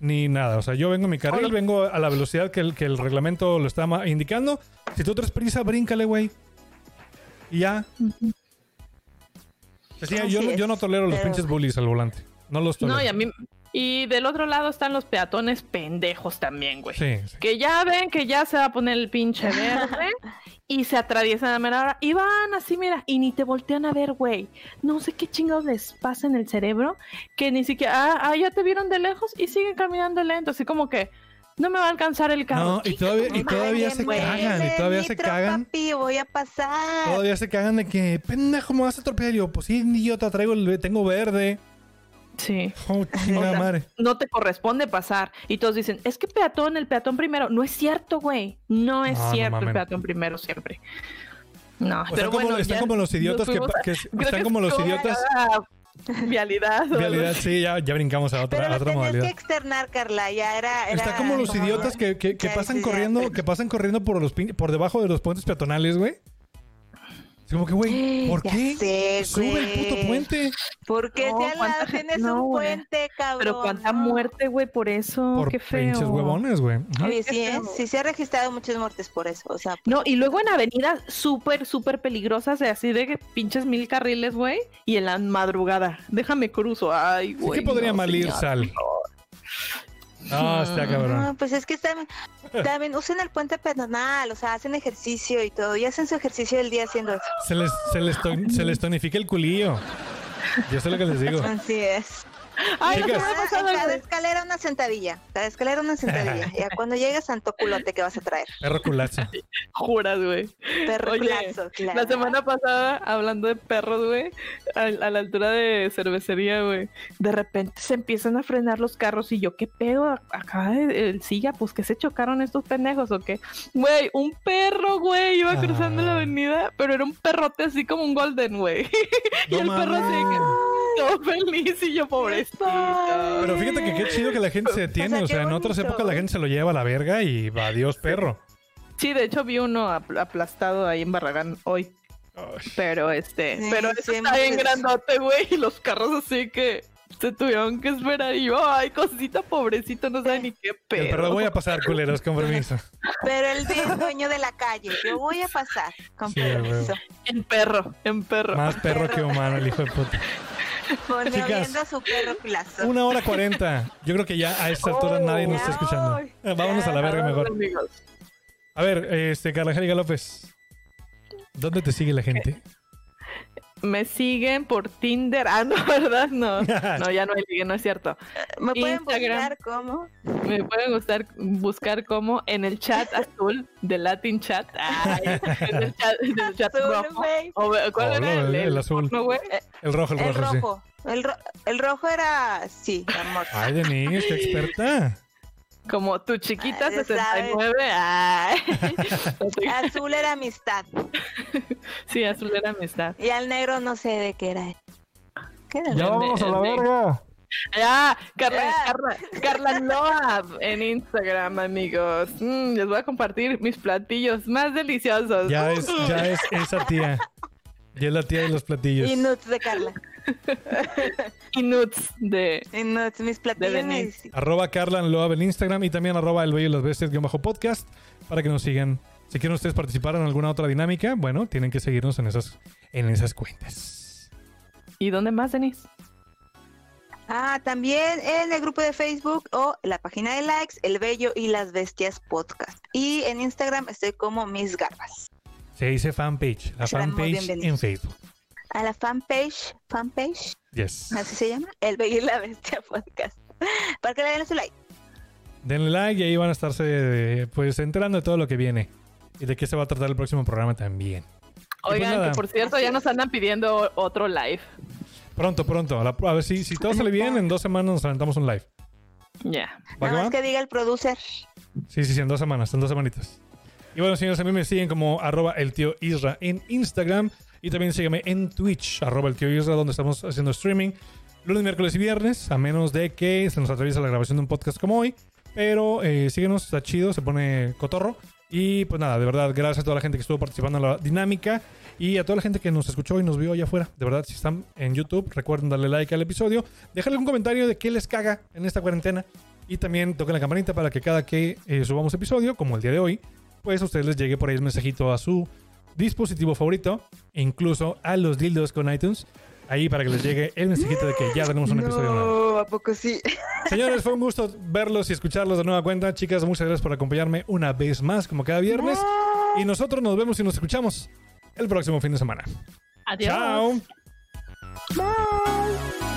ni nada. O sea, yo vengo en mi carril, Hola. vengo a la velocidad que el, que el reglamento lo está indicando. Si tú traes prisa, bríncale, güey. Y ya. Así yo, no- yo no tolero los pero- pinches bullies al volante. No los tolero. No, y a mí. Y del otro lado están los peatones pendejos también, güey. Sí, sí. Que ya ven que ya se va a poner el pinche verde y se atraviesan a mera hora y van así, mira, y ni te voltean a ver, güey. No sé qué chingados les pasa en el cerebro que ni siquiera, ah, ah, ya te vieron de lejos y siguen caminando lento, así como que no me va a alcanzar el carro. No, y todavía, y todavía se cagan, y todavía se cagan. Papi, voy a pasar. Todavía se cagan de que, pendejo, me vas a atropellar. Y Yo, pues sí, idiota, traigo el, tengo verde. Sí. Oh, chingada O sea, madre. No te corresponde pasar. Y todos dicen, es que peatón, el peatón primero. No es cierto, güey. No es No, no cierto el peatón primero siempre. No, O pero están como, bueno, están como los idiotas que, están como los idiotas. Vialidad. así. sí, ya, ya brincamos a otra, Pero a otra tenías que modalidad. externar, Carla. Ya era. era Está como los idiotas que, que- que Ya pasan corriendo, que pasan corriendo por los pin- por debajo de los puentes peatonales, güey. Es como que, güey, ¿por Ya qué? sé, Sube el puto güey. puente. No, al ¿cuánta lado gente- tienes no, un güey. puente, cabrón. Pero cuánta no. muerte, güey, por eso. Por Qué feo. pinches huevones, güey. Oye, Qué sí, ¿eh? sí se ha registrado muchas muertes por eso. O sea, No, y luego en avenidas súper, súper peligrosas, de así de que pinches mil carriles, güey. Y en la madrugada. Déjame cruzo. Ay, Sí güey. que podría no, mal ir, señor. Sal. No, está cabrón. no, pues es que están, también usan el puente peatonal, o sea, hacen ejercicio y todo. Y hacen su ejercicio del día haciendo eso. Se les, se les, ton- se les tonifica el culillo. Yo sé lo que les digo. Así es. Ay, Chicas. Cada- en cada escalera una sentadilla. Cada escalera una sentadilla. Ya cuando llegas, santo culote que vas a traer. Perro culazo. Juras, güey. Perro Oye, culazo, claro. La semana pasada, hablando de perros, güey, a, a la altura de cervecería, güey, de repente se empiezan a frenar los carros y yo, ¿qué pedo? Acá el silla, pues que se chocaron estos pendejos o qué. Güey, un perro, güey, iba cruzando la Ah. avenida, pero era un perrote así como un golden, güey. y el perro así de mames. que todo feliz y yo, pobrecito. Pero fíjate que qué chido que la gente se detiene. sea, O sea, en otras épocas la gente se lo lleva a la verga y va, adiós, perro. Sí, de hecho vi uno apl- aplastado ahí en Barragán hoy. Pero este, Sí, pero eso está bien grandote, güey, y los carros así que se tuvieron que esperar y yo, ay, cosita pobrecito, no sabe ni qué pedo. Pero voy a pasar, culeros, con permiso. Pero él es dueño de la calle. Yo voy a pasar. Con Sí, permiso. En perro, en perro. Más perro que humano, el hijo de puta. Poniendo a su perro culazo. Una hora cuarenta. Yo creo que ya a esta altura nadie nos está escuchando. Ay. Eh, Vámonos a la verga mejor. Amigos. A ver, este, Carla López. ¿Dónde te sigue la gente? Me siguen por Tinder. Ah, no, ¿verdad? No, no, ya no hay ligue, no es cierto. ¿Me pueden Instagram. buscar cómo? Me pueden gustar, buscar como en el chat azul de Latin Chat. Ay, en el chat, en el chat Azul, rojo. O, ¿Cuál Oh, era no, el, el- el azul. porno, güey? El rojo, el El rojo, sí. El, ro- el rojo era. Sí, amor. Ay, Denise, qué experta. Como tu chiquita Ah, ya 69. Ay. Azul era amistad. sí, azul era amistad. Y al negro no sé de qué era. ¿Qué era? Ya El vámonos a la verga. Ya, Carla. Carla, Carla Loab en Instagram, amigos. Mm, les voy a compartir mis platillos más deliciosos. Ya es, ya es esa tía. Ya es la tía de los platillos. Y nuts de Carla. Y nuts de. Y nuts, mis platillos. Denise. sí. Arroba Carla Loab en Instagram y también arroba el bello y las bestias guion bajo podcast para que nos sigan. Si quieren ustedes participar en alguna otra dinámica, bueno, tienen que seguirnos en esas, en esas cuentas. ¿Y dónde más, Denise? Ah, también en el grupo de Facebook o la página de likes, El Bello y las Bestias Podcast. Y en Instagram estoy como Mis Garbas. Se dice fanpage. La fanpage en. Facebook. A la fanpage, fanpage, Yes. así se llama, El Bello y la Bestia Podcast. Para que le den su like. Denle like y ahí van a estarse pues enterando de todo lo que viene. Y de qué se va a tratar el próximo programa también. pues Oigan, que por cierto ya nos andan pidiendo otro live. Pronto, pronto. A, la- a ver si, si todo sale bien, en dos semanas nos aventamos un live. Ya. ¿Va que Nada más que diga el producer. Sí, sí, sí, en dos semanas, en dos semanitas. Y bueno, señores, a mí me siguen como arroba el tío Isra en Instagram. Y también sígueme en Twitch, arroba el tío Isra, donde estamos haciendo streaming lunes, miércoles y viernes, a menos de que se nos atraviesa la grabación de un podcast como hoy. Pero eh, síguenos, está chido, se pone cotorro. Y pues nada, de verdad, gracias a toda la gente que estuvo participando en la dinámica y a toda la gente que nos escuchó y nos vio allá afuera. De verdad, si están en YouTube, recuerden darle like al episodio, dejarle un comentario de qué les caga en esta cuarentena y también toquen la campanita para que cada que eh, subamos episodio, como el día de hoy, pues a ustedes les llegue por ahí el mensajito a su dispositivo favorito, e incluso a los dildos con iTunes, ahí para que les llegue el mensajito de que ya tenemos un episodio nuevo. ¿a poco sí? Señores, fue un gusto verlos y escucharlos de nueva cuenta. Chicas, muchas gracias por acompañarme una vez más, como cada viernes. Y nosotros nos vemos y nos escuchamos el próximo fin de semana. Adiós. Chao. Bye.